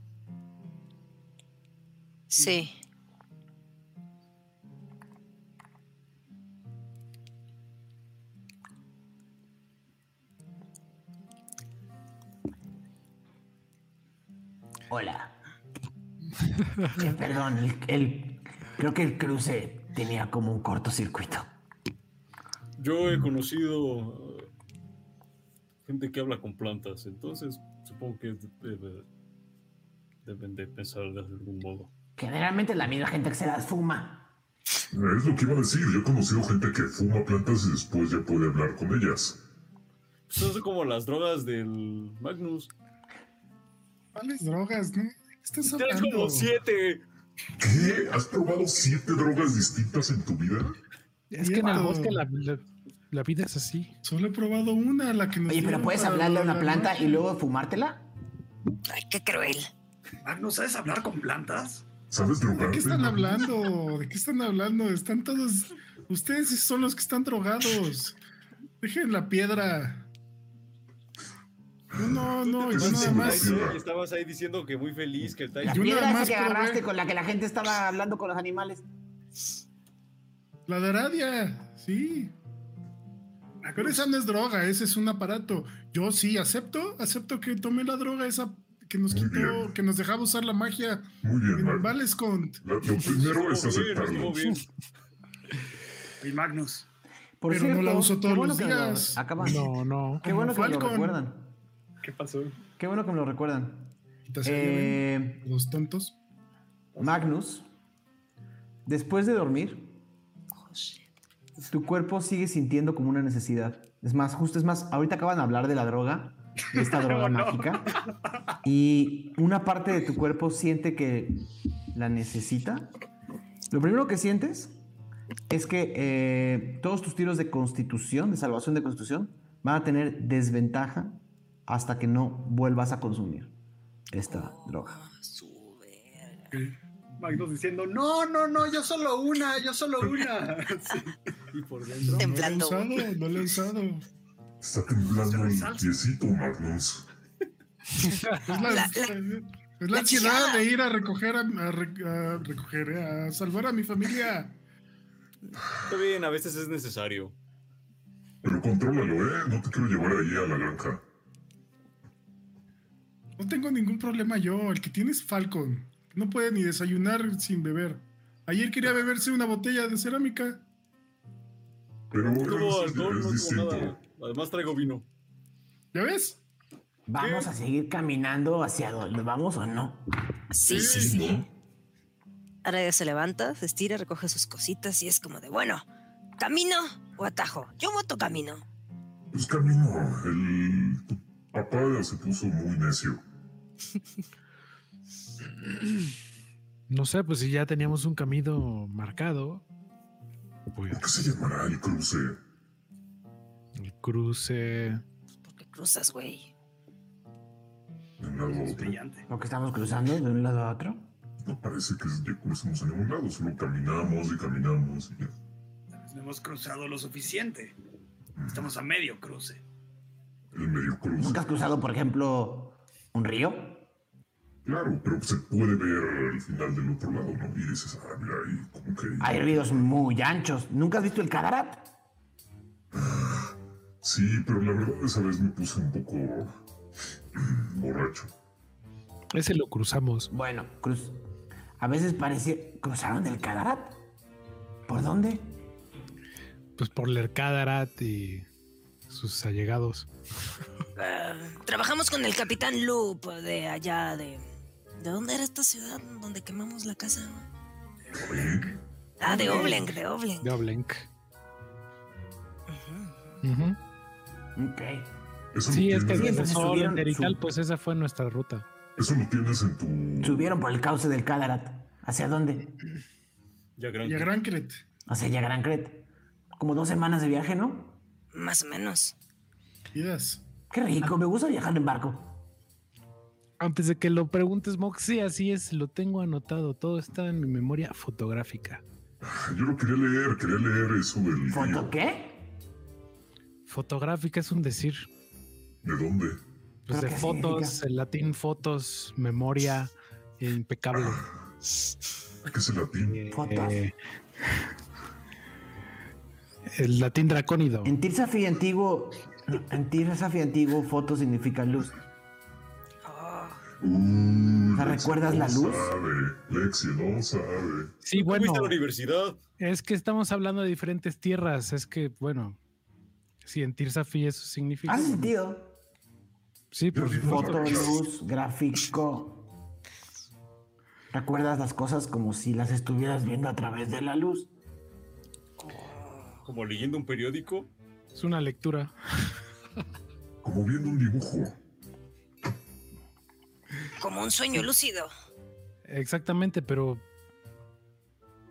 Sí. Hola. Eh, perdón, el, el- creo que el cruce tenía como un cortocircuito. Yo he conocido eh, gente que habla con plantas, entonces supongo que debe- deben de pensar de algún modo. Generalmente la misma gente que se las fuma. Es lo que iba a decir. Yo he conocido gente que fuma plantas y después ya puede hablar con ellas. Pues eso es como las drogas del Magnus. ¿Cuáles drogas, no? ¿De qué estás Tienes hablando? como siete. ¿Qué? ¿Has probado siete drogas distintas en tu vida? Es que en el bosque la, la- la vida es así. Solo he probado una, la que nos Oye, pero puedes para hablarle a una planta y luego fumártela. Ay, qué cruel. Magno, ¿sabes hablar con plantas? ¿Sabes ¿De drogarte? qué están no? hablando? ¿De qué están hablando? Están todos. Ustedes son los que están drogados. Dejen la piedra. No, no, no, yo nada más. estabas ahí diciendo que muy feliz, que el La piedra nada esa más que probé. agarraste con la que la gente estaba hablando con los animales. La de Aradia, sí. Pero esa no es droga, ese es un aparato. Yo sí acepto, acepto que tomé la droga esa que nos Muy quitó, bien. que nos dejaba usar la magia Muy bien, en. Valescont. Lo primero es aceptarlo. Y Magnus. Por Pero no la uso todos bueno los días. acaban- No, no. Qué bueno que me lo Falcon. recuerdan. ¿Qué pasó? Qué bueno que me lo recuerdan. Eh, Los tontos. Magnus, después de dormir, tu cuerpo sigue sintiendo como una necesidad. Es más, justo es más, ahorita acaban de hablar de la droga, de esta droga mágica, y una parte de tu cuerpo siente que la necesita. Lo primero que sientes es que eh, todos tus tiros de constitución, de salvación de constitución, van a tener desventaja hasta que no vuelvas a consumir esta droga. Magnus diciendo, no, no, no, yo solo una, yo solo una. Sí. Y por dentro. No lo he Temblando. usado, no lo he usado. Está temblando el piecito, Magnus. Es la, La- la- es la la ansiedad de ir a recoger, a, a a recoger, eh, a salvar a mi familia. Está bien, a veces es necesario. Pero contrólalo, ¿eh? No te quiero llevar ahí a la granja. No tengo ningún problema yo. El que tiene es Falcon. No puede ni desayunar sin beber. Ayer quería beberse una botella de cerámica. Pero No tuvo es, alcohol, es no distinto. nada. Además traigo vino. ¿Ya ves? ¿Vamos a seguir caminando hacia donde vamos o no? Sí, sí, sí. Ahora ya se levanta, se estira, recoge sus cositas y es como de, bueno, ¿camino o atajo? Yo voto camino. Pues camino. El papá se puso muy necio. No sé, pues si ya teníamos un camino marcado, pues ¿Por qué se llamará el cruce? el cruce. ¿Por qué cruzas, güey? de un lado a otro. brillante. ¿Lo que estamos cruzando de un lado a otro? No parece que ya crucemos a ningún lado, solo caminamos y caminamos y ya. Tal vez No hemos cruzado lo suficiente. Estamos a medio cruce. El medio cruz. ¿Nunca has cruzado, por ejemplo, un río? Claro, pero se puede ver el final del otro lado, ¿no? Y dices, ah, mira ahí, como que... Hay ríos muy anchos. ¿Nunca has visto el Cadarat? Sí, pero la verdad esa vez me puse un poco borracho. Ese lo cruzamos. Bueno, cruz. A veces parece. ¿Cruzaron el Cadarat? ¿Por dónde? Pues por Lercadarat y sus allegados. Ah, trabajamos con el capitán Loop de allá de. ¿De dónde era esta ciudad donde quemamos la casa? ¿Eh? Ah, de Oblenk, de Oblenk. De Oblenk. Ok. Eso Sí, es que desde Oblenk pues esa fue nuestra ruta. eso lo tienes en tu... Subieron por el cauce del Cadarat. ¿Hacia dónde? Ya gran. Y a Grancret. Hacia Yagarancret. Como dos semanas de viaje, ¿no? Más o menos. Yes. Qué rico, me gusta viajar en barco. Antes de que lo preguntes, Mox, sí, así es, lo tengo anotado. Todo está en mi memoria fotográfica. Yo lo quería leer, quería leer eso del ¿Foto qué? Fotográfica es un decir. ¿De dónde? Pues ¿Pero de fotos, significa? el latín fotos, memoria, impecable. ¿Qué es el latín? Fotos. Eh, el latín dracónido. En Tirsafi antiguo. En Tirsafi antiguo, foto significa luz. Uh, ¿Te recuerdas la luz? sabe. Lexi no sabe. Sí, ¿Tú bueno, fuiste a la universidad? es que estamos hablando de diferentes tierras. Es que, bueno, si en Tirsafi eso significa. Hace sentido. Sí, por. Foto, luz, gráfico. ¿Recuerdas las cosas como si las estuvieras viendo a través de la luz? Como leyendo un periódico. Es una lectura. Como viendo un dibujo. Como un sueño lúcido. Exactamente, pero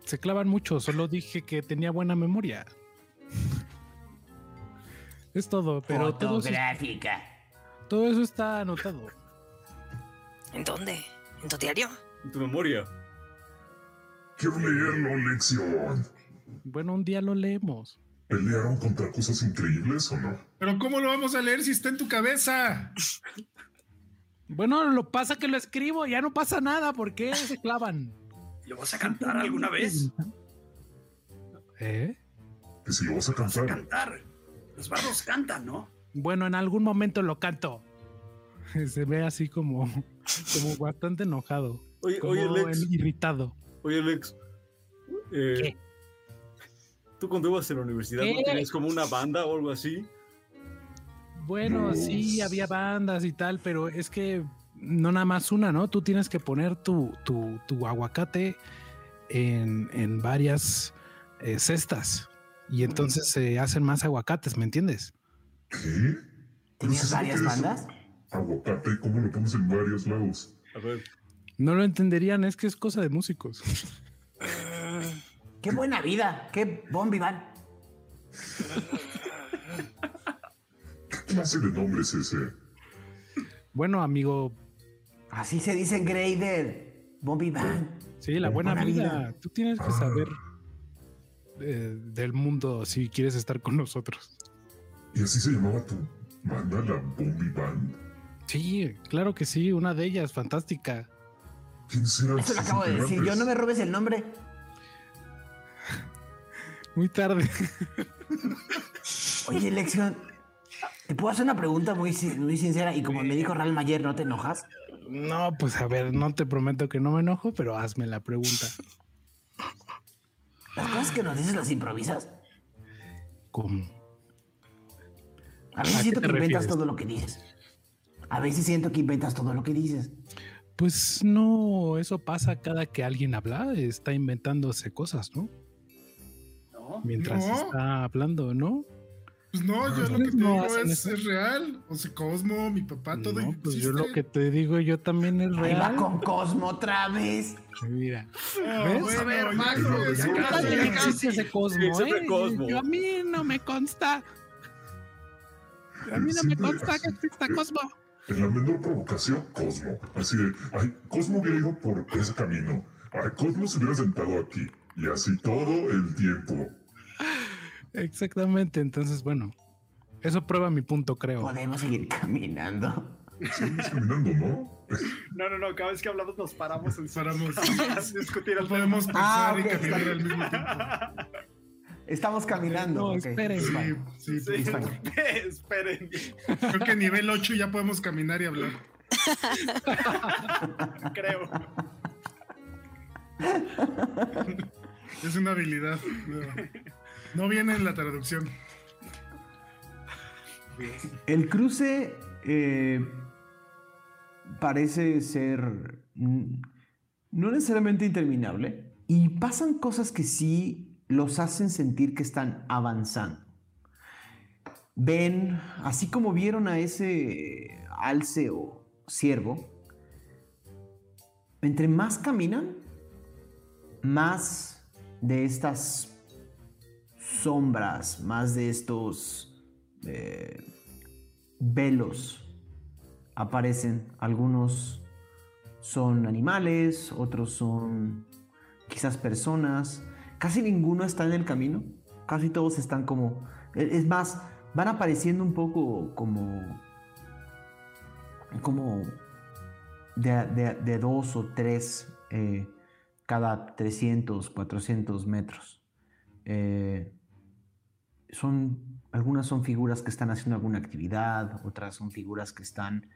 se clavan mucho. Solo dije que tenía buena memoria. Es todo, pero todo eso, Fotográfica. todo eso está anotado. ¿En dónde? ¿En tu diario? En tu memoria. Quiero leerlo, Lexion. Bueno, un día lo leemos. ¿Pelearon contra cosas increíbles o no? Pero ¿cómo lo vamos a leer si está en tu cabeza? Bueno, lo pasa que lo escribo, ya no pasa nada. ¿Por qué se clavan? ¿Lo vas a cantar alguna vez? ¿Eh? Que si lo vas a Vas a cantar. cantar. Los bardos cantan, ¿no? Bueno, en algún momento lo canto. Se ve así como, como bastante enojado. Oye, como oye, Lex. irritado. Oye, Lex. eh, ¿Qué? ¿Tú cuando ibas a la universidad no tenías como una banda o algo así? Bueno, No. sí, había bandas y tal, pero es que no nada más una, ¿no? Tú tienes que poner tu, tu, tu aguacate en, en varias eh, cestas y entonces se hacen más aguacates, ¿me entiendes? ¿Qué? ¿Tenías varias bandas? Aguacate, ¿cómo lo pones en varios lados? A ver. No lo entenderían, es que es cosa de músicos. ¡Qué buena vida! ¡Qué bombi van! ¿Qué clase de nombre es ese? Bueno, amigo, Así se dice en Grader. Bombi van. sí, la buena, Buena vida. vida. Tú tienes que saber eh, del mundo si quieres estar con nosotros. ¿Y así se llamaba tu banda, la Bombi Band? Sí, claro que sí, una de ellas, fantástica. ¿Quiénes eran Eso lo acabo de decir. Yo no me robes el nombre. Muy tarde. Oye, Lexion, ¿te puedo hacer una pregunta muy, muy sincera? Y como me dijo Real Mayer, ¿no te enojas? No, pues a ver, no te prometo que no me enojo, pero hazme la pregunta. Las cosas que nos dices las improvisas. ¿Cómo? A veces ¿A siento que inventas todo lo que dices. A veces siento que inventas todo lo que dices. Pues no, eso pasa cada que alguien habla, está inventándose cosas, ¿no? ¿No? Mientras No. está hablando, ¿no? Pues no, yo lo que te No digo es, es real. O sea, Cosmo, mi papá, todo No, pues yo lo que te digo yo también es Ahí va real. con Cosmo otra vez. Mira, Ah, ¿Ves? bueno, A ver, Max, no, ¿qué ya tal no. que ¿Dónde existe ese Cosmo, eh? Cosmo. Yo- a mí no me consta. A mí no me consta que exista Cosmo. En la menor provocación, Cosmo. Así de, ay, Cosmo hubiera ido por ese camino. Ay, Cosmo se hubiera sentado aquí. Y así todo el tiempo. Exactamente, entonces bueno, eso prueba mi punto, creo. Podemos seguir caminando. Seguimos caminando, ¿no? No, no, no, cada vez que hablamos nos paramos en Paramos. a discutir No podemos pensar Ah, y caminar está al mismo tiempo. Estamos caminando. No, ok. esperen. Sí, Vale. sí, Sí, pues, esperen. Creo que nivel 8 ya podemos caminar y hablar. Creo. Es una habilidad. nueva. No viene en la traducción. El cruce eh, parece ser no necesariamente interminable y pasan cosas que sí los hacen sentir que están avanzando. Ven, así como vieron a ese alce o ciervo, entre más caminan, más de estas sombras, más de estos eh, velos aparecen. Algunos son animales, otros son quizás personas. Casi ninguno está en el camino. Casi todos están como... e- Es más, van apareciendo un poco como... Como de, de- dos o tres eh, cada 300, 400 metros. Eh, son, algunas son figuras que están haciendo alguna actividad, otras son figuras que están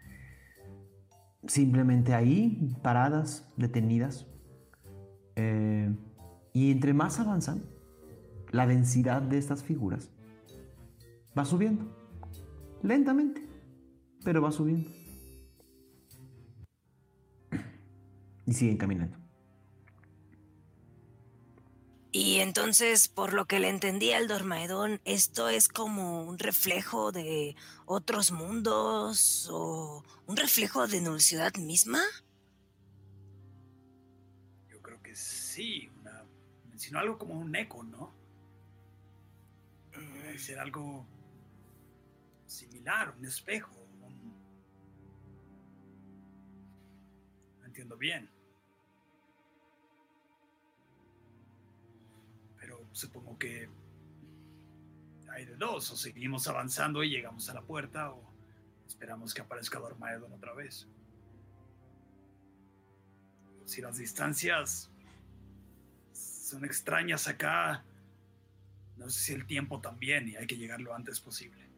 simplemente ahí, paradas, detenidas. Eh, y entre más avanzan, la densidad de estas figuras va subiendo. Lentamente, pero va subiendo. Y siguen caminando. Y entonces, por lo que le entendí al Dormaedón, esto es como un reflejo de otros mundos o un reflejo de la ciudad misma. Yo creo que sí. Una, mencionó algo como un eco, ¿no? Debe ser algo similar, un espejo. un- No entiendo bien. Supongo que hay de dos. O seguimos avanzando y llegamos a la puerta o esperamos que aparezca Dormaedon otra vez. Si las distancias son extrañas acá, no sé si el tiempo también y hay que llegar lo antes posible.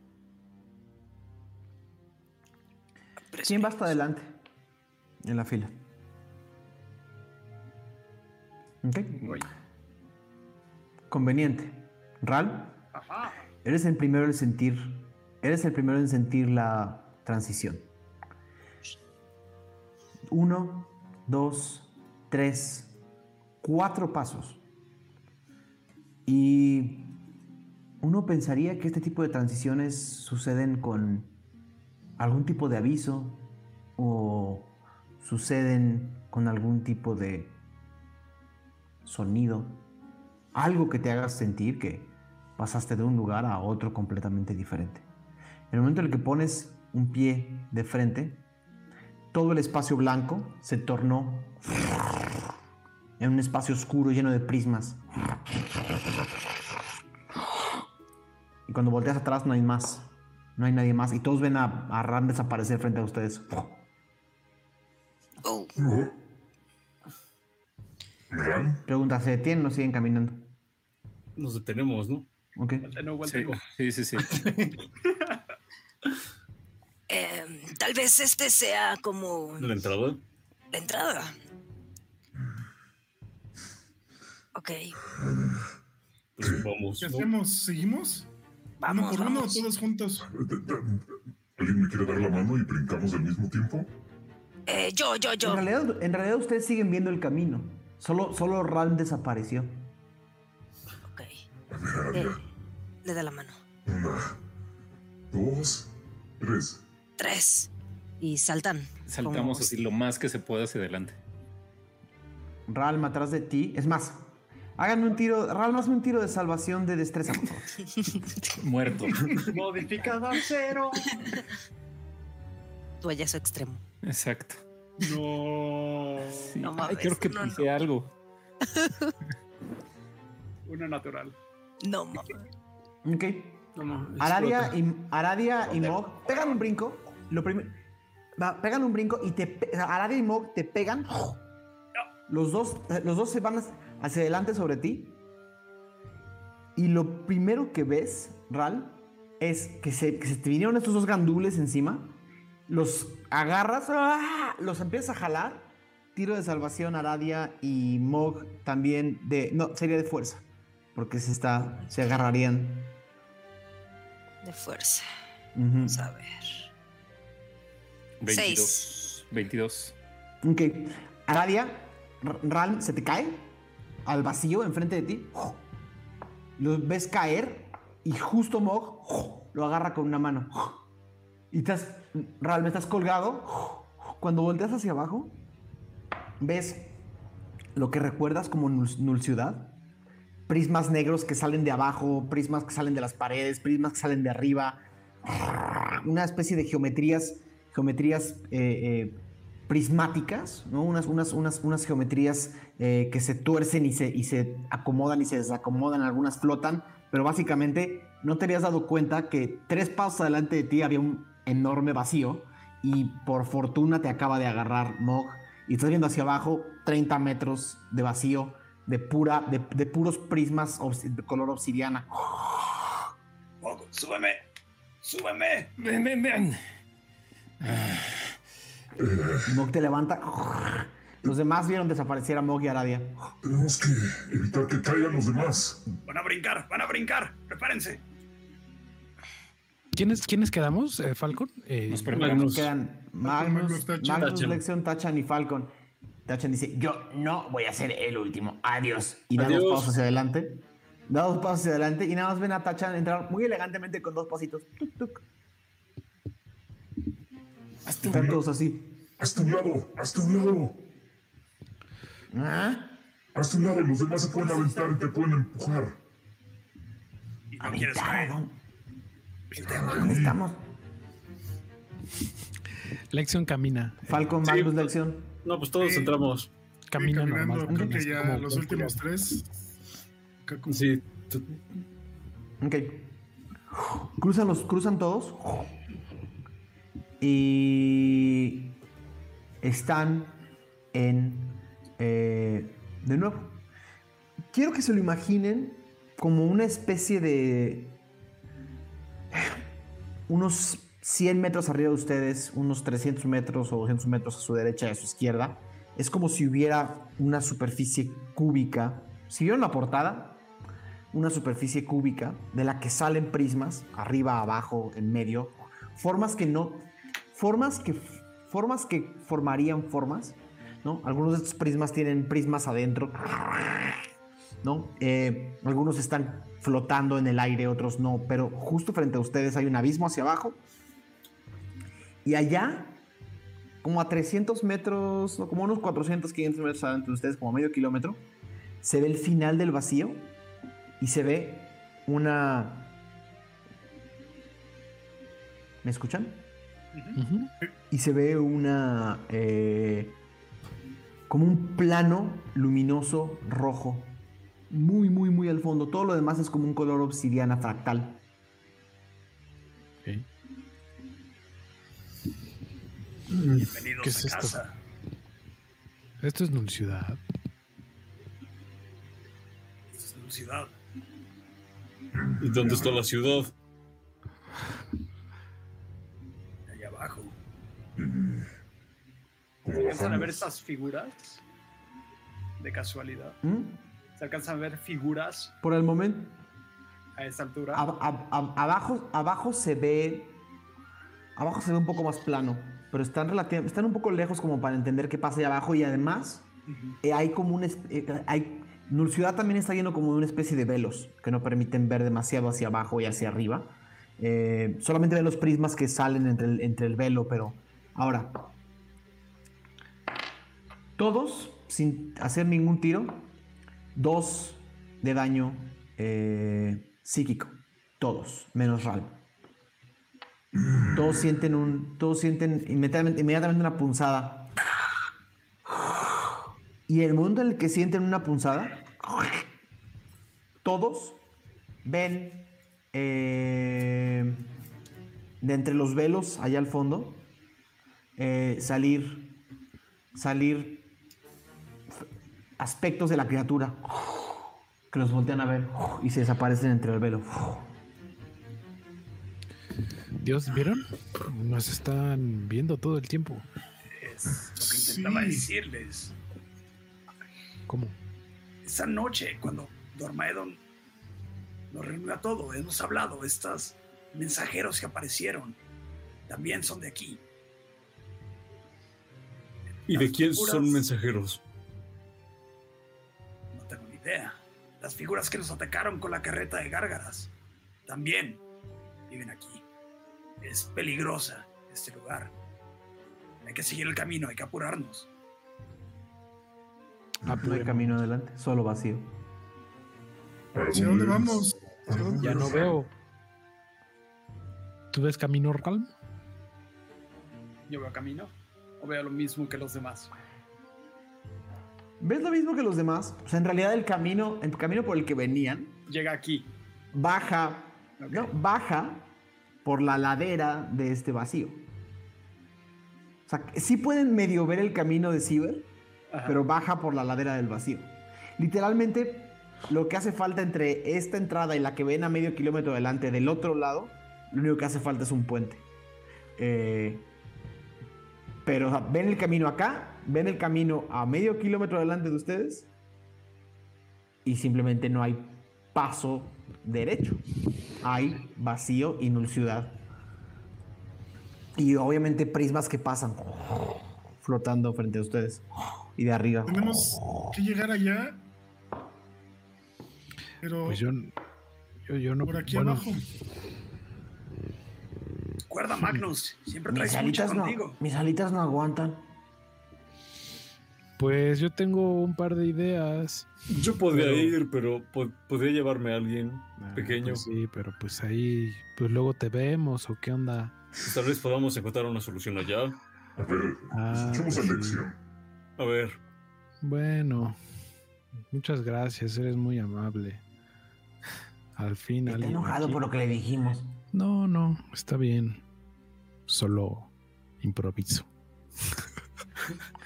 ¿Quién va hasta adelante en la fila? Ok. Conveniente. Ral, eres el primero en sentir. Eres el primero en sentir la transición. Uno, dos, tres, cuatro pasos. Y uno pensaría que este tipo de transiciones suceden con algún tipo de aviso o suceden con algún tipo de sonido, algo que te haga sentir que pasaste de un lugar a otro completamente diferente. En el momento en el que pones un pie de frente, todo el espacio blanco se tornó en un espacio oscuro lleno de prismas. Y cuando volteas atrás no hay más. No hay nadie más. Y todos ven a, a Ram desaparecer frente a ustedes. Oh. Pregunta, ¿se detienen o siguen caminando? Nos detenemos, ¿no? Ok. Sí, sí, sí. sí. em, tal vez este sea como La entrada. la entrada. Ok, Pues vamos. ¿Qué ¿no? hacemos? ¿Seguimos? vamos, uno por uno, vamos. todos juntos. ¿Alguien me quiere dar la mano y brincamos al mismo tiempo? Eh, yo, yo, En yo. realidad, en realidad ustedes siguen viendo el camino. Solo, solo Ram desapareció. Le da la mano. Una, dos, tres. Tres. Y saltan. Saltamos Como- así lo más que se pueda hacia adelante. Ralm atrás de ti. Es más, háganme un tiro. Ralm, hazme un tiro de salvación de destreza. Muerto. Modificador cero. toallazo extremo. Exacto. No. Sí. No Ay, mames, creo que no, algo. Una natural. No mames. Ok. No, no, Aradia y, Aradia y Mog pegan un brinco. Lo primero. Pegan un brinco y te. Aradia y Mog te pegan. Los dos, los dos se van hacia adelante sobre ti. Y lo primero que ves, Ral, es que se, que se te vinieron estos dos gandules encima. Los agarras, ¡ah! los empiezas a jalar. Tiro de salvación, Aradia y Mog también de. No, sería de fuerza. Porque se, está, se agarrarían. De fuerza. Ujú. Vamos a ver. 22. 22. Ok. Aradia, R- Ralm se te cae al vacío enfrente de ti. Lo ves caer y justo Mog lo agarra con una mano. Y estás, Ralm, estás colgado. Cuando volteas hacia abajo, ves lo que recuerdas como Nul, Nul Ciudad. Prismas negros que salen de abajo, prismas que salen de las paredes, prismas que salen de arriba. Una especie de geometrías, geometrías eh, eh, prismáticas, ¿no? unas, unas, unas, unas geometrías eh, que se tuercen y se, y se acomodan y se desacomodan, algunas flotan, pero básicamente no te habías dado cuenta que tres pasos adelante de ti había un enorme vacío y por fortuna te acaba de agarrar Mog y estás viendo hacia abajo 30 metros de vacío de, pura, de, de puros prismas de color obsidiana. Mog, súbeme. Súbeme. Ven, ven, ven. Mog te levanta. Los demás vieron desaparecer a Mog y Aradia. Tenemos que evitar que caigan los demás. Van a brincar, van a brincar. Prepárense. ¿Quiénes, ¿Quiénes quedamos, eh, Falcon? Eh, Nos preparamos. Quedan Magnus, Magnus. Magnus, Tachan. Lexion, Tachan y Falcon. Tachan dice, yo no voy a ser el último. Adiós. Y da dos pasos hacia adelante. Da dos pasos hacia adelante y nada más ven a Tachan entrar muy elegantemente con dos pasitos. Tuc, tuc. Están todos así. Hazte un lado, hazte un lado. ¿Ah? Hazte un lado, los demás se pueden aventar y te pueden empujar. Y no quieres caer. ¿dónde? ¿Dónde estamos? Lexion camina. Falcon, Sí. Magnus, Lexion. No, pues todos Sí. entramos. Camina caminando, normal. creo que así ya como los últimos tres. Sí. Ok. Cruzan los, cruzan todos. Y están en. eh, de nuevo. Quiero que se lo imaginen como una especie de. Unos 100 metros arriba de ustedes, unos 300 metros o 200 metros a su derecha y a su izquierda. Es como si hubiera una superficie cúbica. Si vieron la portada, una superficie cúbica de la que salen prismas, arriba, abajo, en medio, formas que no, formas que, formas que formarían formas, ¿no? Algunos de estos prismas tienen prismas adentro, ¿no? Eh, algunos están flotando en el aire, otros no, pero justo frente a ustedes hay un abismo hacia abajo y allá, como a 300 metros, no, como unos 400, 500 metros adentro de ustedes, como medio kilómetro, se ve el final del vacío y se ve una... ¿Me escuchan? Y se ve una... eh, como un plano luminoso rojo. Muy, muy, muy al fondo. Todo lo demás es como un color obsidiana fractal. Bienvenidos ¿Qué es a esto? casa. Esto es Null Ciudad. Esta es la ciudad. ¿Y dónde está la ciudad? Allá abajo. Como ¿Alcanzan a ver estas figuras? De casualidad. ¿Mm? ¿Se alcanzan a ver figuras Por el momento, a esta altura? ab- ab- ab- abajo, abajo se ve... Abajo se ve un poco más plano, pero están, relativ- están un poco lejos como para entender qué pasa ahí abajo y además eh, hay como un... eh, hay, Ciudad también está lleno como de una especie de velos que no permiten ver demasiado hacia abajo y hacia arriba. Eh, solamente ven los prismas que salen entre el, entre el velo, pero ahora, todos, sin hacer ningún tiro, dos de daño eh, psíquico. Todos, menos Ral. Todos sienten un. Todos sienten inmediatamente, inmediatamente una punzada. Y el momento en el que sienten una punzada, todos ven eh, de entre los velos allá al fondo eh, salir salir aspectos de la criatura que los voltean a ver y se desaparecen entre el velo. Dios, ¿vieron? Nos están viendo todo el tiempo. Es lo que intentaba Sí. decirles. ¿Cómo? Esa noche, cuando Dormaedon nos reunió a todo, hemos hablado, estos mensajeros que aparecieron también son de aquí. ¿Y de quién figuras- son mensajeros? No tengo ni idea. Las figuras que nos atacaron con la carreta de gárgaras también viven aquí. Es peligrosa este lugar. Hay que seguir el camino, hay que apurarnos. No hay camino adelante, solo vacío. ¿Para ¿Hacia dónde es? vamos? ¿Hacia dónde Ya no veo. ¿Tú ves camino calmo? Yo veo camino o veo lo mismo que los demás. ¿Ves lo mismo que los demás? O sea, en realidad el camino, el camino por el que venían, Llega aquí. baja, no, baja por la ladera de este vacío. O sea, sí pueden medio ver el camino de Ciber, Ajá. pero baja por la ladera del vacío. Literalmente, lo que hace falta entre esta entrada y la que ven a medio kilómetro adelante del otro lado, lo único que hace falta es un puente. Eh, pero o sea, ven el camino acá, ven el camino a medio kilómetro adelante de ustedes y simplemente no hay paso derecho. Hay vacío y null ciudad. Y obviamente prismas que pasan flotando frente a ustedes y de arriba. Tenemos que llegar allá. Pero Pues yo, yo, yo no. por aquí bueno, abajo. Recuerda, Magnus, siempre Mis traes mucho alitas, no, contigo. mis alitas no aguantan. Pues yo tengo un par de ideas. Yo podría Pero- ir, pero po- podría llevarme a alguien Ah, pequeño. pues sí, pero pues ahí, pues luego te vemos o qué onda. Pues Tal vez podamos encontrar una solución allá. A ver, Ah, escuchemos a sí. Lección. A ver, Bueno, muchas gracias, eres muy amable. Al fin Está alguien enojado aquí- por lo que le dijimos. No, no, está bien. Solo improviso.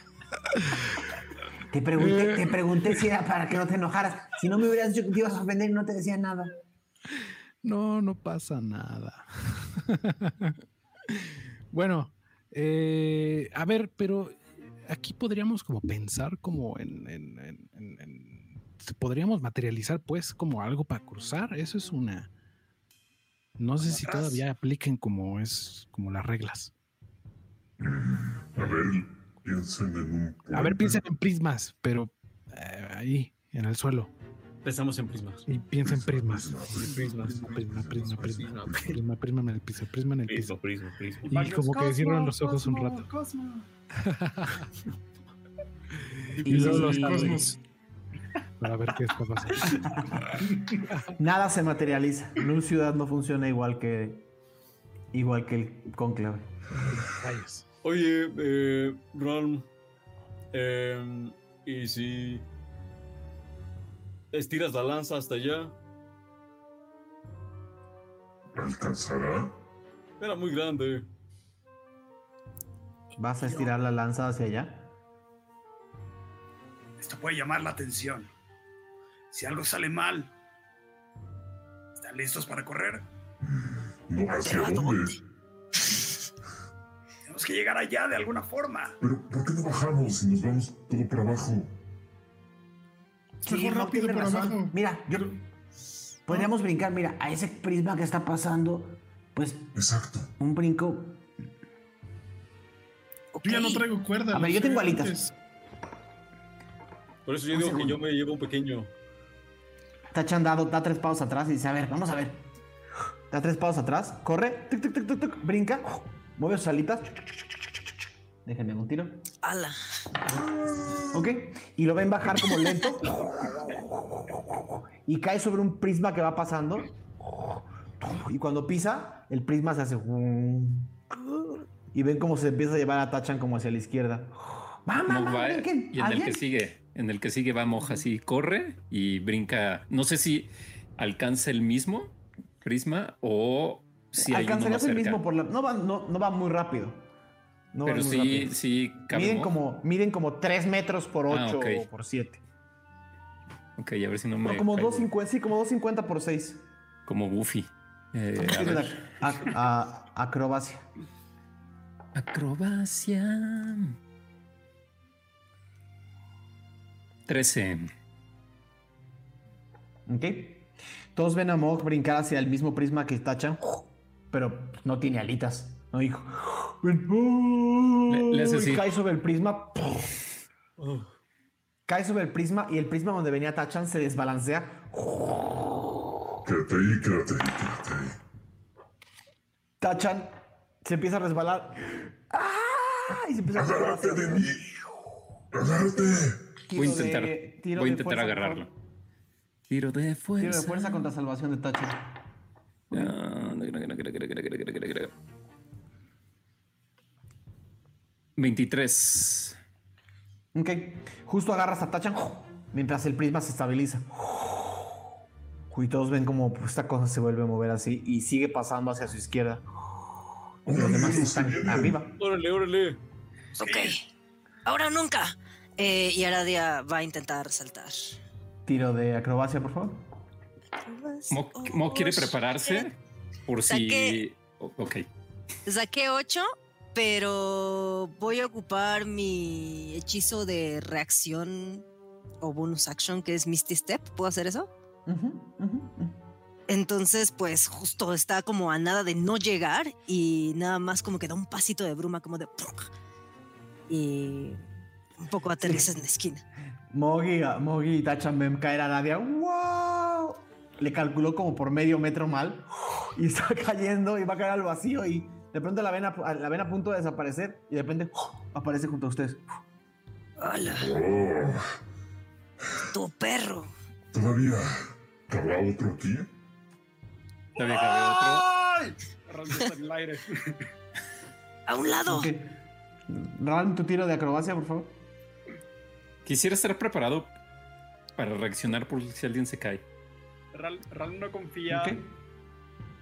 Te pregunté, te pregunté si era para que no te enojaras. Si no me hubieras dicho que te ibas a ofender y no te decía nada. No, no pasa nada. bueno, eh, a ver, pero aquí podríamos como pensar como en, en- en- en- en- podríamos materializar pues como algo para cruzar. Eso es una. No sé si todavía apliquen como es como las reglas. A ver, piensen en un. A ver, piensen en prismas, pero eh, ahí, en el suelo. pensamos en prismas. Y piensen en prismas. Prismas. Prisma, prisma, prisma, prisma, Prisma. prisma, prisma en el piso, prisma en el piso. Prisma, prisma, prisma. Y como que cierran los ojos un rato. Y luego los Cosmos. para ver qué está pasando. Nada se materializa. Null ciudad no funciona igual que igual que el conclave. Rayos. Oye, eh, Ron, em, ¿y si estiras la lanza hasta allá? ¿Alcanzará? Era muy grande. ¿Vas a estirar la lanza hacia allá? Esto puede llamar la atención. Si algo sale mal, ¿están listos para correr? No, ¿hacia ¿Pero a dónde? Tenemos que llegar allá de alguna forma. Pero, ¿por qué no bajamos y nos vamos todo para abajo? Mejor no rápido tiene por razón. abajo. Mira, yo podríamos brincar, mira, a ese prisma que está pasando, pues Exacto. un brinco. Yo ya no traigo cuerda. A ver, yo tengo alitas. Por eso yo Un digo que yo me llevo un pequeño. Está chandado, da tres pasos atrás y dice, a ver, vamos a ver. Da tres pasos atrás, corre, tic, tic, tic, tic, tic, brinca, mueve sus alitas. Déjenme un tiro. Ala. ¿Ok? Y lo ven bajar como lento. Y cae sobre un prisma que va pasando. Y cuando pisa, el prisma se hace. Y ven cómo se empieza a llevar a Tachan como hacia la izquierda. ¡Mamá, mamá! va- y en el ¿Alguien? que sigue, en el que sigue va Moja así, corre y brinca. No sé si alcanza el mismo prisma o uno Alcanzarías el mismo por la. No va, no, no va muy rápido. No va Pero muy sí, rápido. sí, Miden como, miden como 3 metros por 8 Ah, ok. o por 7. Ok, a ver si no me. como caigo. 250, sí, como 250 por 6. Como Goofy. Eh, a a- a- acrobacia. Acrobacia. 13. ¿Ok? Todos ven a Mog brincar hacia el mismo prisma que Tachan, pero no tiene alitas. No dijo. Le- le hace Y así. cae sobre el prisma. Cae sobre el prisma y el prisma donde venía Tachan se desbalancea. Quédate ahí, quédate ahí, quédate ahí. Tachan se empieza a resbalar. ¡Ah! Y se empieza a ¡Agárrate de mí! ¡Agárrate! Voy a intentar, de- voy a intentar agarrarlo. Tiro de fuerza. Tiro de fuerza contra salvación de Tachan. Ah, 23. Ok. Justo agarras a Tachan mientras el prisma se estabiliza. Y todos ven como esta cosa se vuelve a mover así y sigue pasando hacia su izquierda. Los demás están arriba. Órale, órale. Ok. Ahora o nunca. Eh, y Aradia va a intentar saltar. Tiro de acrobacia, por favor. Mo, Mo quiere prepararse por si. Saqué- Ok. Saqué 8, pero voy a ocupar mi hechizo de reacción o bonus action que es Misty Step. ¿Puedo hacer eso? Entonces, pues justo está como a nada de no llegar y nada más como que da un pasito de bruma como de... Y un poco aterriza en la esquina. Mogi, Mogi y Tachan ven caer a Nadia. ¡Wow! Le calculó como por medio metro mal y está cayendo y va a caer al vacío y de pronto la ven a, la ven a punto de desaparecer y de repente aparece junto a ustedes. ¡Hola! Oh, ¡Tu perro! ¿Todavía cabrá otro aquí? Todavía cabe otro. El aire. ¡A un lado! Ok. Ran tu tiro de acrobacia, por favor. Quisiera estar preparado para reaccionar por si alguien se cae. Ral, Ral no confía.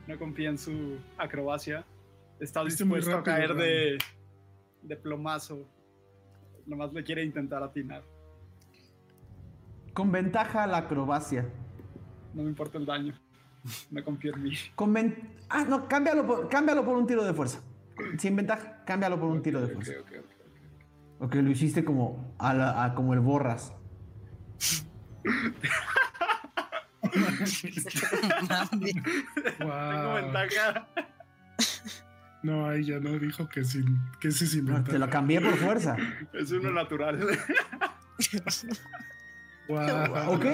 No confía en su acrobacia. Está dispuesto a caer Ral. de, de plomazo. Nomás le quiere intentar atinar. Con ventaja a la acrobacia. No me importa el daño. No confío en mí. Con ven- Ah, no, cámbialo por, cámbialo por un tiro de fuerza. Sin ventaja, cámbialo por un tiro de fuerza. Ok, ok, ok. Ok, lo hiciste como, a la- a como el borras. Tengo ventaja. No, ahí ya no dijo que sin que ese sin No, te lo cambié por fuerza. Es uno natural. Wow. Ok.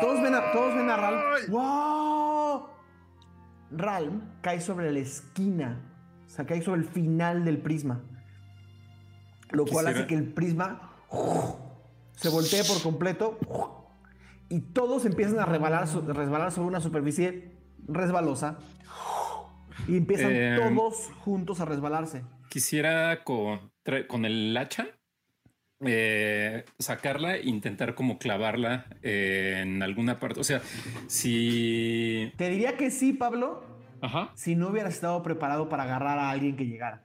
Todos ven a, todos ven a Ralm. ¡Wow! Ralm cae sobre la esquina. O sea, cae sobre el final del prisma. Lo cual Quisiera- hace que el prisma se voltee por completo y todos empiezan a resbalar, so- resbalar sobre una superficie resbalosa y empiezan Eh, todos juntos a resbalarse. quisiera con, con el hacha eh, sacarla e intentar como clavarla eh, en alguna parte. O sea, si. Te diría que sí, Pablo, Ajá. si no hubieras estado preparado para agarrar a alguien que llegara.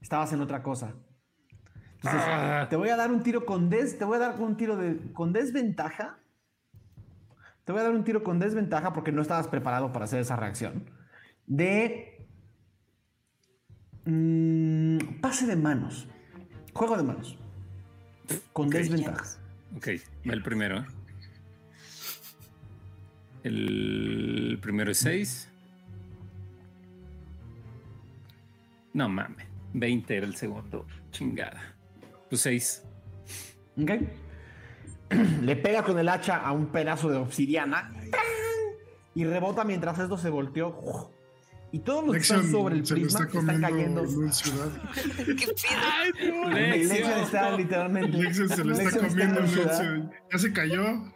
Estabas en otra cosa. Entonces, Ah. te voy a dar un tiro con des, te voy a dar un tiro de con desventaja. Te voy a dar un tiro con desventaja porque no estabas preparado para hacer esa reacción. De mm, pase de manos. Juego de manos. Con Ok. desventaja. Ok, va el primero. ¿eh? El primero es 6. No mames. 20 era el segundo. Chingada. Pues 6. ¿Ok? Le pega con el hacha a un pedazo de obsidiana y rebota mientras esto se volteó. Y todos los que están Lexion sobre el se lo prisma está están comiendo cayendo. ¡Qué pedo! Lexion está literalmente. Lexion se lo está Lexion comiendo. Ya se cayó.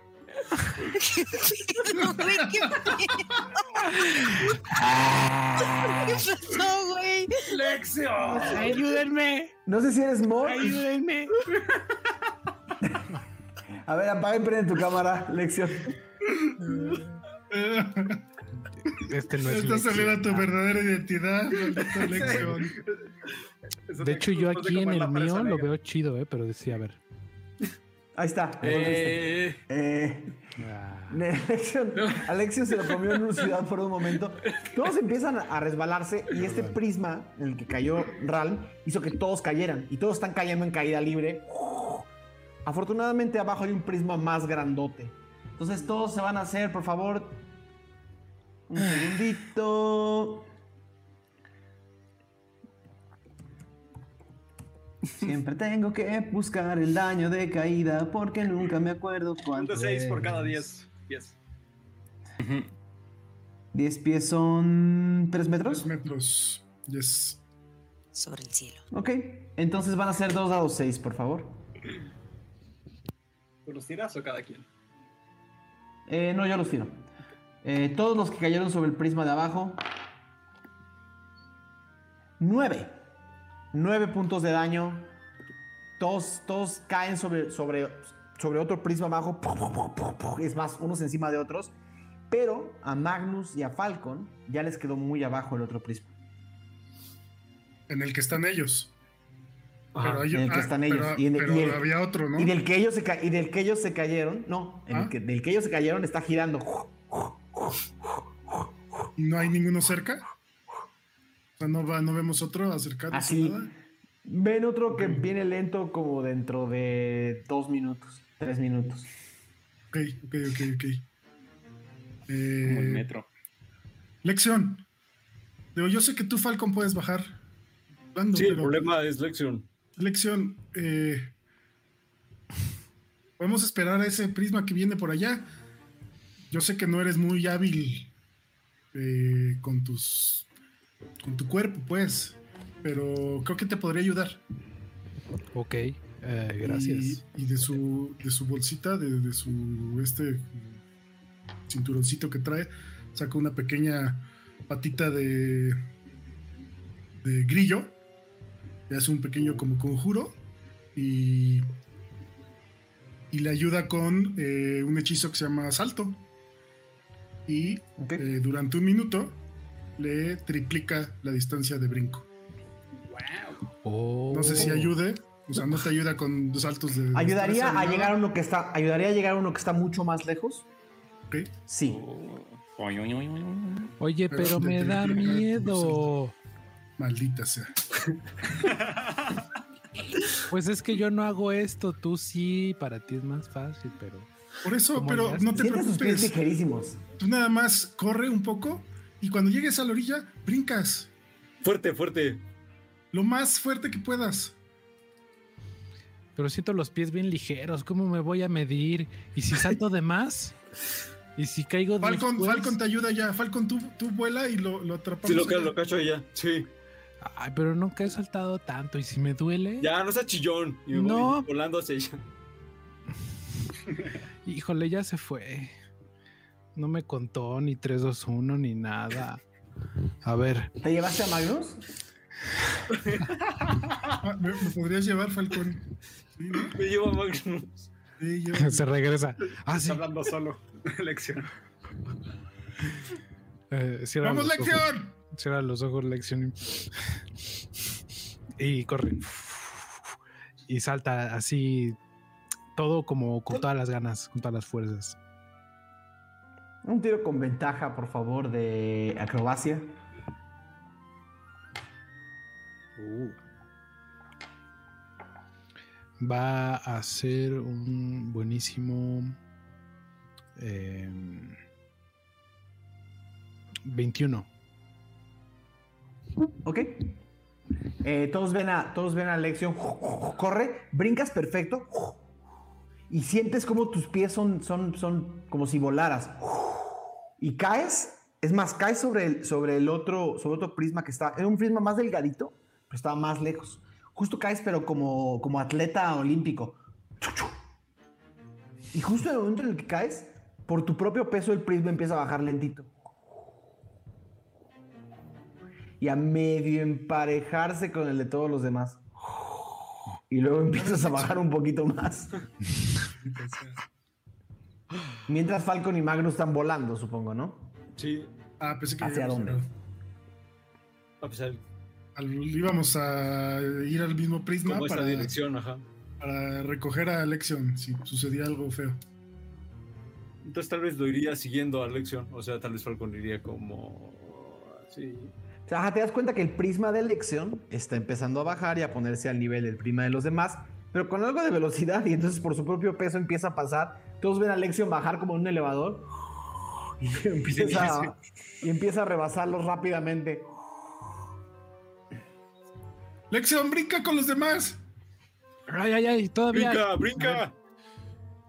No, güey, ¿qué ¿Qué pasó, güey? ¡Lección! ¡Ayúdenme! No sé si eres Mo. ¡Ayúdenme! A ver, apaga y prende tu cámara, Lección. Este no es Esta Lexi. saliendo tu verdadera identidad, lección. De hecho, yo aquí en el mío lo veo chido, ¿eh? Pero decía, a ver. Ahí está. Eh, Eh, Ah, se lo comió en una ciudad por un momento. Todos empiezan a resbalarse y este prisma en el que cayó Ralm hizo que todos cayeran y todos están cayendo en caída libre. Afortunadamente abajo hay un prisma más grandote. Entonces todos se van a hacer, por favor. Un segundito. Siempre tengo que buscar el daño de caída porque nunca me acuerdo Un cuánto de 6 por cada es. 10 pies. 10 pies son 3 metros. Tres metros. Yes. Sobre el cielo. Ok, entonces van a ser dos dados 6, por favor. ¿Tú los tiras o cada quien? Eh, no, yo los tiro. Eh, todos los que cayeron sobre el prisma de abajo. 9. 9 puntos de daño. Todos, todos caen sobre, sobre, sobre otro prisma abajo. Es más, unos encima de otros. Pero a Magnus y a Falcon ya les quedó muy abajo el otro prisma. En el que están ellos. Ajá, Pero, hay- en el que ah, están ellos. pero- Y en- pero y el- había otro, ¿no? Y del que ellos se, ca- y del que ellos se cayeron, no, en el ¿Ah? que, del que ellos se cayeron está girando. ¿Y no hay ninguno cerca? O sea, no, va, no vemos otro acercándose Así. nada. Ven otro que viene lento como dentro de dos minutos, tres minutos. Ok, ok, ok, ok. Como el Eh, metro. lección. Digo, yo sé que tú, Falcon, puedes bajar. Sí, el problema es lección. Lección, eh, podemos esperar a ese prisma que viene por allá. Yo sé que no eres muy hábil eh, con tus con tu cuerpo, pues, pero creo que te podría ayudar. ok, eh, gracias. Y, y de su de su bolsita, de, de su este cinturoncito que trae, saca una pequeña patita de de grillo y hace un pequeño como conjuro y y le ayuda con eh, un hechizo que se llama salto y eh, durante un minuto le triplica la distancia de brinco. ¡Wow! Oh. No sé si ayude, o sea, no te ayuda con dos saltos de. ¿Ayudaría a llegar a uno que está, ayudaría a llegar a uno que está mucho más lejos? Ok. Sí. Oy, oy, oy, oy, oy. Oye, Pero me da miedo. Maldita sea. Pues es que yo no hago esto, tú sí, para ti es más fácil, pero... Por eso, pero ya no te preocupes. ligerísimos. Tú nada más corre un poco y cuando llegues a la orilla, brincas. Fuerte, fuerte. Lo más fuerte que puedas. Pero siento los pies bien ligeros, ¿cómo me voy a medir? ¿Y si salto de más? ¿Y si caigo Falcon, después? Falcon te ayuda ya. Falcon, tú, tú vuela y lo, lo atrapamos. Sí, lo, lo cacho ella. Sí. Ay, pero nunca he saltado tanto, ¿y si me duele? Ya, no sea chillón. Y me No. voy volando hacia ella. Híjole, ya se fue. No me contó ni 3, 2, 1 ni nada. A ver, ¿Te llevaste a Magnus? ¿me, me podrías llevar? Sí, ¿no? Me llevo a Magnus. Sí, yo- se regresa. Ah, sí. Está hablando solo. Lección. Eh, ¡Vamos, lección! Cierra los ojos, lección. Y, y corre. Y salta así. Todo como con todas las ganas, con todas las fuerzas. Un tiro con ventaja, por favor, de acrobacia. Va a ser un buenísimo. eh, 21. ¿Ok? Eh, todos ven a todos ven a Lección. Corre, brincas perfecto. Y sientes como tus pies son, son, son como si volaras. Y caes. Es más, caes sobre el, sobre el otro, sobre otro prisma que está. Era un prisma más delgadito, pero estaba más lejos. Justo caes, pero como, como atleta olímpico. Y justo en el momento en el que caes, por tu propio peso el prisma empieza a bajar lentito. Y a medio emparejarse con el de todos los demás. Y luego empiezas a bajar un poquito más. Mientras Falcon y Magnus están volando, supongo, ¿no? Sí, Ah, pensé que ¿Hacia íbamos dónde? a pesar al- íbamos a ir al mismo prisma para, dirección, ajá. para recoger a Lexion si sucedía algo feo. Entonces tal vez lo iría siguiendo a Lexion, o sea, tal vez Falcon iría como así. O sea, ajá, te das cuenta que el prisma de elección está empezando a bajar y a ponerse al nivel del prisma de los demás, pero con algo de velocidad y entonces por su propio peso empieza a pasar. Todos ven a Lexion bajar como en un elevador y empieza, a, y empieza a rebasarlos rápidamente. Lexion, brinca con los demás. Ay, ay, ay, todavía. ¡Brinca, brinca!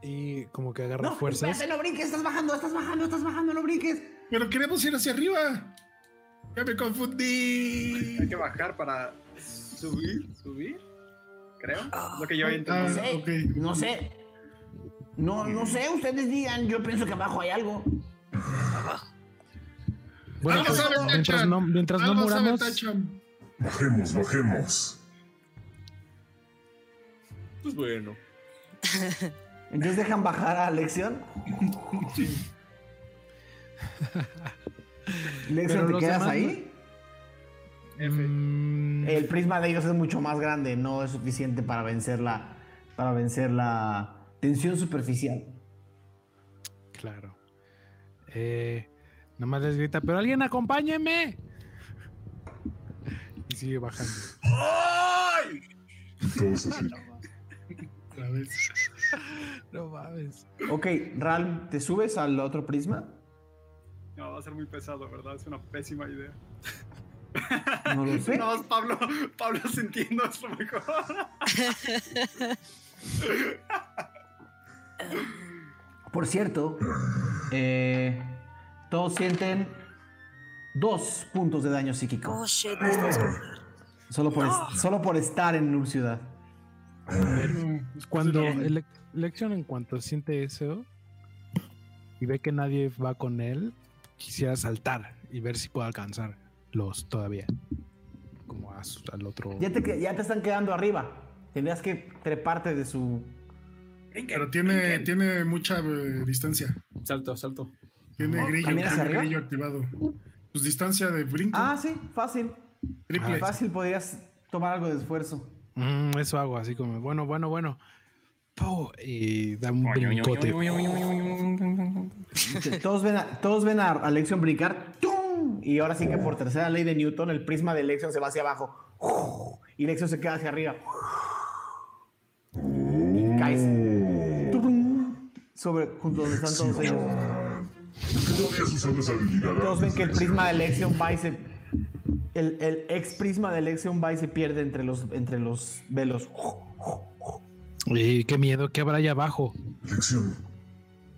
Y como que agarra No, fuerzas. espérate, no brinques, estás bajando, estás bajando, estás bajando, no brinques. Pero queremos ir hacia arriba. Ya me confundí. Hay que bajar para subir, subir. Creo. Lo que yo Ah, entendido. sé. No sé. No, no sé, ustedes digan, yo pienso que abajo hay algo. Bueno, pues, sabe mientras no, mientras no Algo sabe muramos. Bajemos, bajemos. Pues bueno. Entonces dejan bajar a Lexion. Lexion, Pero ¿te quedas demás ahí? mm, El prisma de ellos es mucho más grande, no es suficiente para vencer la, para vencer la tensión superficial. claro. Eh, nomás les grita, pero alguien acompáñeme. Y sigue bajando. Vez. No mames. Ok, Ral, ¿te subes al otro prisma? No, va a ser muy pesado, ¿verdad? Es una pésima idea. No lo sé. No, Pablo, Pablo sintiendo esto mejor. Por cierto, eh, todos sienten dos puntos de daño psíquico. Oh, shit. Solo por, es- solo por estar en Nur Ciudad. Cuando elección en cuanto siente eso y ve que nadie va con él, quisiera saltar y ver si puede alcanzarlos todavía. Como a su- al otro. Ya te, ya te están quedando arriba. Tendrías que treparte de su. Pero tiene, tiene mucha eh, distancia. Salto, salto. Tiene grillo, ¿También hacia tiene grillo activado. Pues distancia de brinco. Ah, sí, fácil. triple. Fácil podrías tomar algo de esfuerzo. Mm, eso hago así como, bueno, bueno, bueno. Pau, Y da un brincote. Todos ven a, todos ven a Alexion brincar. ¡tum! Y ahora sí que por tercera ley de Newton, el prisma de Lexion se va hacia abajo. Y Lexion se queda hacia arriba. Y caes. Sobre, junto donde están todos ellos. Todos ven que el prisma de. Lexion va y se. El, el ex prisma de Lexion va y se pierde entre los, entre los velos. Y qué miedo, ¿qué habrá allá abajo? Lección.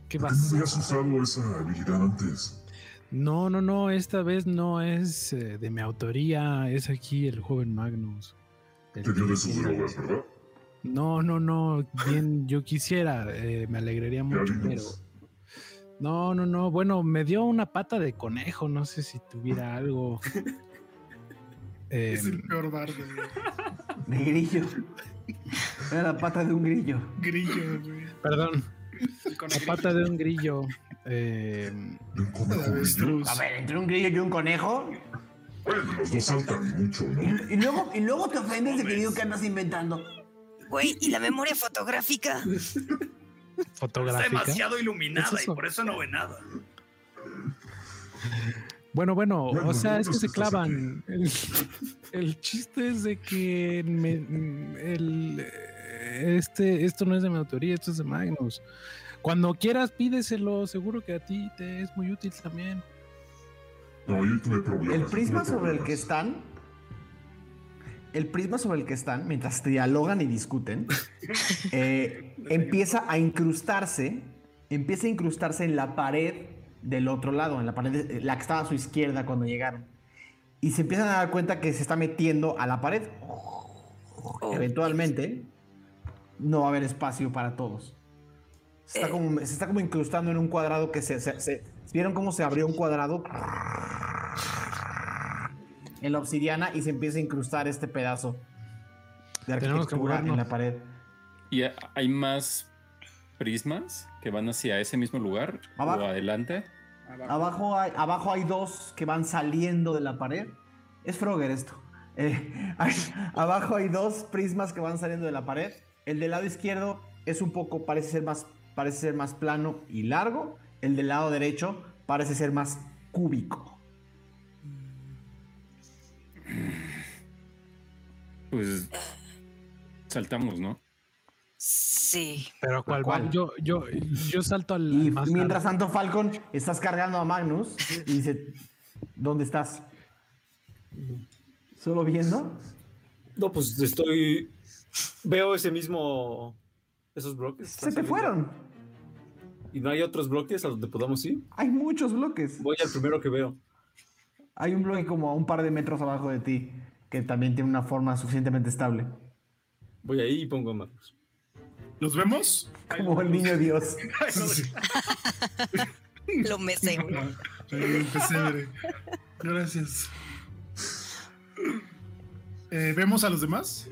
¿Qué ¿Por qué no vas? habías usado esa habilidad antes? No, no, no, esta vez no es eh, de mi autoría, es aquí el joven Magnus. El Te dio de sus drogas, ¿verdad? No, no, no, bien, yo quisiera, eh, me alegraría mucho, pero no, no, no, bueno, me dio una pata de conejo, no sé si tuviera algo. Eh, Es el peor bardo. güey. Era la pata de un grillo. Grillo, güey. perdón, Con la pata de un grillo. eh, ¿De un conejo brillo? Avestruz. A ver, entre un grillo y un conejo. Bueno, los dos saltan mucho, ¿no? Y, y luego, y luego te ofendes de que digo que andas inventando. Güey, ¿y la memoria fotográfica? Está fotográfica. demasiado iluminada ¿Qué es y por eso no ve nada. Bueno, bueno, Bueno, o sea, es que no se clavan. El chiste es de que me- el, este, esto no es de mi autoría, esto es de Magnus. Cuando quieras, pídeselo, seguro que a ti te es muy útil también. No, yo tuve problemas. El prisma sobre el que están. El prisma sobre el que están, mientras dialogan y discuten, eh, empieza a incrustarse. Empieza a incrustarse en la pared del otro lado, en la pared, de- la que estaba a su izquierda cuando llegaron. Y se empiezan a dar cuenta que se está metiendo a la pared. Oh, Eventualmente, no va a haber espacio para todos. Se está, como, se está como incrustando en un cuadrado que se, se- se- ¿Vieron cómo se abrió un cuadrado? En la obsidiana y se empieza a incrustar este pedazo de que arquitectura en la pared. ¿Y ha- hay más prismas que van hacia ese mismo lugar Abajo. o adelante? Abajo hay, abajo hay dos que van saliendo de la pared. Es Frogger esto. Eh, hay- abajo hay dos prismas que van saliendo de la pared. El del lado izquierdo es un poco, parece ser más, parece ser más plano y largo. El del lado derecho parece ser más cúbico. Pues saltamos, ¿no? Sí. Pero ¿cuál? ¿Cuál? va? Yo, yo, yo salto al Y más mientras largo. tanto, Falcon, estás cargando a Magnus y dice, ¿dónde estás? ¿Solo viendo? No, pues estoy. Veo ese mismo. Esos bloques. Se te fueron. ¿Y no hay otros bloques a donde podamos ir? Hay muchos bloques. Voy al primero que veo. Hay un bloque como a un par de metros abajo de ti que también tiene una forma suficientemente estable. Voy ahí y pongo a Marcos. ¿Los vemos? Como el niño Dios. Lo veré. Gracias. Eh, ¿Vemos a los demás?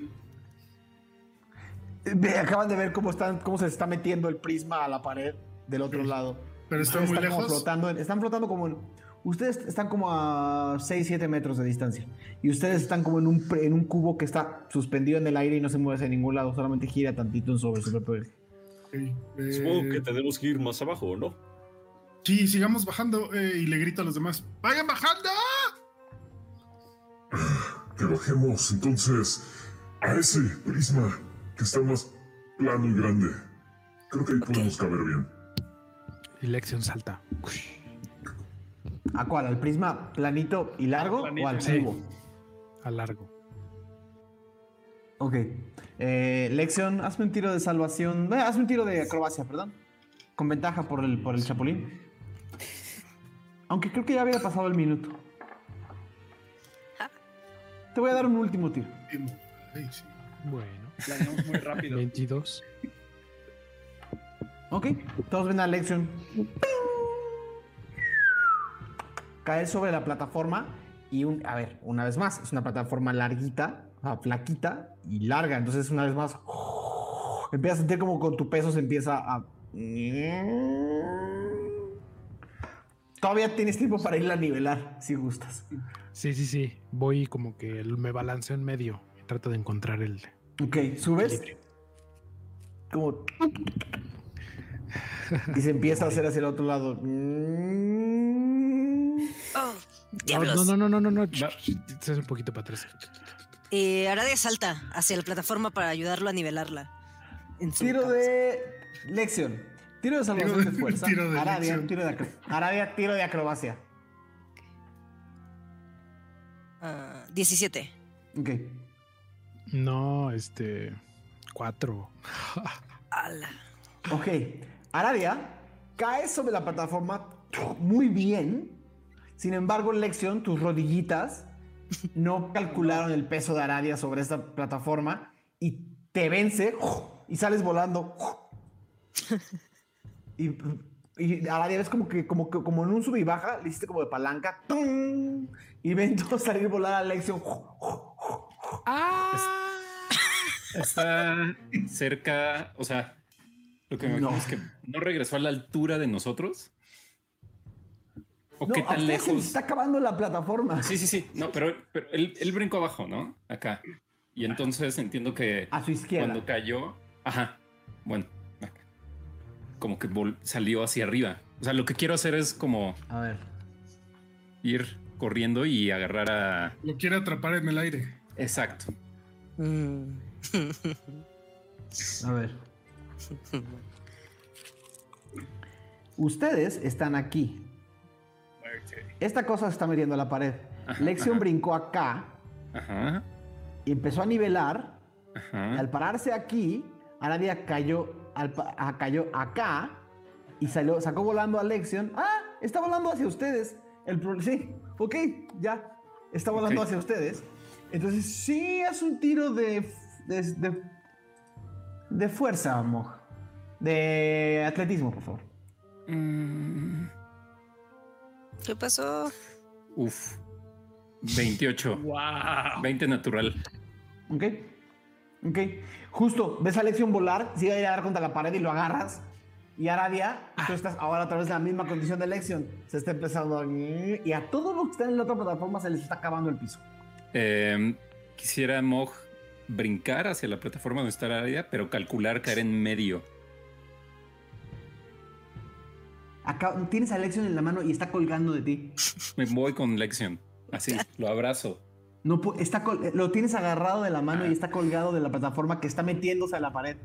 Acaban de ver cómo, están, cómo se está metiendo el prisma a la pared del otro lado. Pero están Ustedes muy están como lejos. flotando, en- están flotando como en- Ustedes están como a 6, 7 metros de distancia. Y ustedes están como en un, en un cubo que está suspendido en el aire y no se mueve hacia ningún lado. Solamente gira tantito en sobre su propio eje. Eh, Supongo que tenemos que ir más abajo, ¿no? Sí, sigamos bajando eh, y le grito a los demás. ¡Vayan bajando! Que bajemos entonces a ese prisma que está más plano y grande. Creo que ahí podemos caber bien. Y Lexion salta. ¿A cuál? ¿Al prisma planito y largo Planito o al cubo? A largo. Ok. Eh, Lexion, hazme un tiro de salvación. eh, hazme un tiro de acrobacia, perdón. Con ventaja por el, por el chapulín. Aunque creo que ya había pasado el minuto. Te voy a dar un último tiro. Sí. Bueno. Planeamos muy rápido. 22. Ok. Todos ven a Lexion. Cae sobre la plataforma y un, a ver, una vez más, es una plataforma larguita, o sea, flaquita y larga. Entonces, una vez más, empiezas a sentir como con tu peso se empieza a. Todavía tienes tiempo para irla a nivelar, si gustas. Sí, sí, sí. Voy como que me balanceo en medio. y Trato de encontrar el. Ok, subes. Como. Y se empieza a hacer hacia el otro lado. Oh, No, diablos. no, no, no, no, no. Es un poquito para atrás. Eh, Aradia salta hacia la plataforma para ayudarlo a nivelarla. en su Tiro cabeza. de lección. Tiro de salvación Tiro- de fuerza. tiro de Aradia, lección. tiro de acro- Aradia, tiro de acrobacia. Ah, 17. Ok. No, este. Cuatro. Ala. Ok. Aradia cae sobre la plataforma muy bien. Sin embargo, lección, tus rodillitas no calcularon el peso de Aradia sobre esta plataforma y te vence y sales volando. Y, y Aradia ves como que como, que- como en un sub y baja, le hiciste como de palanca. ¡tum! Y ven todo salir volar a lección. Está cerca, o sea, lo que me No. es que no regresó a la altura de nosotros. ¿O No, qué a tan ustedes se lejos? está acabando la plataforma. Sí, sí, sí. No, pero, pero él, él brincó abajo, ¿no? Acá. Y entonces entiendo que A su izquierda. cuando cayó, ajá, bueno, acá. como que vol- salió hacia arriba. O sea, lo que quiero hacer es como A ver. ir corriendo y agarrar a... Lo quiere atrapar en el aire. Exacto. Mm. A ver. Ustedes están aquí. Esta cosa se está metiendo a la pared. Ajá, Lexion ajá. brincó acá Ajá, y empezó a nivelar. Y al pararse aquí, Aradia cayó, al ah, cayó acá y salió, sacó volando a Lexion. ¡Ah! Está volando hacia ustedes. El sí, ok, ya. Está volando hacia ustedes. Entonces, sí, es un tiro de, de, de, de fuerza, Moj. De atletismo, por favor. Mm, ¿Qué pasó? uf. 28. ¡Wow! 20 natural. Ok. Ok. Justo, ves a Alexion volar, sigue a ir a dar contra la pared y lo agarras. Y Aradia, tú estás ahora otra vez en la misma condición de Alexion. Se está empezando a... Y a todos los que están en la otra plataforma se les está acabando el piso. Eh, quisiera Mog brincar hacia la plataforma donde está área, pero calcular caer en medio. Acá, tienes a Alexion en la mano y está colgando de ti. Me voy con Lexion. Así, lo abrazo. No, está eh, lo tienes agarrado de la mano y está colgado de la plataforma que está metiéndose a la pared.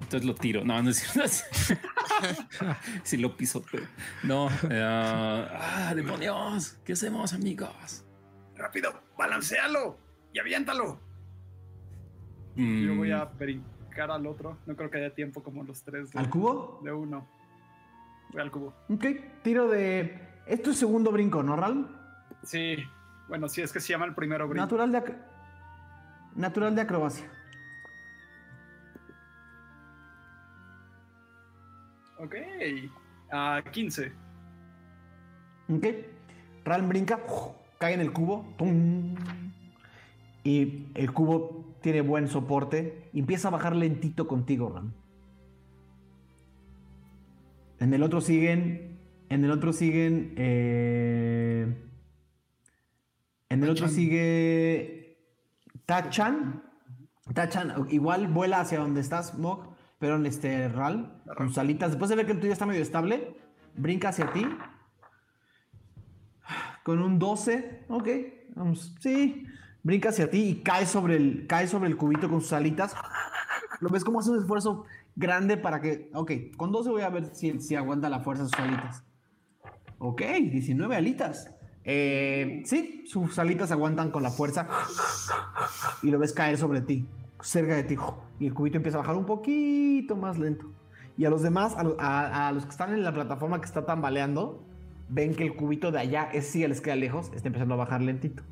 Entonces lo tiro. No, no es cierto. Si lo pisoteo. No. eh, ah, demonios. ¿Qué hacemos, amigos? ¡Rápido! ¡Balancealo! ¡Y aviéntalo! Mm, Yo voy a brincar al otro. No creo que haya tiempo como los tres de, ¿Al cubo? de uno. Voy al cubo. Ok, tiro de... Es tu segundo brinco, ¿no, Ral? Sí. Bueno, sí, es que se llama el primero brinco. Natural de, ac- Natural de acrobacia. Ok. A 15. Ok. Ral brinca, cae en el cubo. ¡tum! Y el cubo tiene buen soporte. y empieza a bajar lentito contigo, Ral. En el otro siguen. En el otro siguen. eh, en el otro sigue. Tachan. Tachan igual vuela hacia donde estás, Mog. Pero en este Ral, con sus alitas. Después de ver que el tuyo está medio estable, brinca hacia ti. Con un 12. Ok, vamos. Sí. Brinca hacia ti y cae sobre el, cae sobre el cubito con sus alitas. Lo ves como hace un esfuerzo grande para que. Ok, con 12 voy a ver si, si aguanta la fuerza sus alitas. Ok, 19 alitas. Eh, sí, sus alitas aguantan con la fuerza. Y lo ves caer sobre ti, cerca de ti. Y el cubito empieza a bajar un poquito más lento. Y a los demás, a, a- los que están en la plataforma que está tambaleando, ven que el cubito de allá, ese sí les queda lejos, está empezando a bajar lentito.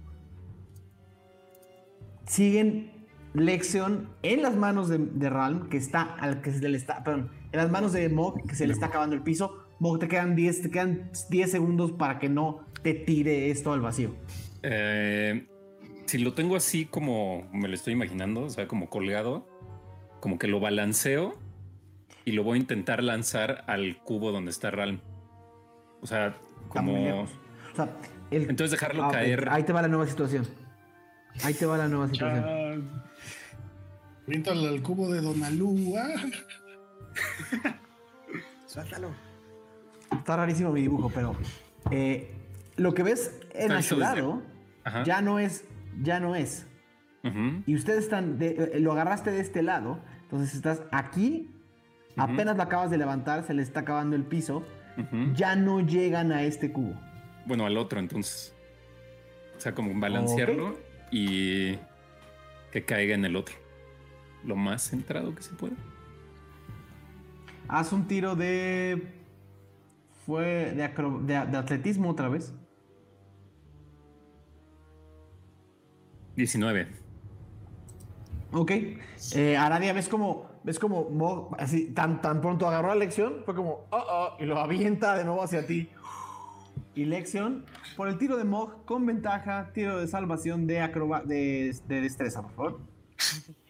Siguen Lexion en las manos de, de Ralm, que está al que se le está, perdón, en las manos de Mog, que se le está acabando el piso. Mog, te quedan 10, te quedan 10 segundos para que no te tire esto al vacío. Eh, si lo tengo así como me lo estoy imaginando, o sea, como colgado, como que lo balanceo y lo voy a intentar lanzar al cubo donde está Ralm. O sea, como. O sea, el- Entonces dejarlo Ah, caer. Ahí te va la nueva situación. Ahí te va la nueva situación. Chan. Aviéntale al cubo de Donalú. ah. Suéltalo. Está rarísimo mi dibujo, pero eh, lo que ves en Está a su hecho desde- lado Ajá. ya no es, ya no es. Y ustedes están, de- eh, lo agarraste de este lado, entonces estás aquí, apenas lo acabas de levantar, se le está acabando el piso, ya no llegan a este cubo. Bueno, al otro entonces. O sea, como balancearlo y que caiga en el otro. Lo más centrado que se pueda. Haz un tiro de... Fue de, acro- de- de atletismo otra vez. 19. Ok. Eh, Aradia, ves como, ves como Mog, así, tan, tan pronto agarró a Lexion, fue como, oh, oh, y lo avienta de nuevo hacia ti. Y Lexion, por el tiro de Mog, con ventaja, tiro de salvación de, acroba de, de destreza, por favor.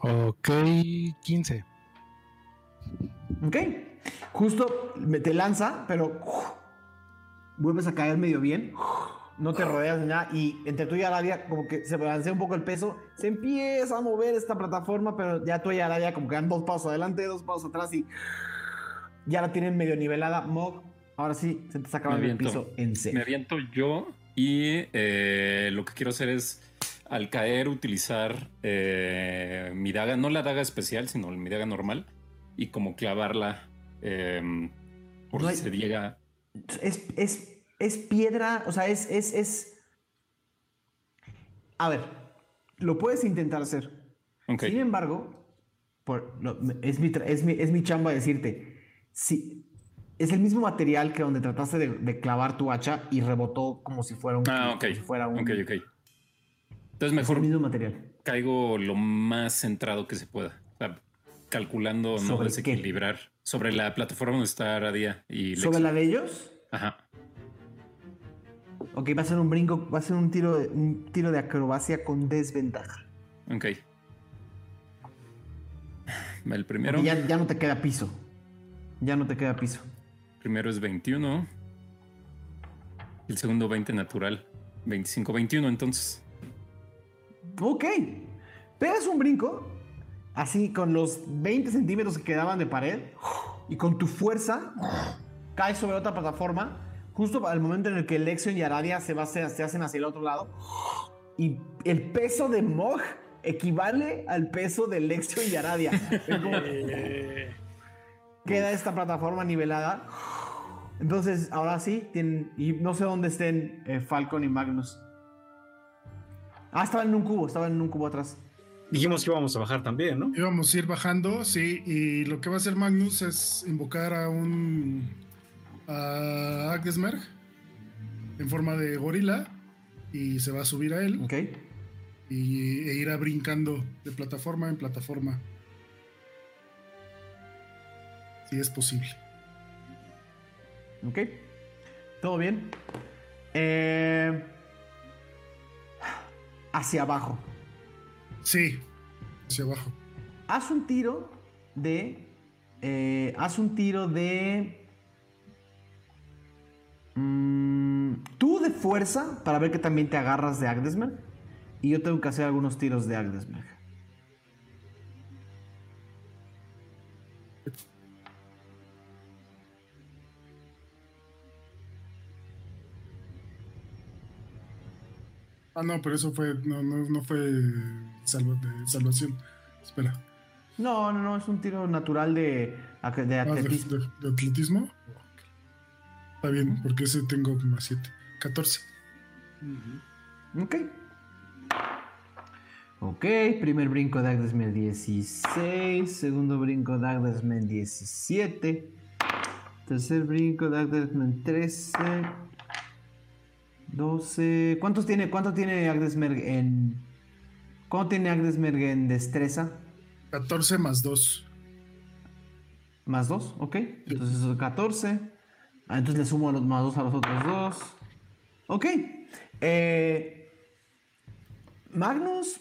Ok, 15. Ok. Justo me- te lanza, pero vuelves a caer medio bien. No te rodeas de nada. Y entre tú y Aradia, como que se balancea un poco el peso. Se empieza a mover esta plataforma, pero ya tú y Aradia, como que dan dos pasos adelante, dos pasos atrás y ya la tienen medio nivelada. Mog, ahora sí, se te está acabando Me el piso en Me serio. aviento yo y eh, lo que quiero hacer es al caer utilizar eh, mi daga, no la daga especial, sino mi daga normal y como clavarla eh, por No si hay- se llega. Es, es, es piedra, o sea, es, es, es... A ver, lo puedes intentar hacer. Sin embargo, por, es, mi, es, mi, es mi chamba decirte, si es el mismo material que donde trataste de, de clavar tu hacha y rebotó como si fuera un... Ah, si fuera un Ok, Entonces es el mejor mismo material. caigo lo más centrado que se pueda. O sea, calculando no desequilibrar sobre la plataforma donde está Aradia y Lex. ¿Sobre la de ellos? Ajá. Ok, va a ser un brinco, va a ser un tiro, de- un tiro de acrobacia con desventaja. Ok. El primero, ya, ya no te queda piso. Ya no te queda piso. primero es 21. El segundo 20 natural. 25, 21 entonces. Ok. Pegas un brinco, así con los 20 centímetros que quedaban de pared, y con tu fuerza caes sobre otra plataforma, justo al momento en el que Lexion y Aradia se, va se hacen hacia el otro lado, y el peso de Mog equivale al peso de Lexion y Aradia. Queda esta plataforma nivelada. Entonces, ahora sí, tienen, y no sé dónde estén eh, Falcon y Magnus. Ah, estaban en un cubo, estaban en un cubo atrás. Dijimos que íbamos a bajar también, ¿no? Íbamos a ir bajando, sí, y lo que va a hacer Magnus es invocar a un a Agdesmerg en forma de gorila y se va a subir a él Ok. y, e irá brincando de plataforma en plataforma. Si es posible. Ok. ¿Todo bien? Eh, hacia abajo. Sí, hacia abajo. Haz un tiro de. eh, haz un tiro de. mm, tú de fuerza para ver que también te agarras de Agdesmerg. Y yo tengo que hacer algunos tiros de Agdesmerg. Ah, no, pero eso fue, no, no, no fue salva- de salvación. Espera. No, no, no, es un tiro natural de, ac- de Ah, de, atletismo. de- atletismo. Está bien, porque ese tengo más 7. 14. Ok. Ok, primer brinco de Agdesmer 16, segundo brinco de Agdesmer 17, tercer brinco de Agdesmer 13, 12. ¿Cuántos tiene, ¿Cuánto tiene Agdesmerg en. ¿Cuánto tiene Agdesmerg en destreza? 14 más 2. Más 2, ok. Entonces es 14. Ah, entonces le sumo los más 2 a los otros dos. Ok. Eh, Magnus,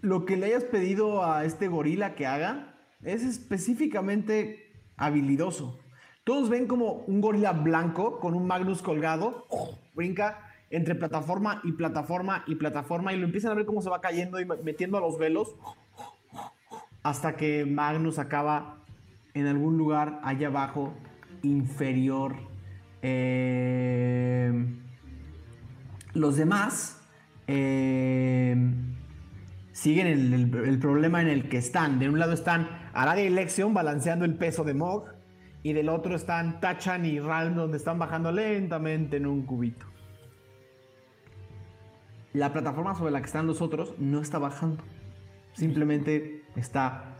lo que le hayas pedido a este gorila que haga es específicamente habilidoso. Todos ven como un gorila blanco con un Magnus colgado, brinca entre plataforma y plataforma y plataforma y lo empiezan a ver cómo se va cayendo y metiendo a los velos hasta que Magnus acaba en algún lugar allá abajo, inferior. Eh, los demás eh, siguen el, problema en el que están. De un lado están Aradia y Lexion balanceando el peso de Mog. Y del otro están Tachan y Ralm donde están bajando lentamente en un cubito. La plataforma sobre la que están los otros no está bajando. Simplemente está.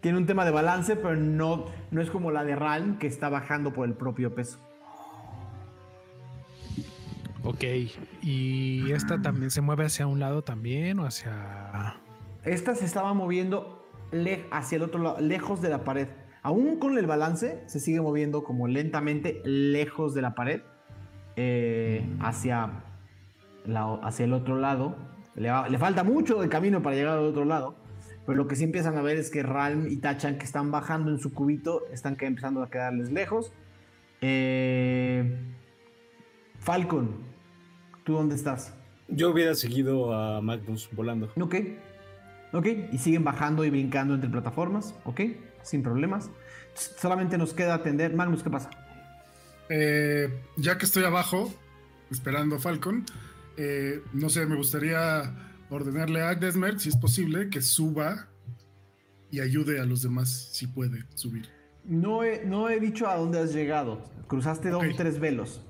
Tiene un tema de balance, pero no, no es como la de Ralm que está bajando por el propio peso. Ok. ¿Y esta también se mueve hacia un lado también o hacia... Esta se estaba moviendo le- hacia el otro lado, lejos de la pared. Aún con el balance, se sigue moviendo como lentamente lejos de la pared, eh, hacia, la- hacia el otro lado. Le, va- le falta mucho de camino para llegar al otro lado, pero lo que sí empiezan a ver es que Ralm y Tachan, que están bajando en su cubito, están que- empezando a quedarles lejos. Eh, Falcon, ¿tú dónde estás? Yo hubiera seguido a Magnus volando. Ok. Ok. Y siguen bajando y brincando entre plataformas. Ok. Sin problemas. Solamente nos queda atender. Magnus, ¿qué pasa? Eh, ya que estoy abajo, esperando a Falcon, eh, no sé, me gustaría ordenarle a Agdesmerg, si es posible, que suba y ayude a los demás, si puede subir. No he, no he dicho a dónde has llegado. Cruzaste dos o tres velos.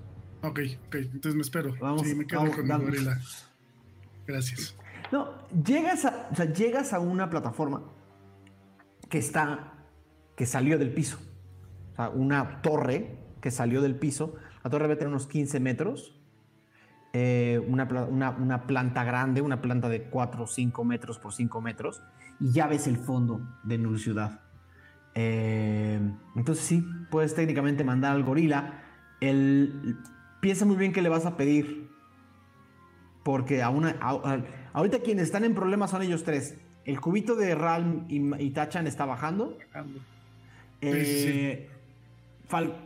Ok, ok, entonces me espero. Vamos, sí, me quedo vamos, con mi. Gracias. No, llegas a, o sea, llegas a una plataforma que está, que salió del piso. O sea, una torre que salió del piso. La torre debe tener unos 15 metros. eh, una, una- planta grande, una planta de 4 o 5 metros por 5 metros, y ya ves el fondo de Nur Ciudad. Eh, entonces sí, puedes técnicamente mandar al gorila. El, piensa muy bien qué le vas a pedir. Porque a una, a- ahorita quienes están en problemas son ellos tres. El cubito de Ralm y, y Tachan está bajando. Eh, fal-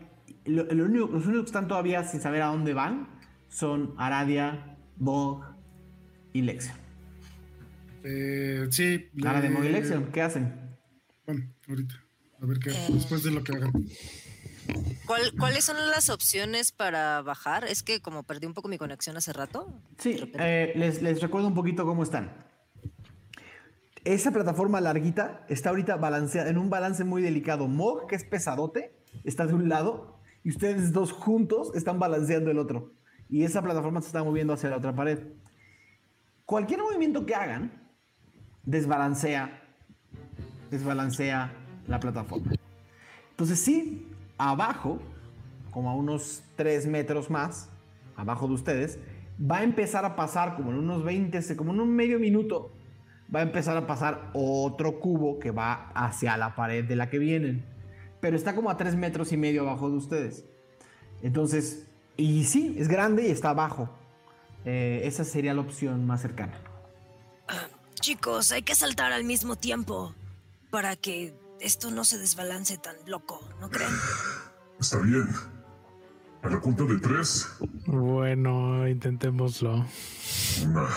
lo- lo único- los únicos que están todavía sin saber a dónde van son Aradia, Bog y Lexion. Eh, sí. Aradia, Bog y Lexion, ¿qué hacen? Bueno, ahorita. A ver qué. Eh. Después de lo que hagan. ¿Cuál- ¿Cuáles son las opciones para bajar? Es que como perdí un poco mi conexión hace rato. Sí, eh, les, les recuerdo un poquito cómo están. Esa plataforma larguita está ahorita balanceada en un balance muy delicado. Mog, que es pesadote, está de un lado y ustedes dos juntos están balanceando el otro. Y esa plataforma se está moviendo hacia la otra pared. Cualquier movimiento que hagan desbalancea, desbalancea la plataforma. Entonces sí, abajo, como a unos 3 metros más, abajo de ustedes, va a empezar a pasar como en unos 20, se- como en un medio minuto, va a empezar a pasar otro cubo que va hacia la pared de la que vienen. Pero está como a 3 metros y medio abajo de ustedes. Entonces, y sí, es grande y está abajo. Eh, esa sería la opción más cercana. Chicos, hay que saltar al mismo tiempo para que esto no se desbalance tan loco, ¿no creen? Está bien. A la cuenta de tres. Bueno, intentémoslo. Una.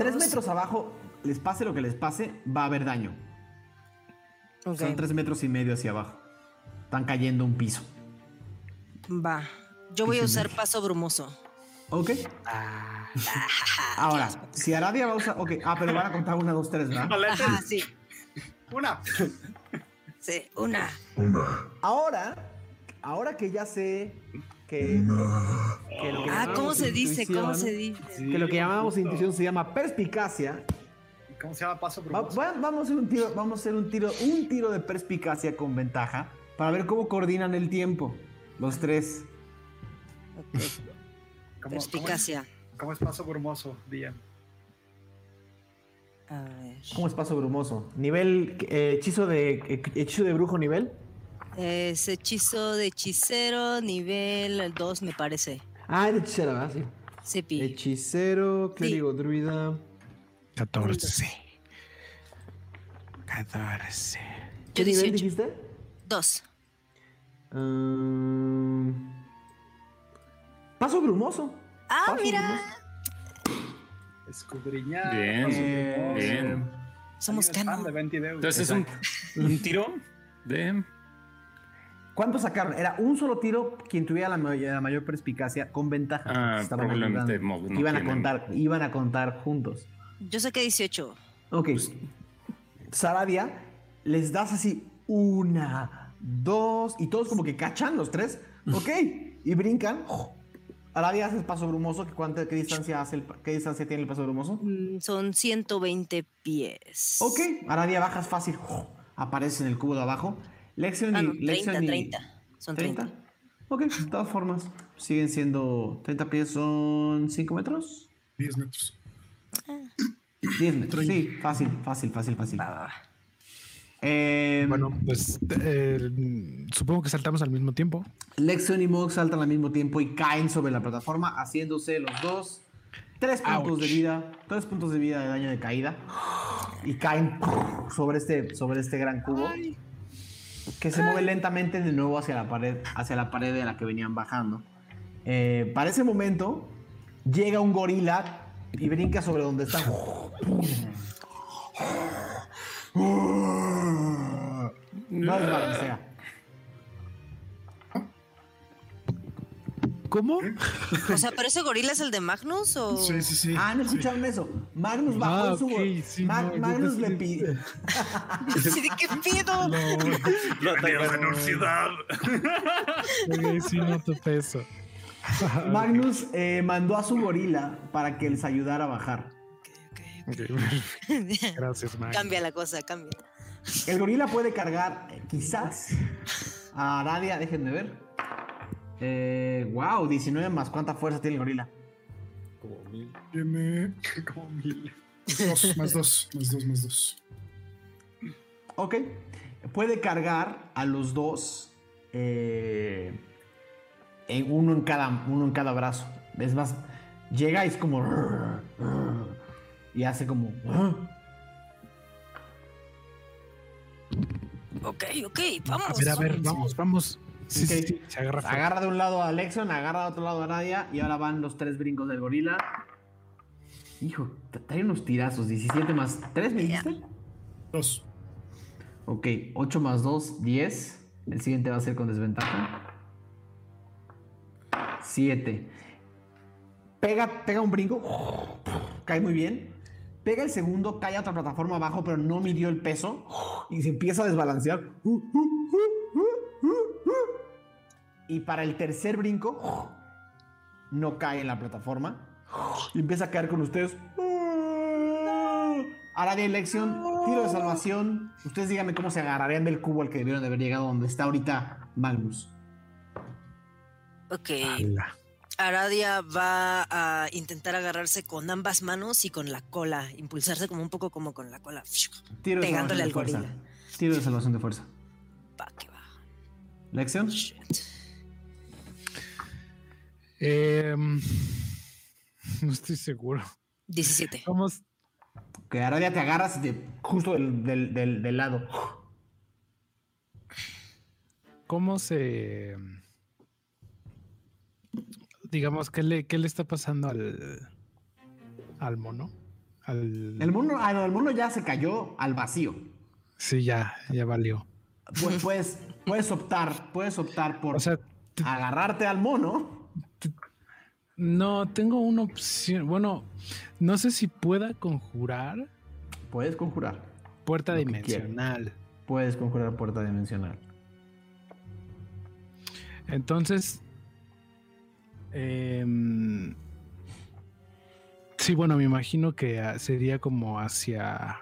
Tres metros abajo, les pase lo que les pase, va a haber daño. Son tres metros y medio hacia abajo. Están cayendo un piso. va. Yo voy a usar paso brumoso. Ok. Ahora, si Aradia va a usar. Ok, ah, pero van a contar una, dos, tres, ¿verdad? Ajá, sí. Una. Sí, una. Una. Ahora, ahora que ya sé que. que lo que Ah, ¿cómo llamamos se dice? ¿Cómo intuición- se dice? Que lo que llamamos intuición se llama perspicacia. ¿Cómo se llama paso Va- va- vamos a hacer un tiro, vamos a hacer un tiro, un tiro de perspicacia con ventaja para ver cómo coordinan el tiempo. Los tres. ¿Cómo- cómo es- Perspicacia. ¿Cómo es paso brumoso, Día? A ver. ¿Cómo es paso brumoso? Nivel eh, hechizo de eh, hechizo de brujo nivel. Es hechizo de hechicero, nivel 2, me parece. Ah, es de hechicero, ¿verdad? Sí. Sepi. Hechicero, clérigo, druida. 14. 14. ¿Qué Yo nivel 18. dijiste? 2. Mm, paso brumoso. Ah, Paso mira. brumoso. Escudriñar. Bien, brumoso. bien. Somos canon. Entonces es un, un tiro de... ¿Cuánto sacaron? Era un solo tiro quien tuviera la, may- la mayor perspicacia con ventaja. Ah, Estaban ayudando. No iban a contar, iban a contar juntos. Yo saqué 18. Ok. Saradia, les das así una, dos, y todos como que cachan los tres. Ok. Y brincan. Aradia hace el paso brumoso. ¿Qué, cuánto, qué, distancia hace el, ¿Qué distancia tiene el paso brumoso? Mm, Son 120 pies. Ok. Aradia bajas fácil. Aparece en el cubo de abajo. Lexion Ah, y. no, 30, Lexion y- 30. Son 30. Ok, de todas formas, siguen siendo 30 pies, son 5 metros. 10 metros. 10 metros. Sí, fácil, fácil, fácil, fácil. Va, va, va. Eh, Bueno, pues eh, supongo que saltamos al mismo tiempo. Lexion y Mog saltan al mismo tiempo y caen sobre la plataforma, haciéndose los dos 3 puntos Ouch. de vida, 3 puntos de vida de daño de caída. Y caen sobre este, sobre este gran cubo. Que se mueve lentamente de nuevo hacia la pared, hacia la pared de la que venían bajando. Eh, para ese momento, llega un gorila y brinca sobre donde está. No desbalancea. ¿Cómo? O sea, ¿pero ese gorila es el de Magnus o...? Sí, sí, sí. Ah, no escucharon eso. Magnus bajó Ah, en su sí, Ma- no, yo Magnus le pidió. Sí, ¿De qué pido? Lo atacaron. Ok, sí, no te peso. Magnus eh, mandó a su gorila para que les ayudara a bajar. Gracias, Max. Cambia la cosa, cambia. El gorila puede cargar, eh, quizás, a Aradia, déjenme ver. Eh, wow, 19 más cuánta fuerza tiene el gorila. Como mil. Tiene Como mil. dos, más dos, más dos, más dos. Ok. Puede cargar a los dos. eh, en uno, en cada, uno en cada brazo. Es más, llega y es como. Y hace como. Ok, ok, vamos. A ver, a ver, vamos, vamos. Sí, sí, Ok. sí, se agarra de un lado a Lexion, agarra de otro lado a Nadia. Y ahora van los tres brincos del gorila. Hijo, trae unos tirazos. 17 más 3, ¿me dijiste? Dos. Ok, 8 más 2, 10. El siguiente va a ser con desventaja. 7. Pega, pega un brinco. Cae muy bien. Pega el segundo, cae a otra plataforma abajo, pero no midió el peso. Y se empieza a desbalancear. Y para el tercer brinco, no cae en la plataforma. Y empieza a caer con ustedes. Aradia elección, tiro de salvación. Ustedes díganme cómo se agarrarían del cubo al que debieron de haber llegado donde está ahorita Magnus. Ok. Ala. Aradia va a intentar agarrarse con ambas manos y con la cola, impulsarse como un poco como con la cola. Tiro de Pegándole al salvación de fuerza. gorila. Tiro de salvación de fuerza. Va, que va. Lección. Shit. Em, no estoy seguro. 17. Vamos. Que Aradia te agarras de, justo del, del- del- del lado. ¿Cómo se. Digamos, ¿qué le, qué le está pasando al. al mono? Al. El mono, ah, no, el mono ya se cayó al vacío. Sí, ya, ya valió. Pu- Puedes, puedes optar, puedes optar por O sea, agarrarte al mono. No, tengo una opción. Bueno, no sé si pueda conjurar Puedes conjurar. puerta dimensional. Puedes conjurar puerta dimensional. Entonces. em, sí, bueno, me imagino que sería como hacia.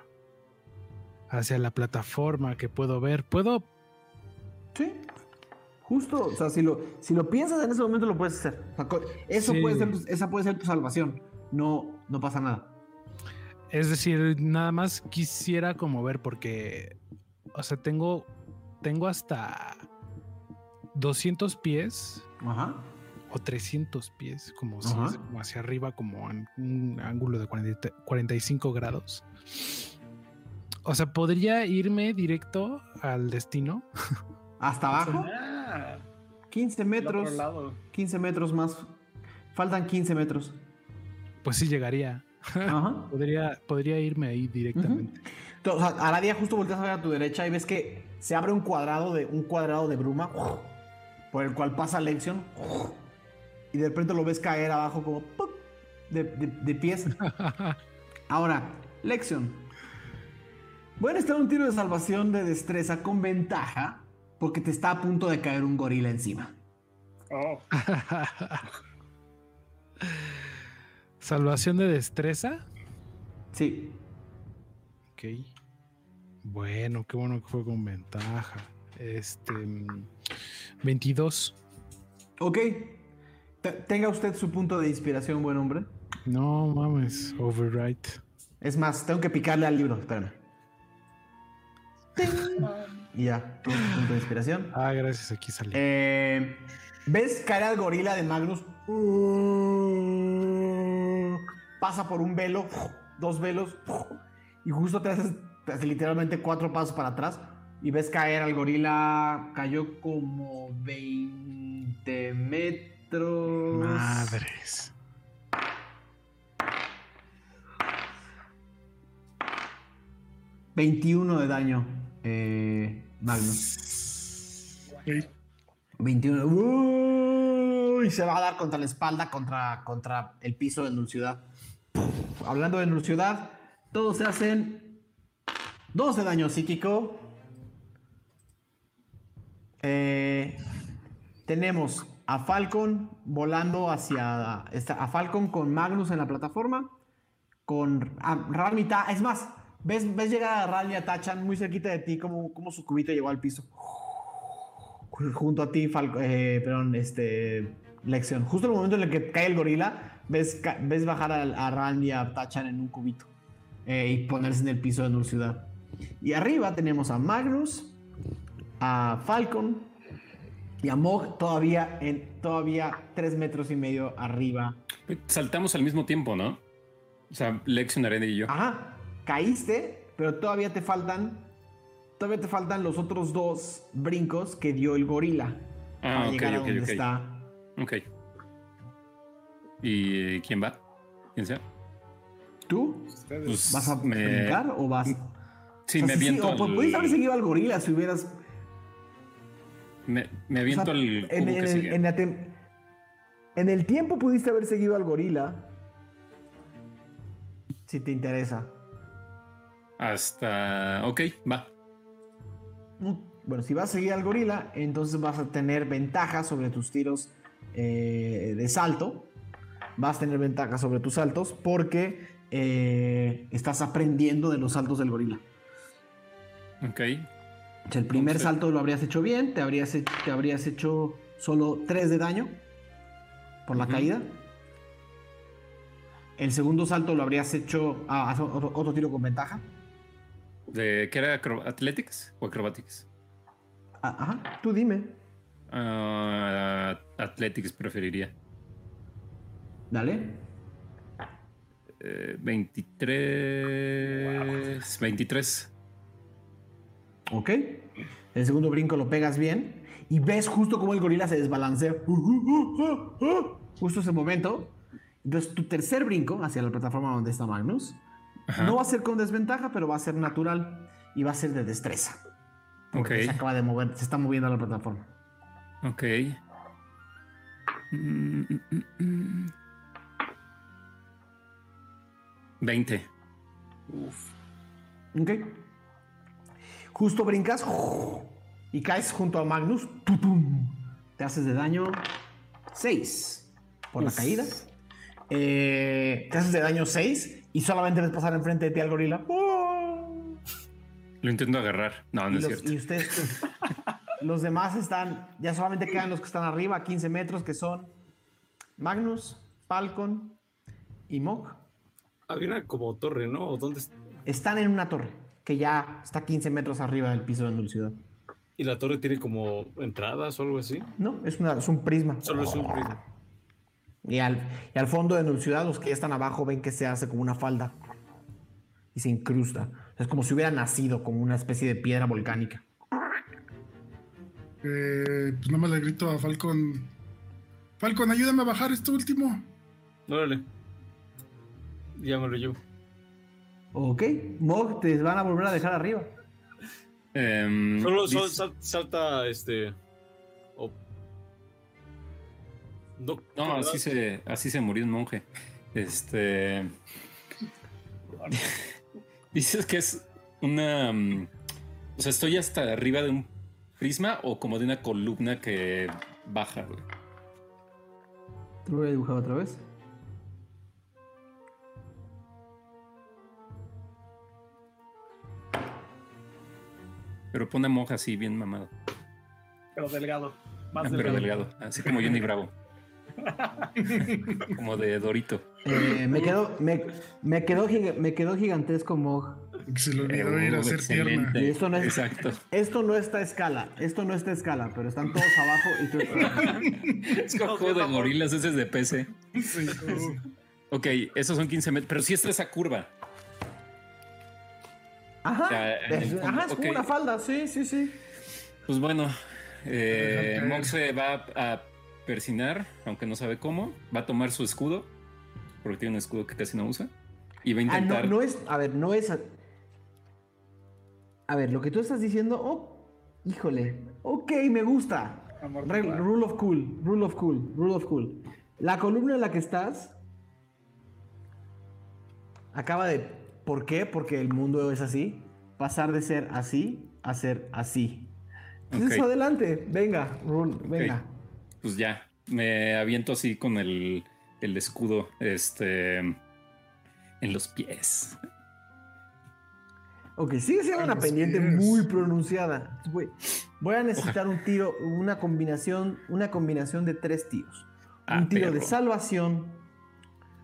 hacia la plataforma que puedo ver. Puedo. Sí. Justo, o sea, si lo, si lo piensas en ese momento lo puedes hacer. Eso Sí. puede ser, tu- esa puede ser tu salvación. No, no pasa nada. Es decir, nada más quisiera como ver porque. O sea, tengo. Tengo hasta 200 pies Ajá. o 300 pies, como si como hacia arriba, como en un ángulo de 40 45 grados. O sea, podría irme directo al destino. Hasta abajo. Ah, 15 del otro metros. lado. 15 metros más. Faltan 15 metros. Pues sí llegaría. Ajá. Podría, podría irme ahí directamente. O sea, Aradia justo volteas a ver a tu derecha y ves que se abre un cuadrado de un cuadrado de bruma por el cual pasa Lexion y de repente lo ves caer abajo como ¡puc! de, de- de pies. Ahora, Lexion. Voy a necesitar un tiro de salvación de destreza con ventaja porque te está a punto de caer un gorila encima. Oh, Salvación de destreza. Sí. Ok. Bueno, qué bueno que fue con ventaja. Este. mm, 22. Ok. Te- tenga usted su punto de inspiración, buen hombre. No mames, override. Es más, tengo que picarle al libro, espérame. Y ya, tu punto de inspiración. Ah, gracias, aquí salió. Eh, ¿Ves caer al gorila de Magnus? Pasa por un velo, dos velos, y justo te haces, te hace literalmente cuatro pasos para atrás. Y ves caer al gorila, cayó como 20 metros. Madres. ...21 de daño, eh, Magnus. Ok. 21. Uy, se va a dar contra la espalda, contra, contra el piso de Nulciudad. Hablando de Nulciudad, todos se hacen 2 de daño psíquico. Eh, tenemos a Falcon volando hacia. a Falcon con Magnus en la plataforma. Con a Ralmi Ta- Es más, ves, ves llegar a Ralmi a Tachan muy cerquita de ti, como, como su cubito llegó al piso junto a ti, Falco, eh, perdón, este, Lexion. Justo en el momento en el que cae el gorila, ves, ves bajar a, a Rand y a Tachan en un cubito eh, y ponerse en el piso de Ciudad. Y arriba tenemos a Magnus, a Falcon y a Mog todavía en todavía tres metros y medio arriba. Saltamos al mismo tiempo, ¿no? O sea, Lexion, Arena y yo. Ajá, caíste, pero todavía te faltan todavía te faltan los otros dos brincos que dio el gorila para Ah, ok, llegar a ok, donde ok. está. Ok. ¿Y eh, quién va? ¿Quién sea? ¿Tú. Pues, vas a me- brincar o vas? Sí, O sea, me sí, sí, aviento o pu- al- pudiste haber seguido al gorila si hubieras Me, me O aviento sea, al cubo en, que en el, sigue. en la tem- en el tiempo pudiste haber seguido al gorila. Si te interesa. Hasta... Ok, va. Mm, Bueno, si vas a seguir al gorila, entonces vas a tener ventaja sobre tus tiros eh, de salto. Vas a tener ventaja sobre tus saltos porque eh, estás aprendiendo de los saltos del gorila. Ok. El primer Entonces- salto lo habrías hecho bien, te habrías, he- te habrías hecho solo 3 de daño por la caída. El segundo salto lo habrías hecho ah, haz otro, otro tiro con ventaja. ¿De qué era? ¿Athletics o Acrobatics? Ah, Ajá, tú dime. Ah, athletics preferiría. Dale. Eh, 23... 23. Ok. El segundo brinco lo pegas bien y ves justo cómo el gorila se desbalancea. Justo ese momento. Entonces tu tercer brinco hacia la plataforma donde está Magnus Ajá. no va a ser con desventaja, pero va a ser natural y va a ser de destreza. Porque Ok. se acaba de mover, se está moviendo a la plataforma. Ok. Mm, mm, mm, mm. 20. Ok. Justo brincas y caes junto a Magnus. ¡Tutum! Te haces de daño 6 por la Uf. caída. Eh, te haces de daño 6 y solamente ves pasar enfrente de ti al gorila. Lo intento agarrar. No, y, no es los, cierto. y ustedes, los demás están, ya solamente quedan los que están arriba, a 15 metros, que son Magnus, Falcon y Mog. Había una como torre, ¿no? ¿O ¿Dónde está? Están en una torre que ya está 15 metros arriba del piso de Null Ciudad. ¿Y la torre tiene como entradas o algo así? No, es, una, es un prisma. Solo es un prisma. Y al, y al fondo de los que ya están abajo ven que se hace como una falda y se incrusta. Es como si hubiera nacido como una especie de piedra volcánica. Eh, pues nada más le grito a Falcon. Falcon, ayúdame a bajar esto último. Órale. Ya me lo llevo. Ok, Mog, te van a volver a dejar arriba. Em, Solo salta este. No, No, así se, así se murió un monje. Este. Dices que es una. mm, O sea, estoy hasta arriba de un prisma o como de una columna que baja, güey. Te lo voy a dibujar otra vez. Pero pone monja así, bien mamado. Pero delgado. Más Ah, Pero delgado. delgado. Así como Johnny Bravo. como de Dorito. Eh, me, quedó, me, me, quedó, me quedó gigantesco Mog. Se le olvidó ir a Oh, hacer tierna. Y esto no es- Exacto. Esto no está a escala, esto no está a escala, pero están todos abajo y tú Es como juego de gorilas, ese es de PC. Sí. Ok, esos son 15 metros. Pero sí está esa curva. Ajá, en el es, fondo, ajá, es como ok. una falda, sí, sí, sí. Pues bueno, eh, Mox se va a persinar, aunque no sabe cómo. Va a tomar su escudo, porque tiene un escudo que casi no usa. Y va a Ah, no, intentar. no es, a ver, no es... A, a ver, lo que tú estás diciendo, oh, híjole, ok, me gusta. Re- rule of cool, rule of cool, rule of cool. La columna en la que estás acaba de, ¿por qué? Porque el mundo es así, pasar de ser así a ser así. Entonces adelante, venga, rule, venga. Pues ya, me aviento así con el, el escudo este, en los pies. Ok, sigue siendo A una pendiente pies. muy pronunciada. Voy, voy a necesitar un tiro, una combinación, una combinación de tres tiros. Ah, un tiro de salvación,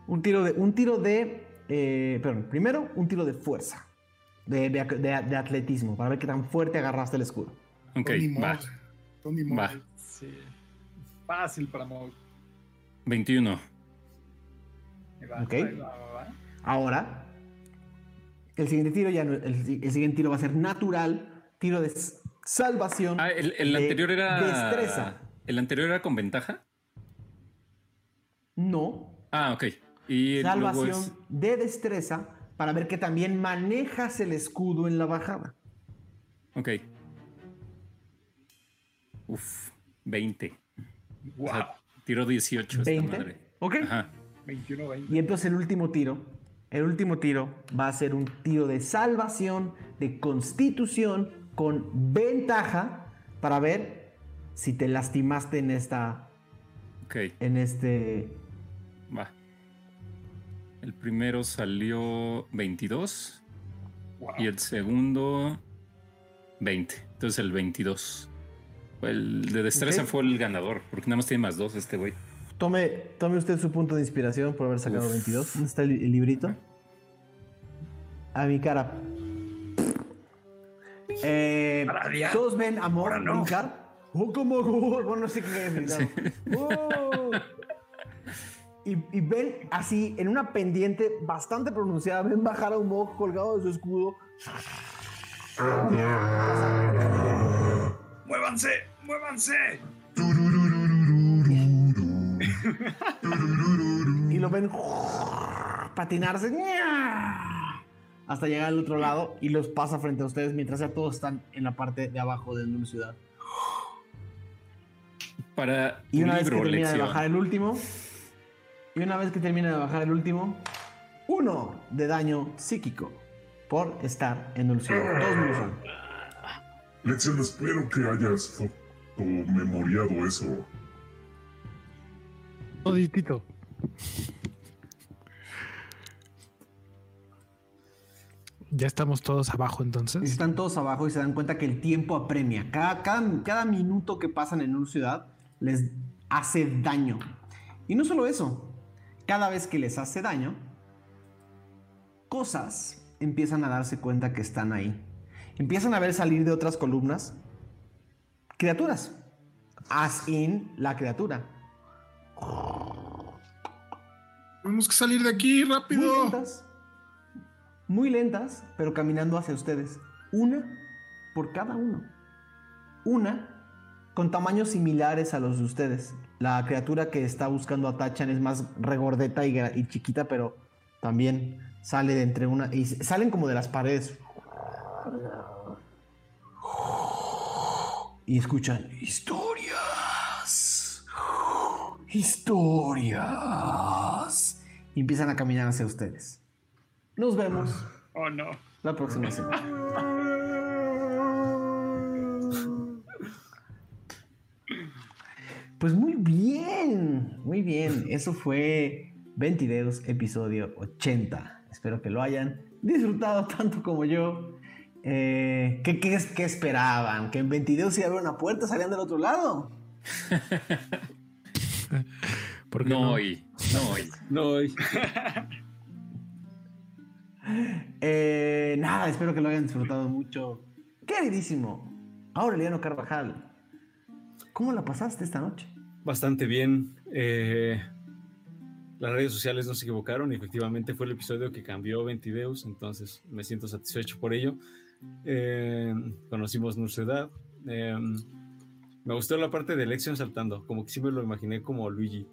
Un tiro de. Un tiro de. eh, perdón, primero un tiro de fuerza. De, de- de- de atletismo. Para ver qué tan fuerte agarraste el escudo. Ok, Tony va. Tony. Va. Sí. Fácil para Mog. 21. Ahí va, Ok. ahí va, va, va. Ahora. El siguiente tiro ya no- el, si- el siguiente tiro va a ser natural. Tiro de salvación. Ah, el, el de anterior era. Destreza. ¿El anterior era con ventaja? No. Ah, ok. Y Salvación es. de destreza. Para ver que también manejas el escudo en la bajada. Ok. Uf, 20. Wow. O sea, tiro 18 esta 20. madre. Ok. Ajá. 21, 20. Y entonces el último tiro, el último tiro va a ser un tiro de salvación, de constitución, con ventaja para ver si te lastimaste en esta, Ok, en este, va. El primero salió 22 Wow. y el segundo 20. Entonces el 22. El de destreza fue el ganador, porque nada más tiene más dos este güey. Tome, tome usted su punto de inspiración por haber sacado Uf. 22. ¿Dónde está el, el librito? A mi cara. Eh. Todos ven a Mor Ahora no. brincar. Oh, como bueno, no sé qué es brincar. Oh. Y, y ven así, en una pendiente bastante pronunciada, ven bajar a un Mog colgado de su escudo. ¡Muévanse! ¡Muévanse! y lo ven patinarse hasta llegar al otro lado y los pasa frente a ustedes mientras ya todos están en la parte de abajo de una ciudad. Para Y una vez que termina de bajar el último, y una vez que termina de bajar el último, uno de daño psíquico por estar en un ciudad. Todos menos uno. Lección, espero que hayas fotomemoriado eso. Toditito. Ya estamos todos abajo entonces. están todos abajo y se dan cuenta que el tiempo apremia. Cada, cada, cada minuto que pasan en una ciudad les hace daño. Y no solo eso, cada vez que les hace daño, cosas empiezan a darse cuenta que están ahí. Empiezan a ver salir de otras columnas criaturas. As in la criatura. Tenemos que salir de aquí Muy rápido. lentas. Muy lentas, pero caminando hacia ustedes. Una por cada uno. Una con tamaños similares a los de ustedes. La criatura que está buscando a Tachan es más regordeta y, y chiquita, pero también sale de entre una. Y salen como de las paredes. Y escuchan historias. Historias. Y empiezan a caminar hacia ustedes. Nos vemos Oh no. la próxima semana. Pues muy bien, muy bien. Eso fue Ventideos, episodio 80. Espero que lo hayan disfrutado tanto como yo. Eh, ¿qué, qué, es- qué esperaban? ¿Que en Ventideos iba a haber una puerta salían del otro lado? ¿Por qué No no? hoy, no hoy. No, y- Eh, nada, espero que lo hayan disfrutado mucho. Queridísimo Aureliano Carvajal, ¿cómo la pasaste esta noche? bastante bien. Eh, las redes sociales no se equivocaron y efectivamente fue el episodio que cambió Ventideus, entonces me siento satisfecho por ello. Eh, conocimos nuestra edad. Eh, me gustó la parte de Elección saltando, como que sí me lo imaginé como Luigi.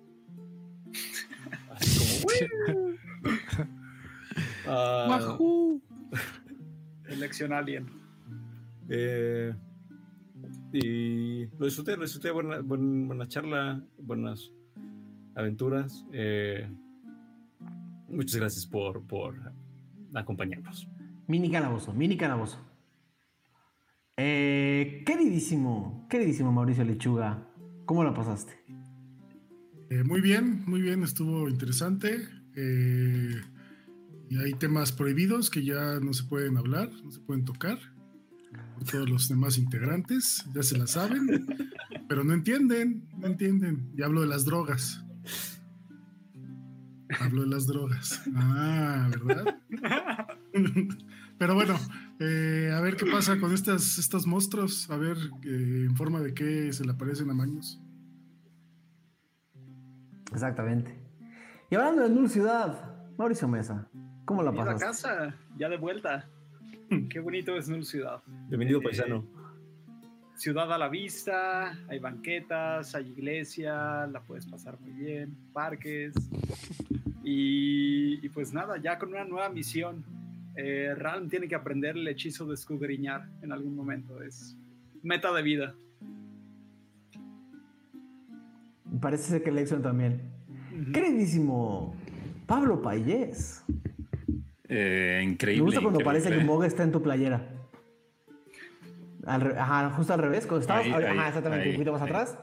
Así como... Ah, Wahoo. Elección alien. Eh, y lo disfruté, lo disfruté, buena, buen- buena charla, buenas aventuras. Eh, muchas gracias por, por acompañarnos. Mini calabozo, mini calabozo. Eh, queridísimo, queridísimo Mauricio Lechuga, ¿cómo la pasaste? Eh, muy bien, muy bien, estuvo interesante. Eh, y hay temas prohibidos que ya no se pueden hablar, no se pueden tocar. Todos los demás integrantes ya se la saben, pero no entienden, no entienden. Y hablo de las drogas. Hablo de las drogas. Ah, ¿verdad? Pero bueno, eh, a ver qué pasa con estas, estos monstruos. A ver eh, en forma de qué se le aparecen a Magnus. Exactamente. Y hablando de Null Ciudad, Mauricio Mesa, ¿cómo la a la casa, ya de vuelta. Qué bonito es Null Ciudad. Bienvenido, Eh, paisano. Ciudad a la vista, hay banquetas, hay iglesia, la puedes pasar muy bien, parques. Y, y pues nada, ya con una nueva misión. Eh, Ralm tiene que aprender el hechizo de escudriñar en algún momento. Es meta de vida. Parece ser que Lexon también. Ujú. Queridísimo Pablo Payés. Eh, increíble. Me gusta cuando increíble. parece que Mog está en tu playera. Al re- ajá, justo al revés, cuando estabas. Ahí, ajá, ahí, exactamente, ahí, un poquito más ahí. atrás.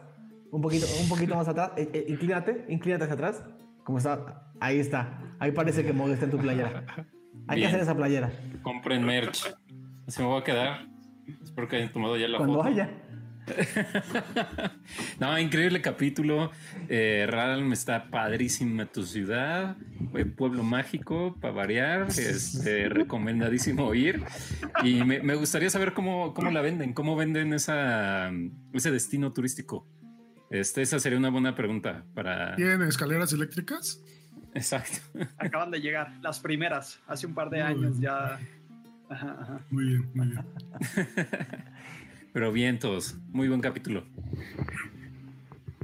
Un poquito, un poquito más atrás. Eh, eh, inclínate, inclínate hacia atrás. Como está. Ahí está. Ahí parece que Mog está en tu playera. Hay que Bien. hacer esa playera. Compren merch. Así me voy a quedar. Espero que hayan tomado ya la Cuando foto. haya. no, increíble capítulo. Eh, Ralm está padrísima tu ciudad. eh, Pueblo mágico, para variar. Este, recomendadísimo ir. Y me, me gustaría saber cómo, cómo la venden, cómo venden esa, ese destino turístico. Este, esa sería una buena pregunta para. ¿Tienen escaleras eléctricas? Exacto. Acaban de llegar, las primeras, hace un par de Muy años bien. ya. Ajá, ajá. Muy bien, muy bien. Pero bien, todos. Muy buen capítulo.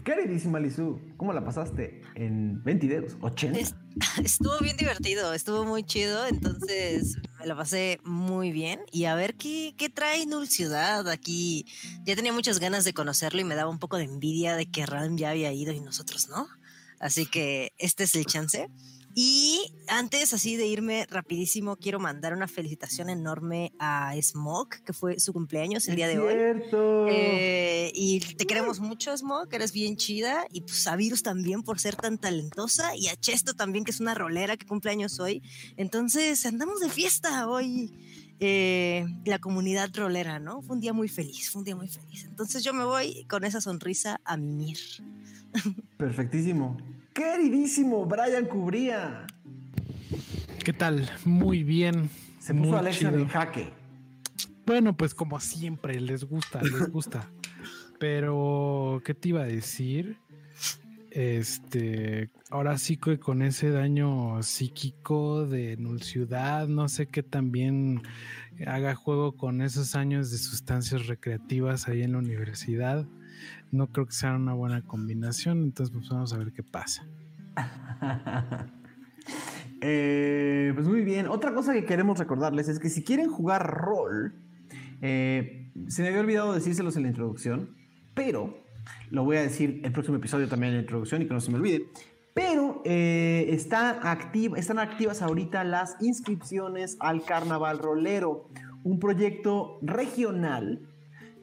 Queridísima Lizu, ¿cómo la pasaste en 20 dedos? ¿80? Es- Estuvo bien divertido, estuvo muy chido, entonces me la pasé muy bien. Y a ver qué, qué trae Null Ciudad aquí. Ya tenía muchas ganas de conocerlo y me daba un poco de envidia de que Ram ya había ido y nosotros no. Así que este es el chance. Y antes así de irme rapidísimo, quiero mandar una felicitación enorme a Smoke, que fue su cumpleaños el día de hoy. Eh, y te queremos mucho, Smoke, eres bien chida. Y pues a Virus también por ser tan talentosa. Y a Chesto también, que es una rolera que cumple años hoy. Entonces andamos de fiesta hoy. Eh, la comunidad rolera, ¿no? Fue un día muy feliz, fue un día muy feliz. Entonces yo me voy con esa sonrisa a mimir. Perfectísimo. Queridísimo Brian Cubría. ¿Qué tal? Muy bien. Se puso muy a Alexion chido. en jaque. Bueno, pues como siempre, les gusta, les gusta. Pero, ¿qué te iba a decir? Este, ahora sí que con ese daño psíquico de Null Ciudad, no sé qué también haga juego con esos años de sustancias recreativas ahí en la universidad. No creo que sea una buena combinación, entonces pues vamos a ver qué pasa. Eh, pues muy bien. Otra cosa que queremos recordarles es que si quieren jugar rol, eh, se me había olvidado decírselos en la introducción, pero lo voy a decir el próximo episodio también en la introducción y que no se me olvide. Pero eh, está están activas ahorita las inscripciones al Carnaval Rolero, un proyecto regional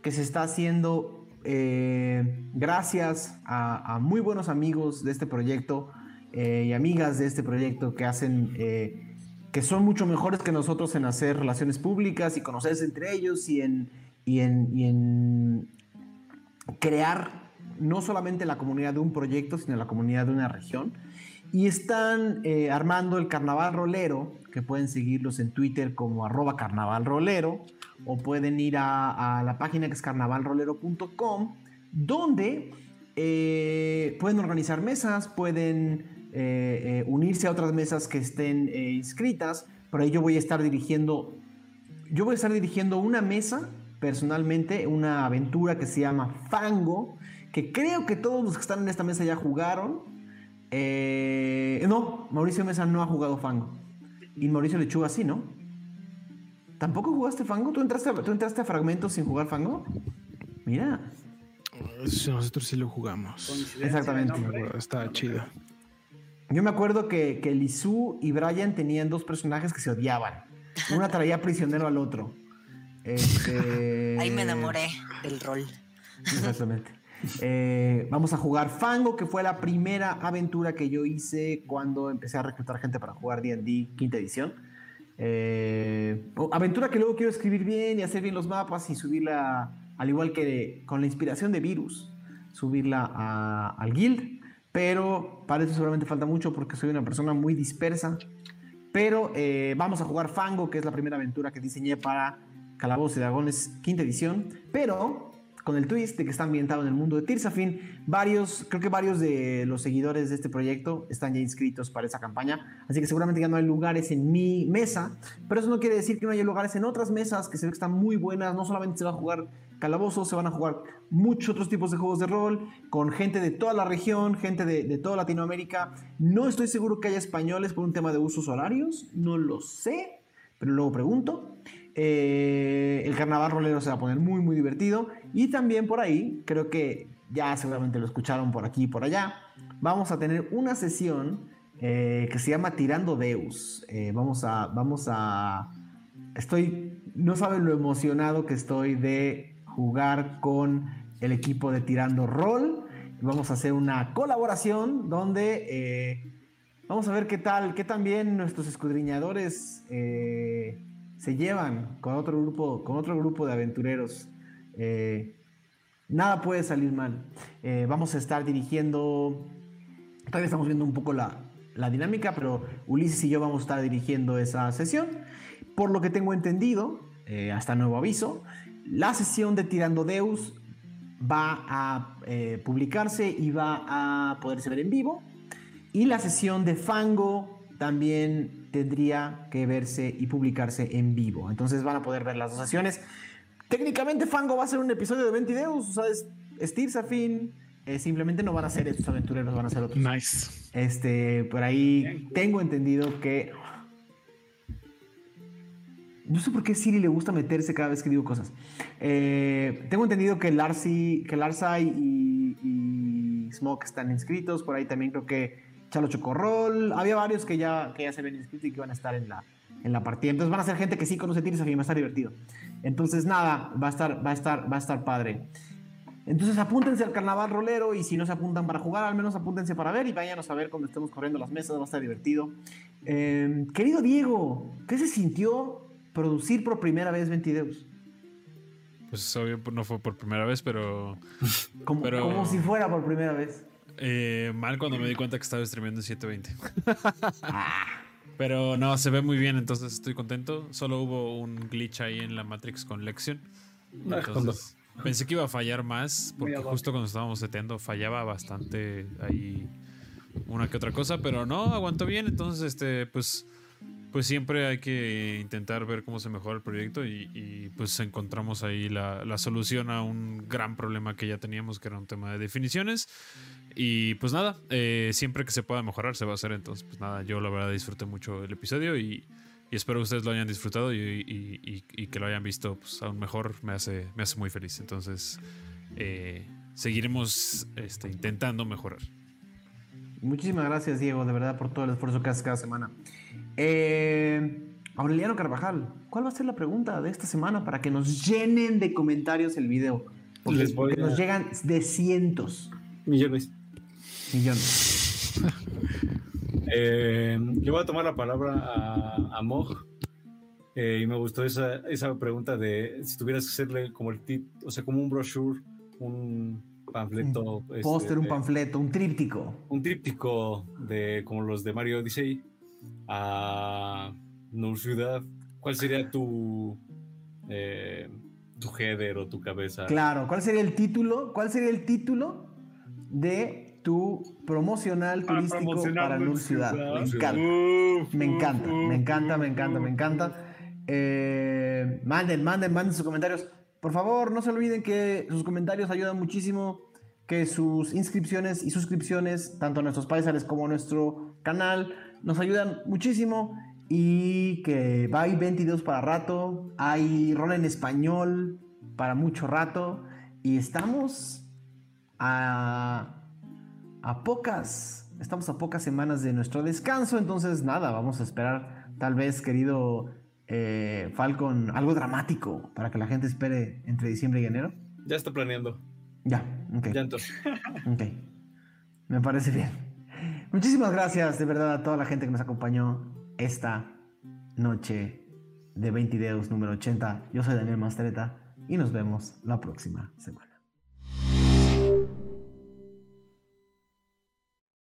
que se está haciendo eh, gracias a, a muy buenos amigos de este proyecto eh, y amigas de este proyecto que hacen, eh, que son mucho mejores que nosotros en hacer relaciones públicas y conocerse entre ellos y en, y en, y en crear no solamente la comunidad de un proyecto, sino la comunidad de una región. Y están eh, armando el Carnaval Rolero, que pueden seguirlos en Twitter como arroba carnaval rolero, o pueden ir a, la página que es carnavalrolero.com, donde eh, pueden organizar mesas, pueden eh, unirse a otras mesas que estén inscritas. Por ahí yo voy a estar dirigiendo, yo voy a estar dirigiendo una mesa personalmente, una aventura que se llama Fango, que creo que todos los que están en esta mesa ya jugaron. Eh, no, Mauricio Mesa no ha jugado Fango. Y Mauricio Lechuga sí, ¿no? ¿Tampoco jugaste Fango? ¿Tú entraste, a- ¿Tú entraste a fragmentos sin jugar Fango? Mira, Nosotros sí lo jugamos. Exactamente. Estaba chido. yo me acuerdo que, que Lizu y Brian tenían dos personajes que se odiaban. Una traía prisionero al otro. Este, Ahí me enamoré del rol. Exactamente. Eh, vamos a jugar Fango, que fue la primera aventura que yo hice cuando empecé a reclutar gente para jugar D&D quinta edición. Eh, aventura que luego quiero escribir bien y hacer bien los mapas y subirla, al igual que con la inspiración de Virus, subirla al guild. pero para eso seguramente falta mucho porque soy una persona muy dispersa. Pero eh, vamos a jugar Fango, que es la primera aventura que diseñé para Calabozos y Dragones quinta edición. Pero con el twist de que está ambientado en el mundo de Tirsafin, varios, creo que varios de los seguidores de este proyecto están ya inscritos para esa campaña, así que seguramente ya no hay lugares en mi mesa, pero eso no quiere decir que no haya lugares en otras mesas que se ve que están muy buenas, no solamente se va a jugar calabozos, se van a jugar muchos otros tipos de juegos de rol, con gente de toda la región, gente de, de toda Latinoamérica, no estoy seguro que haya españoles por un tema de usos horarios, no lo sé, pero luego pregunto. Eh, el carnaval rolero se va a poner muy, muy divertido. Y también por ahí, creo que ya seguramente lo escucharon por aquí y por allá, vamos a tener una sesión eh, que se llama Tirando Deus. Eh, vamos a, vamos a, estoy, no saben lo emocionado que estoy de jugar con el equipo de Tirando Roll. Vamos a hacer una colaboración donde vamos a ver qué tal, qué tan bien nuestros escudriñadores se llevan con otro grupo, con otro grupo de aventureros. Eh, nada puede salir mal. Eh, vamos a estar dirigiendo, todavía estamos viendo un poco la, dinámica, pero Ulises y yo vamos a estar dirigiendo esa sesión. Por lo que tengo entendido, eh, hasta nuevo aviso, la sesión de Tirando Deus va a publicarse y va a poderse ver en vivo. Y la sesión de Fango también tendría que verse y publicarse en vivo. Entonces van a poder ver las dos sesiones. Técnicamente Fango va a ser un episodio de 20 videos, o sea, es, Tirsafin. Eh, simplemente no van a ser estos aventureros, van a ser otros. Nice. Este, por ahí tengo entendido que. No sé por qué Siri le gusta meterse cada vez que digo cosas. Eh, tengo entendido que Larcy, que Larsai y, y Smoke están inscritos. Por ahí también creo que Chalo Chocorrol, había varios que ya, que ya se ven inscritos y que van a estar en la, en la partida. Entonces van a ser gente que sí conoce Tirs y va a estar divertido. Entonces nada, va a estar, va a estar, va a estar padre. Entonces apúntense al carnaval rolero y si no se apuntan para jugar, al menos apúntense para ver y váyanos a ver cuando estemos corriendo las mesas, va a estar divertido. Em, querido Diego, ¿qué se sintió producir por primera vez Ventideus? Pues obvio no fue por primera vez, pero... como, pero... como si fuera por primera vez. Eh, mal cuando me di cuenta que estaba streameando en 720. Pero no, se ve muy bien, entonces estoy contento. Solo hubo un glitch ahí en la Matrix con Lexion. Entonces, pensé que iba a fallar más, porque justo cuando estábamos seteando fallaba bastante ahí una que otra cosa, pero no, aguantó bien. Entonces, este, pues pues siempre hay que intentar ver cómo se mejora el proyecto y, pues encontramos ahí la, solución a un gran problema que ya teníamos, que era un tema de definiciones. Y pues nada, eh, siempre que se pueda mejorar se va a hacer. Entonces, pues nada, yo la verdad disfruté mucho el episodio y, espero que ustedes lo hayan disfrutado y, que lo hayan visto pues, aún mejor. Me hace, me hace muy feliz. Entonces, eh, seguiremos este, intentando mejorar. Muchísimas gracias, Diego, de verdad, por todo el esfuerzo que haces cada semana. Eh, Aureliano Carvajal, ¿cuál va a ser la pregunta de esta semana para que nos llenen de comentarios el video? Porque, nos llegan de cientos. Millones. Millones. eh, yo voy a tomar la palabra a, a Mog. Eh, y me gustó esa, esa pregunta de si tuvieras que hacerle como el tip, o sea, como un brochure, un panfleto. Un este, póster, un panfleto, un tríptico. Un tríptico de como los de Mario Odyssey a Nur Ciudad, ¿cuál sería tu, eh, tu header o tu cabeza? Claro, ¿cuál sería el título? ¿Cuál sería el título de tu promocional turístico para Nur Ciudad? Me encanta. me encanta, me encanta, me encanta, me encanta. Eh, manden, manden, manden sus comentarios. Por favor, no se olviden que sus comentarios ayudan muchísimo, que sus inscripciones y suscripciones, tanto a nuestros paisanes como a nuestro canal, nos ayudan muchísimo y que va hay 22 para rato, hay rol en español para mucho rato y estamos a, a pocas, estamos a pocas semanas de nuestro descanso, entonces nada, vamos a esperar tal vez, querido eh, Falcon, algo dramático para que la gente espere entre diciembre y enero. Ya está planeando. Ya, ok. Ya entonces. ok. Me parece bien. Muchísimas gracias de verdad a toda la gente que nos acompañó esta noche de 20 Deus número 80. Yo soy Daniel Mastreta y nos vemos la próxima semana.